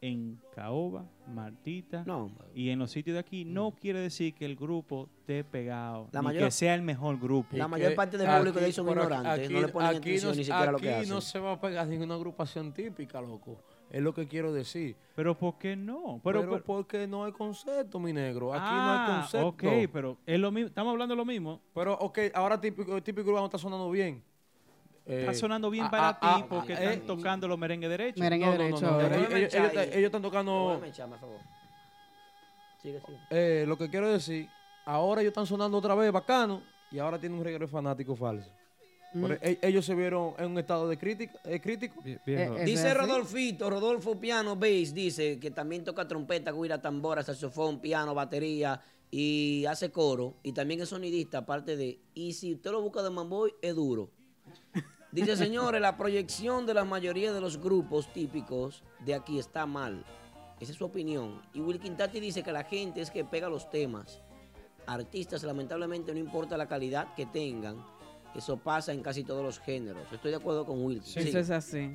en Caoba, Martita y en los sitios de aquí, no quiere decir que el grupo esté pegado, La ni mayor- que sea el mejor grupo. La mayor parte del público de ahí son ignorantes, no le ponen atención ni siquiera a lo que aquí hacen. no se va a pegar ninguna agrupación típica, loco. Es lo que quiero decir. Pero ¿por qué no? Pero, Pero- pero- porque no hay concepto, mi negro. Aquí no Ah, hay concepto. ok, pero es lo mismo, estamos hablando de lo mismo. Pero, ok, ahora típico, típico urbano está sonando bien. Está Eh, sonando bien ah, para ah, ti ah, porque eh, están tocando los merengue derechos. Merengue no, no, derecho. no, no, ellos- ellos- ellos- ellos están tocando... Déjame echarme, por favor. Sigue, sigue. Eh, lo que quiero decir, ahora ellos están sonando otra vez bacano y ahora tienen un regreso fanático falso. Mm. e- ellos se vieron en un estado de crítica, eh, crítico. Dice Rodolfito, Rodolfo Piano Bass, dice que también toca trompeta, guira, tambora, saxofón, piano, batería y hace coro. Y también es sonidista, aparte de. Y si usted lo busca de Mamboy, es duro. Dice, señores, la proyección de la mayoría de los grupos típicos de aquí está mal. Esa es su opinión. Y Wilkin Tati dice que la gente es que pega los temas. Artistas, lamentablemente, no importa la calidad que tengan. Eso pasa en casi todos los géneros. Estoy de acuerdo con Wilkin. Eso Sigue. es así.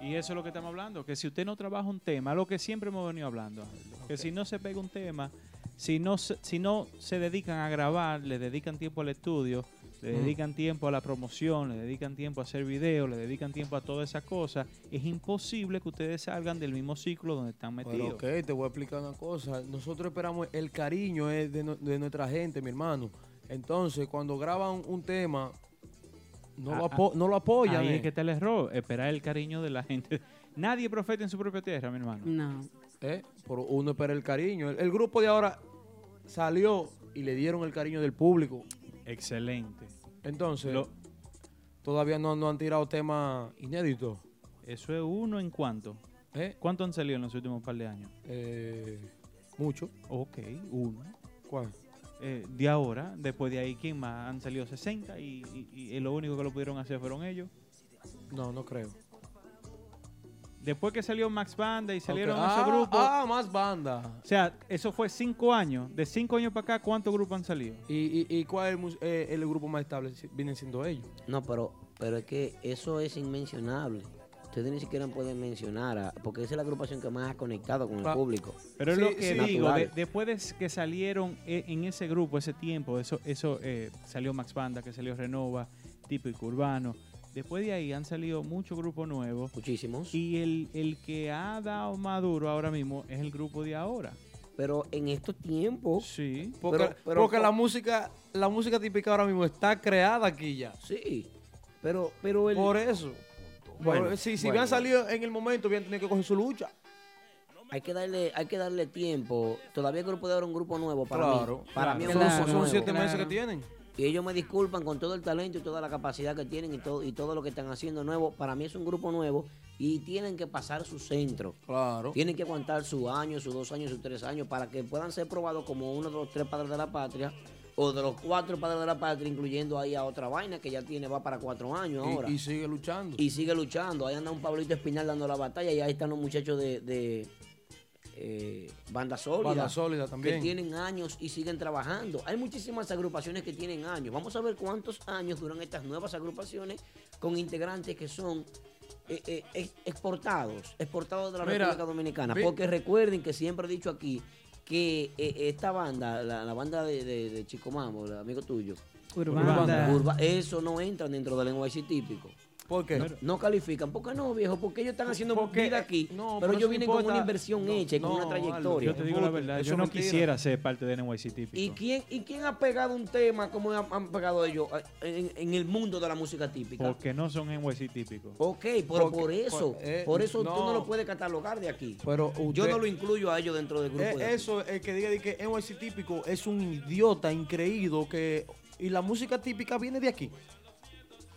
Y eso es lo que estamos hablando, que si usted no trabaja un tema, lo que siempre hemos venido hablando, que si no se pega un tema, si no, se- si no se dedican a grabar, le dedican tiempo al estudio, le Mm. dedican tiempo a la promoción, le dedican tiempo a hacer videos, le dedican tiempo a todas esas cosas, es imposible que ustedes salgan del mismo ciclo donde están Pero metidos. ok, te voy a explicar una cosa. Nosotros esperamos el cariño eh, de, nu- de nuestra gente, mi hermano. Entonces, cuando graban un tema, no, Ah, lo, apo- ah, no lo apoyan. Ahí eh. es que está el error, esperar el cariño de la gente. <laughs> Nadie profeta en su propia tierra, mi hermano. No. ¿Eh? Pero uno espera el cariño. El, el grupo de ahora salió y le dieron el cariño del público. Excelente. Entonces, Lo- todavía no, no han tirado temas inéditos. Eso es uno en cuánto. ¿Eh? ¿Cuánto han salido en los últimos par de años? Eh, mucho. Ok, uno. ¿Cuál? Eh, de ahora, después de ahí, ¿quién más? Han salido 60 y, y- y lo único que lo pudieron hacer fueron ellos. No, no creo. Después que salió Max Banda y salieron Ok. esos Ah, grupos. Ah, más banda. O sea, eso fue cinco años. De cinco años para acá, ¿cuántos grupos han salido? ¿Y, y, y cuál es el, eh, el grupo más estable? Vienen siendo ellos. No, pero, pero es que eso es inmencionable. Ustedes ni siquiera pueden mencionar, a- porque esa es la agrupación que más ha conectado con el Ah, público. Pero es Sí, lo que sí. digo, de- después de que salieron eh, en ese grupo, ese tiempo, eso, eso eh, salió Max Banda, que salió Renova, Típico Urbano. Después de ahí han salido muchos grupos nuevos. Muchísimos. Y el, el que ha dado más duro ahora mismo es el grupo de ahora. Pero en estos tiempos. Sí. Porque, Pero- pero- porque la música la música típica ahora mismo está creada aquí ya. Sí. Pero, pero el. Por eso. Bueno, si si bueno. hubieran salido en el momento, hubieran tenido que coger su lucha. Hay que darle, hay que darle tiempo. Todavía el grupo de ahora es un grupo nuevo para Claro, mí. Para claro. mí es Son- un son grupo nuevo. siete meses que tienen. Y ellos me disculpan con todo el talento y toda la capacidad que tienen y todo, y todo lo que están haciendo nuevo. Para mí es un grupo nuevo y tienen que pasar su centro. Claro. Tienen que aguantar su año, sus dos años, sus tres años para que puedan ser probados como uno de los tres padres de la patria o de los cuatro padres de la patria, incluyendo ahí a otra vaina que ya tiene, va para cuatro años Y- ahora. Y, sigue luchando. Y sigue luchando. Ahí anda un Pablito Espinal dando la batalla y ahí están los muchachos de, de, eh, Banda Sólida. Banda Sólida también. Que tienen años y siguen trabajando. Hay muchísimas agrupaciones que tienen años. Vamos a ver cuántos años duran estas nuevas agrupaciones con integrantes que son eh, eh, ex- exportados, exportados de la Mira, República Dominicana. vi- Porque recuerden que siempre he dicho aquí que eh, esta banda, la, la banda de, de- de Chico Mambo, el amigo tuyo. Urba- eso no entra dentro del lenguaje típico. ¿Por qué? No califican. ¿Por qué no, viejo? Porque ellos están haciendo Porque, vida aquí. eh, no, pero pero ellos vienen con importa. una inversión No, hecha y con una trayectoria. Yo te digo la verdad, Eso yo no mentira. quisiera ser parte de NYC típico. ¿Y quién, ¿Y quién ha pegado un tema como han, pegado ellos eh, en, en el mundo de la música típica? Porque no son NYC típicos. Ok, pero Porque- por eso, por- eh, por eso tú no. lo puedes catalogar de aquí. Pero Yo no lo incluyo a ellos dentro del grupo. Eh, de eso, el que diga de que NYC típico es un idiota increído que y la música típica viene de aquí.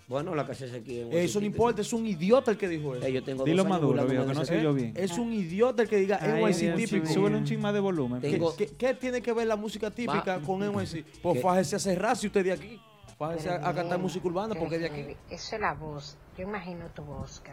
Bueno, la se hace aquí en Eso no importa, es un idiota el que dijo eso. Eh, yo tengo Dilo maduro, viejo, que no se oyó bien. Es un idiota el que diga NYC típico. Súbele un chin más de volumen. ¿Qué, Tengo- qué- qué tiene que ver la música típica Va. con NYC? Pues fájese a cerrar si usted es de aquí. Fájese a, a cantar música urbana porque es de aquí. Eso es la voz. Yo imagino tu voz.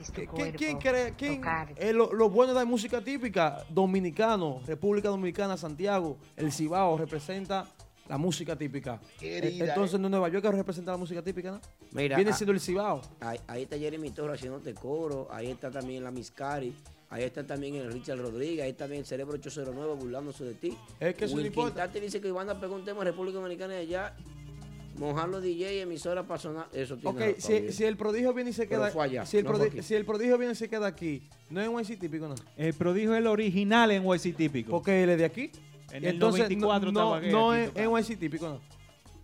Es tu ¿Qué- cuerpo, ¿Quién cree? ¿Quién? eh, lo, lo bueno de la música típica, dominicano, República Dominicana, Santiago, el Cibao representa la música típica. Querida, Eh, Entonces, no Nueva York representa la música típica, ¿no? Mira, Viene ah, siendo el Cibao. Ahí, ahí está Jeremy Torres haciéndote coro, ahí está también la Miscari, ahí está también el Richard Rodríguez, ahí está también el Cerebro 809 burlándose de ti. Es que eso no importa. Dice que Ivana pegó un tema en República Dominicana y allá, mojar los DJ y emisoras para sonar, eso tiene Ok, si, si el prodigio viene y se Pero queda fue allá, si, el no fue prodi- aquí. si el prodigio viene y se queda aquí, no es NYC típico, ¿no? El prodigio es el original NYC típico. Porque él es de aquí. En Y el Entonces, 94 no, no, estaba no aquí es tocando. NYC típico, ¿no?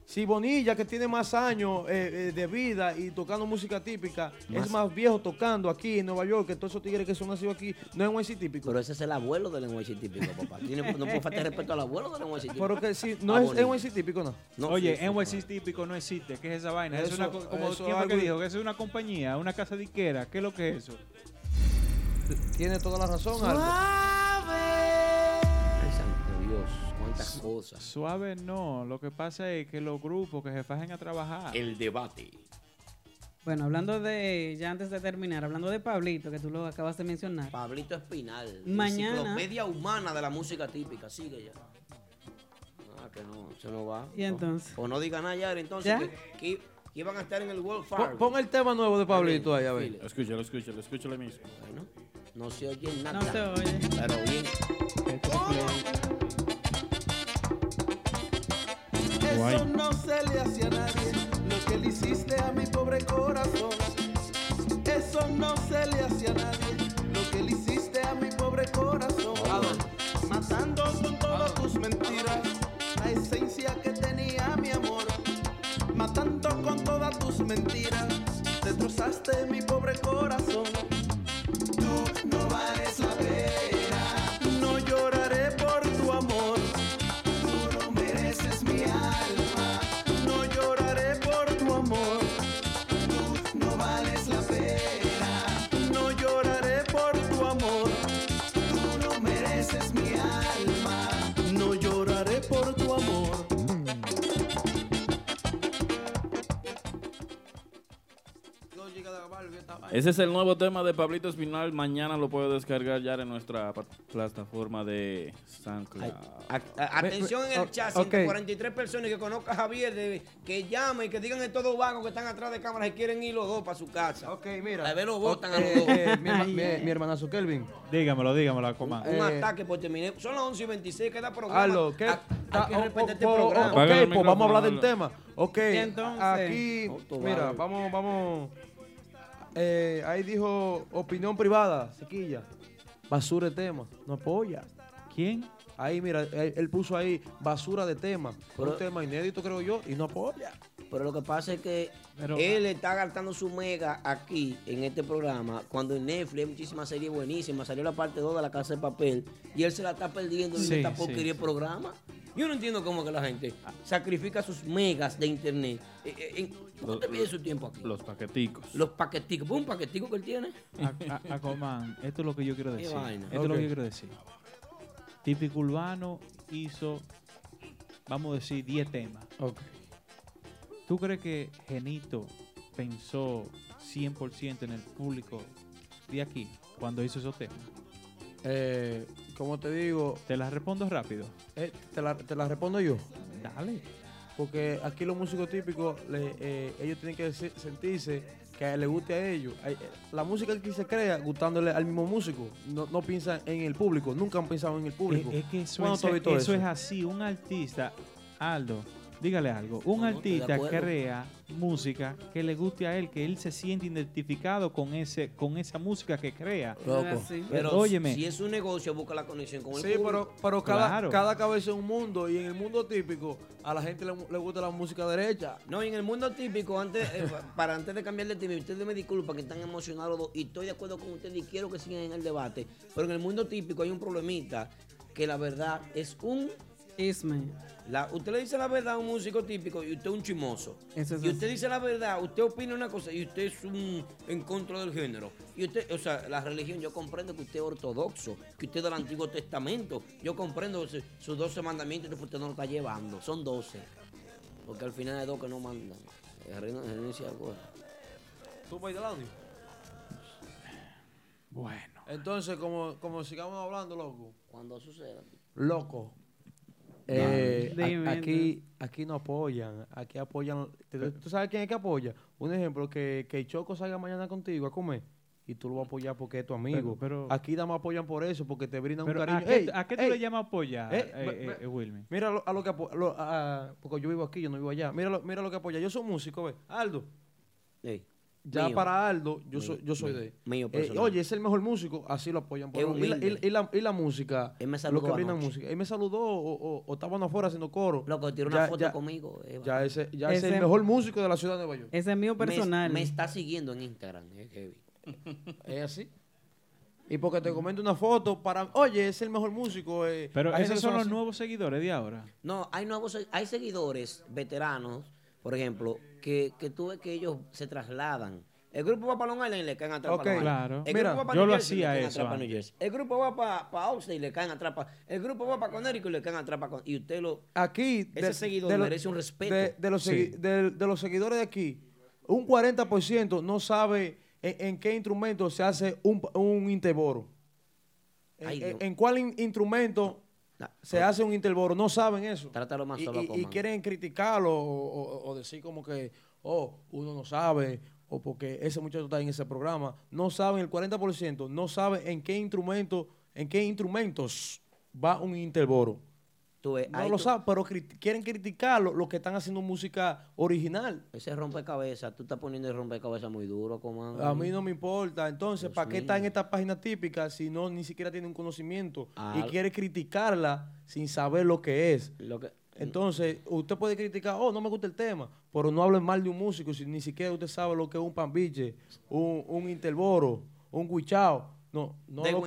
Si Bonilla, que tiene más años eh, eh, de vida y tocando música típica, Más- es más viejo tocando aquí en Nueva York que todos esos tigres que son nacidos aquí, no es NYC típico. Pero ese es el abuelo del lenguaje típico, papá. Tiene- no puede faltar respeto al abuelo del lenguaje típico. Pero que si no Ah, es. NYC típico, ¿no? No, Oye, sí, sí, NYC típico no existe. ¿Qué es esa vaina? es Eso- una, co- como, eso ¿Quién fue que dijo? Que es una compañía, una casa disquera. ¿Qué es lo que es eso? Tiene toda la razón, Aldo. Cosas. Suave no. Lo que pasa es que los grupos que se fajen a trabajar. El debate. Bueno, hablando de, ya antes de terminar, hablando de Pablito, que tú lo acabas de mencionar. Pablito Espinal, Mañana- enciclopedia humana de la música típica, sigue ya. Ah, que no, se no va. ¿Y entonces? O no diga nada ya, entonces, ¿Ya? que, que- que iban a estar en el World Fargo. pon el tema nuevo de Pablito ahí, a ver. Dile. Escúchalo, escúchalo, escúchalo mismo. Bueno, no se oye nada. No se oye. Pero bien. Eso no se le hace a nadie, lo que le hiciste a mi pobre corazón. Eso no se le hace a nadie, lo que le hiciste a mi pobre corazón. Matando con todas tus mentiras la esencia que tenía mi amor. Matando con todas tus mentiras, destrozaste mi pobre corazón. Tú no vales. Ese es el nuevo tema de Pablito Espinal. Mañana lo puedo descargar ya en nuestra plataforma de SoundCloud. A- a- atención en el chat, 143 personas que conozca a Javier, de- que llamen y que digan en todos vagos que están atrás de cámaras y quieren ir los dos para su casa. Ok, mira. A ver, los votan a los dos. eh, mi, herma- mi- mi hermanazo Kelvin. Dígamelo, dígamelo, Aquaman. Un Eh, ataque por terminar. Son las 11 y 26, queda programa. Aldo, ¿qué? Hay- Hay que Ah, respetar oh, este oh, programa. oh, ok, pues vamos a hablar del tema. Ok, Entonces- aquí, mira, vamos, vamos. Eh, ahí dijo opinión privada, sequilla. Basura de tema, no apoya. ¿Quién? Ahí, mira, él, él puso ahí basura de tema. Pero- un tema inédito, creo yo, y no apoya. Pero lo que pasa es que Pero- él está gastando su mega aquí en este programa, cuando en Netflix hay muchísimas series buenísimas. Salió la parte 2 de la casa de papel y él se la está perdiendo en Sí, esta porquería sí. programa. Yo no entiendo cómo que la gente sacrifica sus megas de internet. Eh, eh, ¿Cómo te pide su tiempo aquí? Los paqueticos. Los paqueticos. ¿Pues un paquetico que él tiene? A- a- esto es lo que yo quiero decir. vaina. Esto es lo que yo quiero decir. Típico Urbano hizo, vamos a decir, 10 temas. Ok. ¿Tú crees que Genito pensó 100% en el público de aquí cuando hizo esos temas? Eh, como te digo, Te las respondo rápido. eh, te, la, te la respondo yo. Dale. Porque aquí los músicos típicos, le- eh, ellos tienen que se- sentirse que le guste a ellos. Eh, La música aquí se crea gustándole al mismo músico. No, no piensan en el público. Nunca han pensado en el público. Es, es que eso, ¿Cuándo es, has visto eso es así. Un artista, Aldo, dígale algo. Un No, no, artista acuerdo. crea música que le guste a él, que él se siente identificado con ese, con esa música que crea. Loco. Así. Pero Óyeme. si es un negocio, busca la conexión con el Sí, público. pero, pero cada, Claro. cada cabeza es un mundo. Y en el mundo típico, a la gente le, le gusta la música derecha. No, y en el mundo típico, antes, eh, pa- para antes de cambiar de tema, y ustedes me disculpan que están emocionados dos, y estoy de acuerdo con ustedes y quiero que sigan en el debate, pero en el mundo típico hay un problemita que la verdad es un... Isme. La, usted le dice la verdad a un músico típico y usted es un chimoso. Eso es y usted así. dice la verdad, usted opina una cosa y usted es un en contra del género. Y usted, o sea, la religión, yo comprendo que usted es ortodoxo, que usted es del Antiguo Testamento. Yo comprendo su- sus 12 mandamientos que usted no lo está llevando. Son 12. Porque al final hay dos que no mandan. Eh. ¿Tú vas del audio? Bueno. Entonces, como, como sigamos hablando, loco. Cuando suceda. Loco. Eh, a- aquí, aquí no apoyan, aquí apoyan. ¿tú- ¿Tú sabes quién es que apoya? Un ejemplo, que, que Choco salga mañana contigo a comer y tú lo vas a apoyar porque es tu amigo. Pero- pero- aquí nada más apoyan por eso, porque te brindan Pero un cariño. ¿a qué, Ey, a qué tú ey, le llamas apoyar, eh, eh, eh, eh, Wilmy? Mira lo- a lo que apo- lo- a- porque yo vivo aquí, yo no vivo allá. Mira lo, mira lo que apoya. Yo soy músico, ve. Aldo. Ey, Ya mío. para Aldo, yo Mío, soy, yo soy mío, de. mío Eh, oye, es el mejor músico, así lo apoyan. por Es lo- y, la, y- la- y la música, Él me lo saludó que brindan música. Él me saludó o, o, o estaban afuera haciendo coro. Loco, tiró Ya- una foto ya- conmigo. eh, Ya ese, ya ese es el mejor músico de la ciudad de Nueva York. Ese es mío me- personal. Me, está siguiendo en Instagram. eh, heavy. <laughs> Es así. Y porque te comento una foto para. Oye, es el mejor músico. eh, Pero esos que son los así. nuevos seguidores de ahora. No, hay nuevos, hay seguidores veteranos, por ejemplo, que, que tú ves que ellos se trasladan. El grupo va para Long Island y le caen atrás Ok. para Long Island. Claro. El Mira, grupo va para yo New lo Jersey y le hacía caen eso New. Jersey. El grupo va para, para Austin y le caen atrás. El grupo va para Connecticut y le caen atrás para... Y usted lo... Aquí. Ese seguidor lo- merece un respeto. De, de los Sí. de- de los seguidores de aquí, un 40% no sabe en, en qué instrumento se hace un, un interboro. En, Ay, en- no. en cuál in- instrumento Nah, se hace un interboro, no saben eso. Trátalo más y, solo, y- quieren criticarlo o, o- o decir como que, oh, uno no sabe, o porque ese muchacho está en ese programa. No saben, el 40% no sabe en qué instrumento, en qué instrumentos va un interboro. Tú ves, No lo saben, pero quieren criticarlo los que están haciendo música original. Ese rompecabezas, tú estás poniendo el rompecabezas muy duro, como A mí no me importa. Entonces, Dios ¿para qué está en esta página típica si no ni siquiera tiene un conocimiento Ah. y quiere criticarla sin saber lo que es? Lo que, Entonces, usted puede criticar, oh, no me gusta el tema, pero no hablen mal de un músico si ni siquiera usted sabe lo que es un pambiche, un, un interboro, un guichao. No, no, lo,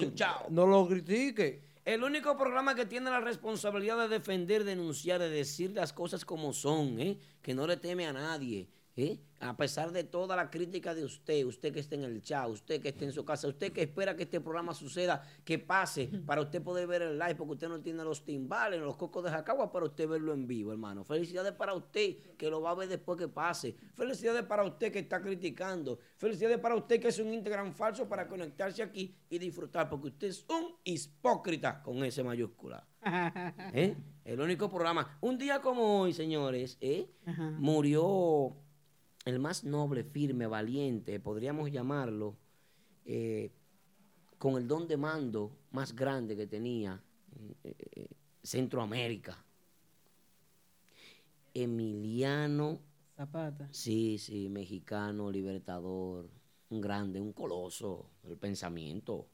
no lo critique. El único programa que tiene la responsabilidad de defender, denunciar, de decir las cosas como son, ¿eh? que no le teme a nadie. ¿Eh? A pesar de toda la crítica de usted, usted que está en el chat, usted que está en su casa, usted que espera que este programa suceda, que pase para usted poder ver el live, porque usted no tiene los timbales, los cocos de Jacagua para usted verlo en vivo, hermano. Felicidades para usted que lo va a ver después que pase. Felicidades para usted que está criticando. Felicidades para usted que es un Instagram falso para conectarse aquí y disfrutar, porque usted es un hipócrita con ese mayúscula. <laughs> ¿Eh? El único programa. Un día como hoy, señores, ¿eh? Murió el más noble, firme, valiente, podríamos llamarlo, eh, con el don de mando más grande que tenía eh, eh, Centroamérica. Emiliano, Zapata. sí, sí, mexicano, libertador, un grande, un coloso del pensamiento,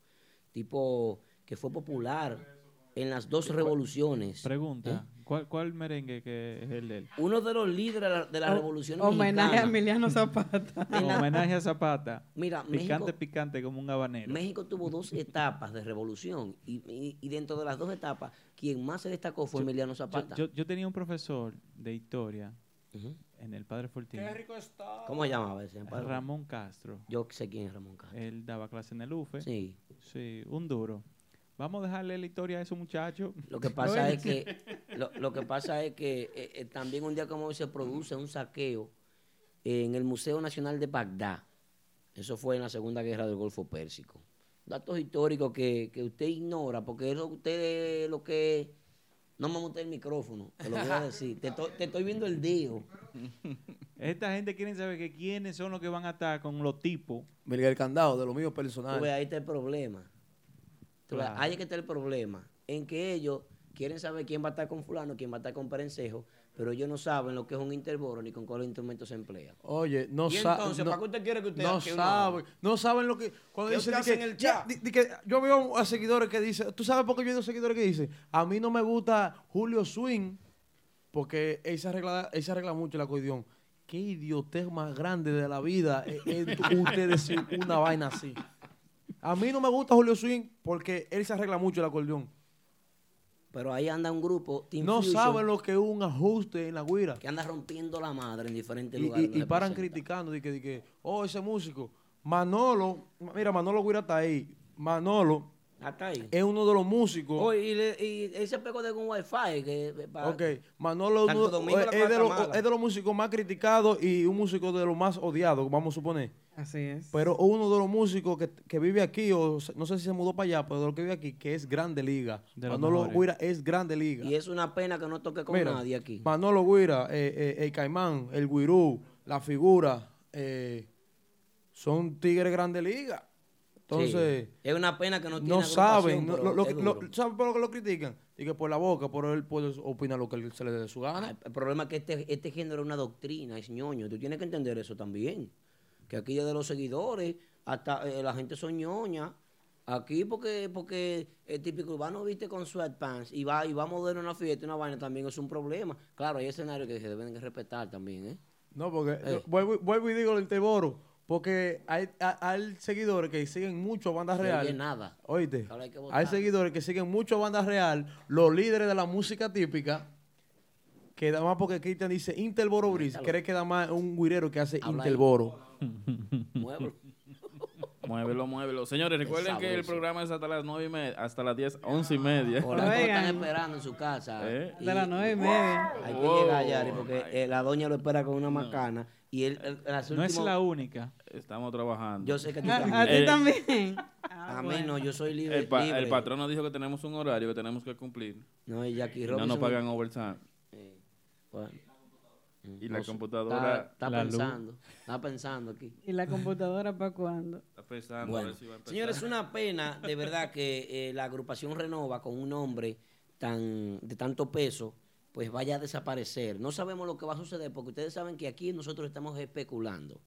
tipo que fue popular en las dos revoluciones. Pregunta, ¿cuál, ¿cuál merengue que es el de él? Uno de los líderes de la, de la O- revolución homenaje a. Emiliano Zapata. <laughs> La- Homenaje a Zapata. Mira, picante, México- picante como un habanero. México tuvo dos etapas de revolución y, y- y dentro de las dos etapas, quien más se destacó fue Emiliano Yo, Zapata. yo- yo tenía un profesor de historia en el Padre Fortín. ¿Cómo se llamaba ese? padre? Ramón Castro. Yo sé quién es Ramón Castro. Él daba clase en el UFE. Sí. Sí, un duro. Vamos a dejarle la historia a esos muchachos. Lo que pasa <laughs> es que lo, lo que pasa es que eh, eh, también un día como hoy se produce un saqueo en el Museo Nacional de Bagdad. Eso fue en la Segunda Guerra del Golfo Pérsico. Datos históricos que, que usted ignora, porque eso usted es lo que... No me monté el micrófono, te lo voy a decir. Te, estoy- te estoy viendo el dedo. <laughs> Esta gente quiere saber que quiénes son los que van a estar con los tipos. Miguel Candado, de lo mío personal. ves, ahí está el problema. Ves, Claro. Ahí es que está el problema. En que ellos quieren saber quién va a estar con fulano, quién va a estar con Perencejo, pero ellos no saben lo que es un interboro ni con cuáles instrumentos se emplea. Oye, no ¿Y saben. entonces, no, para qué usted quiere que usted No saben, no saben lo que. Cuando ¿Qué dicen que, en el chat? di- di que yo veo a seguidores que dicen, ¿tú sabes por qué yo veo seguidores que dicen? A mí no me gusta Julio Swing porque él se arregla, él se arregla mucho el acordeón. Qué idiotez más grande de la vida es, es <laughs> usted decir una vaina así. A mí no me gusta Julio Swing porque él se arregla mucho el acordeón. Pero ahí anda un grupo, Team No Fusion, saben lo que es un ajuste en la guira. que anda rompiendo la madre en diferentes Y, lugares. y- donde y se paran presenta. criticando, de que, de que, oh, ese músico. Manolo, mira, Manolo Guira está ahí. Manolo Hasta ahí. es uno de los músicos. Oh, y, le- y él se pegó de un wifi. Que, para- ok, Manolo es, Santo uno- Domingo, la es de los, es de los músicos más criticados y un músico de los más odiados, vamos a suponer. Así es. Pero uno de los músicos que, que vive aquí, o no sé si se mudó para allá, pero de los que vive aquí, que es Grande Liga. De Manolo. Guira es Grande Liga. Y es una pena que no toque con Mira, nadie aquí. Manolo Guira, eh, eh, el Caimán, el Guirú, la figura, eh, son tigres Grande Liga. Entonces, Sí. es una pena que no tiene no saben, no- lo, lo-. ¿saben por lo que lo critican? Y que por la boca, por él puede opinar lo que él- se le dé de su gana. El problema es que este, este género es una doctrina, es ñoño. Tú tienes que entender eso también. Que aquí de los seguidores, hasta eh, la gente son ñoña. Aquí porque porque el típico urbano viste con sweatpants y va y va a moderno a una fiesta, una vaina también es un problema. Claro, hay escenarios que se deben de respetar también, ¿eh? No, porque Eh. vuelvo, vuelvo y digo el Teboro, porque hay, hay- seguidores que siguen mucho a bandas No real. oye nada. Oíste, hay seguidores que siguen mucho a bandas real, los líderes de la música típica, que da más porque Cristian dice Interboro Bris, cree que da más un guirero que hace Habla. Interboro. Muévelo. <laughs> Muévelo, muévelo. Señores, recuerden que el programa es hasta las 9 y media, hasta las 10, 11 y media. Por la están esperando en su casa. ¿Eh? Las nueve y media. Hay que Wow. llegar, Yari, porque eh, la doña lo espera con una macana. Y él, él- las No es la única. Estamos trabajando. Yo sé que tú A, también. a ti Eh, también. <laughs> A mí no, yo soy libre. El, pa- libre. el patrón nos dijo que tenemos un horario que tenemos que cumplir. No, y Jackie Y no nos Robinson- pagan overtime. Eh, bueno. Y la No computadora Está, está La luz. pensando. Está pensando aquí. ¿Y la computadora para cuándo? está pensando a Bueno, ver si va a señores, es una pena de verdad que eh, la agrupación Renova con un nombre tan de tanto peso, pues vaya a desaparecer. No sabemos lo que va a suceder porque ustedes saben que aquí nosotros estamos especulando.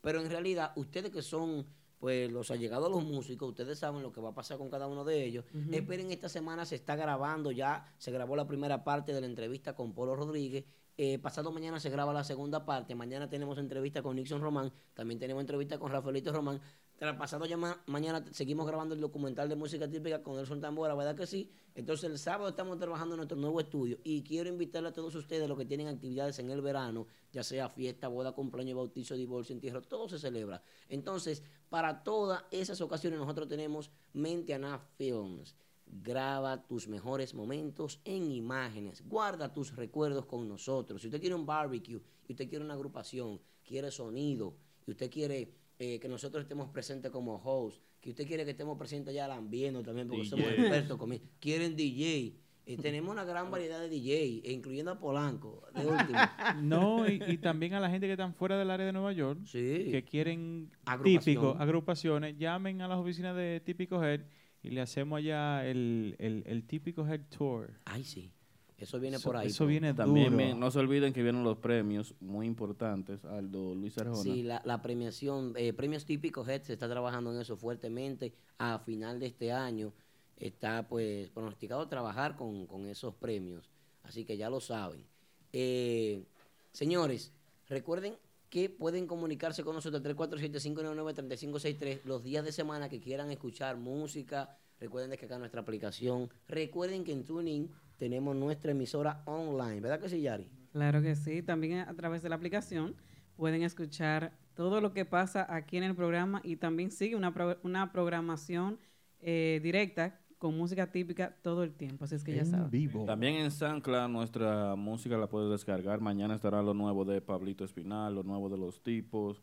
Pero en realidad, ustedes que son pues los allegados a los músicos, ustedes saben lo que va a pasar con cada uno de ellos. Esperen, esta semana se está grabando ya, se grabó la primera parte de la entrevista con Polo Rodríguez. Eh, pasado mañana se graba la segunda parte. Mañana tenemos entrevista con Nixon Román. También tenemos entrevista con Rafaelito Román. Tras pasado ya ma- mañana seguimos grabando el documental de música típica con Nelson Tambora, ¿verdad que sí? Entonces el sábado estamos trabajando en nuestro nuevo estudio y quiero invitarle a todos ustedes los que tienen actividades en el verano, ya sea fiesta, boda, cumpleaños, bautizo, divorcio, entierro, todo se celebra. Entonces, para todas esas ocasiones nosotros tenemos Mentiana Films. Graba tus mejores momentos en imágenes. Guarda tus recuerdos con nosotros. Si usted quiere un barbecue, y usted quiere una agrupación, quiere sonido, y usted quiere eh, que nosotros estemos presentes como host, que usted quiere que estemos presentes ya lambiendo también, porque somos expertos con Quieren DJ. Eh, <laughs> tenemos una gran variedad de DJ, incluyendo a Polanco, de último. <laughs> No, y, y también a la gente que están fuera del área de Nueva York, que quieren Agrupación. típicos, agrupaciones, llamen a las oficinas de Típico Head y le hacemos allá el, el, el Típico Head Tour. Ay, sí. Eso viene Eso- por ahí. eso viene También no se olviden que vienen los premios muy importantes, Aldo Luis Arjona. Sí, la, la premiación, eh, premios típicos Head se está trabajando en eso fuertemente. A final de este año está pues pronosticado trabajar con, con esos premios. Así que ya lo saben. Eh, señores, recuerden que pueden comunicarse con nosotros 347-599-3563 los días de semana que quieran escuchar música. Recuerden descargar nuestra aplicación. Recuerden que en Tuning tenemos nuestra emisora online. ¿Verdad que sí, Yari? Claro que sí, también a través de la aplicación pueden escuchar todo lo que pasa aquí en el programa y también sigue una, pro- una programación eh, directa con música típica todo el tiempo, así es que ya saben. También en SoundCloud nuestra música la puedes descargar. Mañana estará lo nuevo de Pablito Espinal, lo nuevo de los tipos.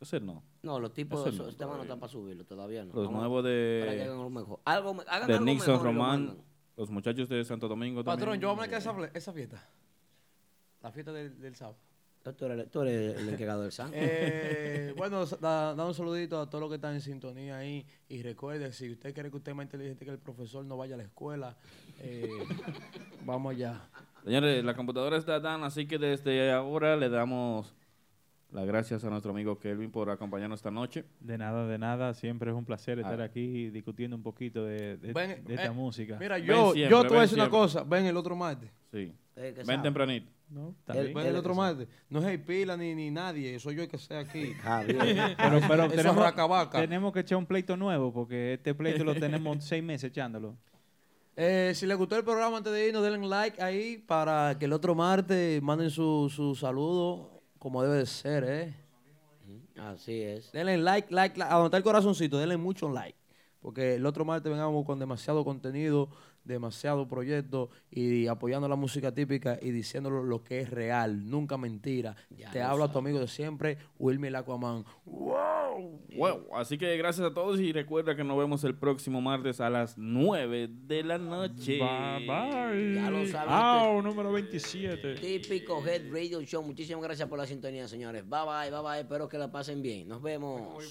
Ese no. No, los tipos, Ese no, este no todavía. está para subirlo, todavía no. Los Vamos nuevos para que de, hagan algo mejor. Algo, hagan de algo Nixon mejor lo Román, los muchachos de Santo Domingo Patrón, también. yo voy a de esa, fiesta. La fiesta del, del sábado. Tú eres, tú eres el encargado del SAN. Eh, bueno, da, da un saludito a todos los que están en sintonía ahí. Y recuerde, si usted quiere que usted es más inteligente que el profesor, no vaya a la escuela. Eh, vamos allá. Señores, la computadora está dan, así que desde ahora le damos las gracias a nuestro amigo Kelvin por acompañarnos esta noche. De nada, de nada. Siempre es un placer estar Ah. aquí discutiendo un poquito de, de- Ven, de esta eh, música. Mira, yo, siempre, yo te voy a decir una cosa. Ven el otro martes. Sí. Eh, Ven sabe. tempranito. No, el otro martes. No es el pila ni, ni nadie. Soy yo el que sea aquí. <laughs> Ah, bien. Pero, <laughs> pero Eso tenemos, tenemos que echar un pleito nuevo porque este pleito lo tenemos <laughs> seis meses echándolo. Eh, si les gustó el programa antes de irnos, denle like ahí para que el otro martes manden su, su saludo como debe de ser, ¿eh? Así es. Denle like, like, like. A donde está el corazoncito, denle mucho like. Porque el otro martes vengamos con demasiado contenido, demasiado proyecto y apoyando la música típica y diciéndolo lo que es real, nunca mentira. Ya Te habla tu amigo de siempre, Wilmy el Aquaman. ¡Wow! Wow, así que gracias a todos y recuerda que nos vemos el próximo martes a las 9 de la noche. Bye, bye. Ya lo saben. Au, número 27. Típico Head Radio Show. Muchísimas gracias por la sintonía, señores. Bye bye, bye bye. Espero que la pasen bien. Nos vemos.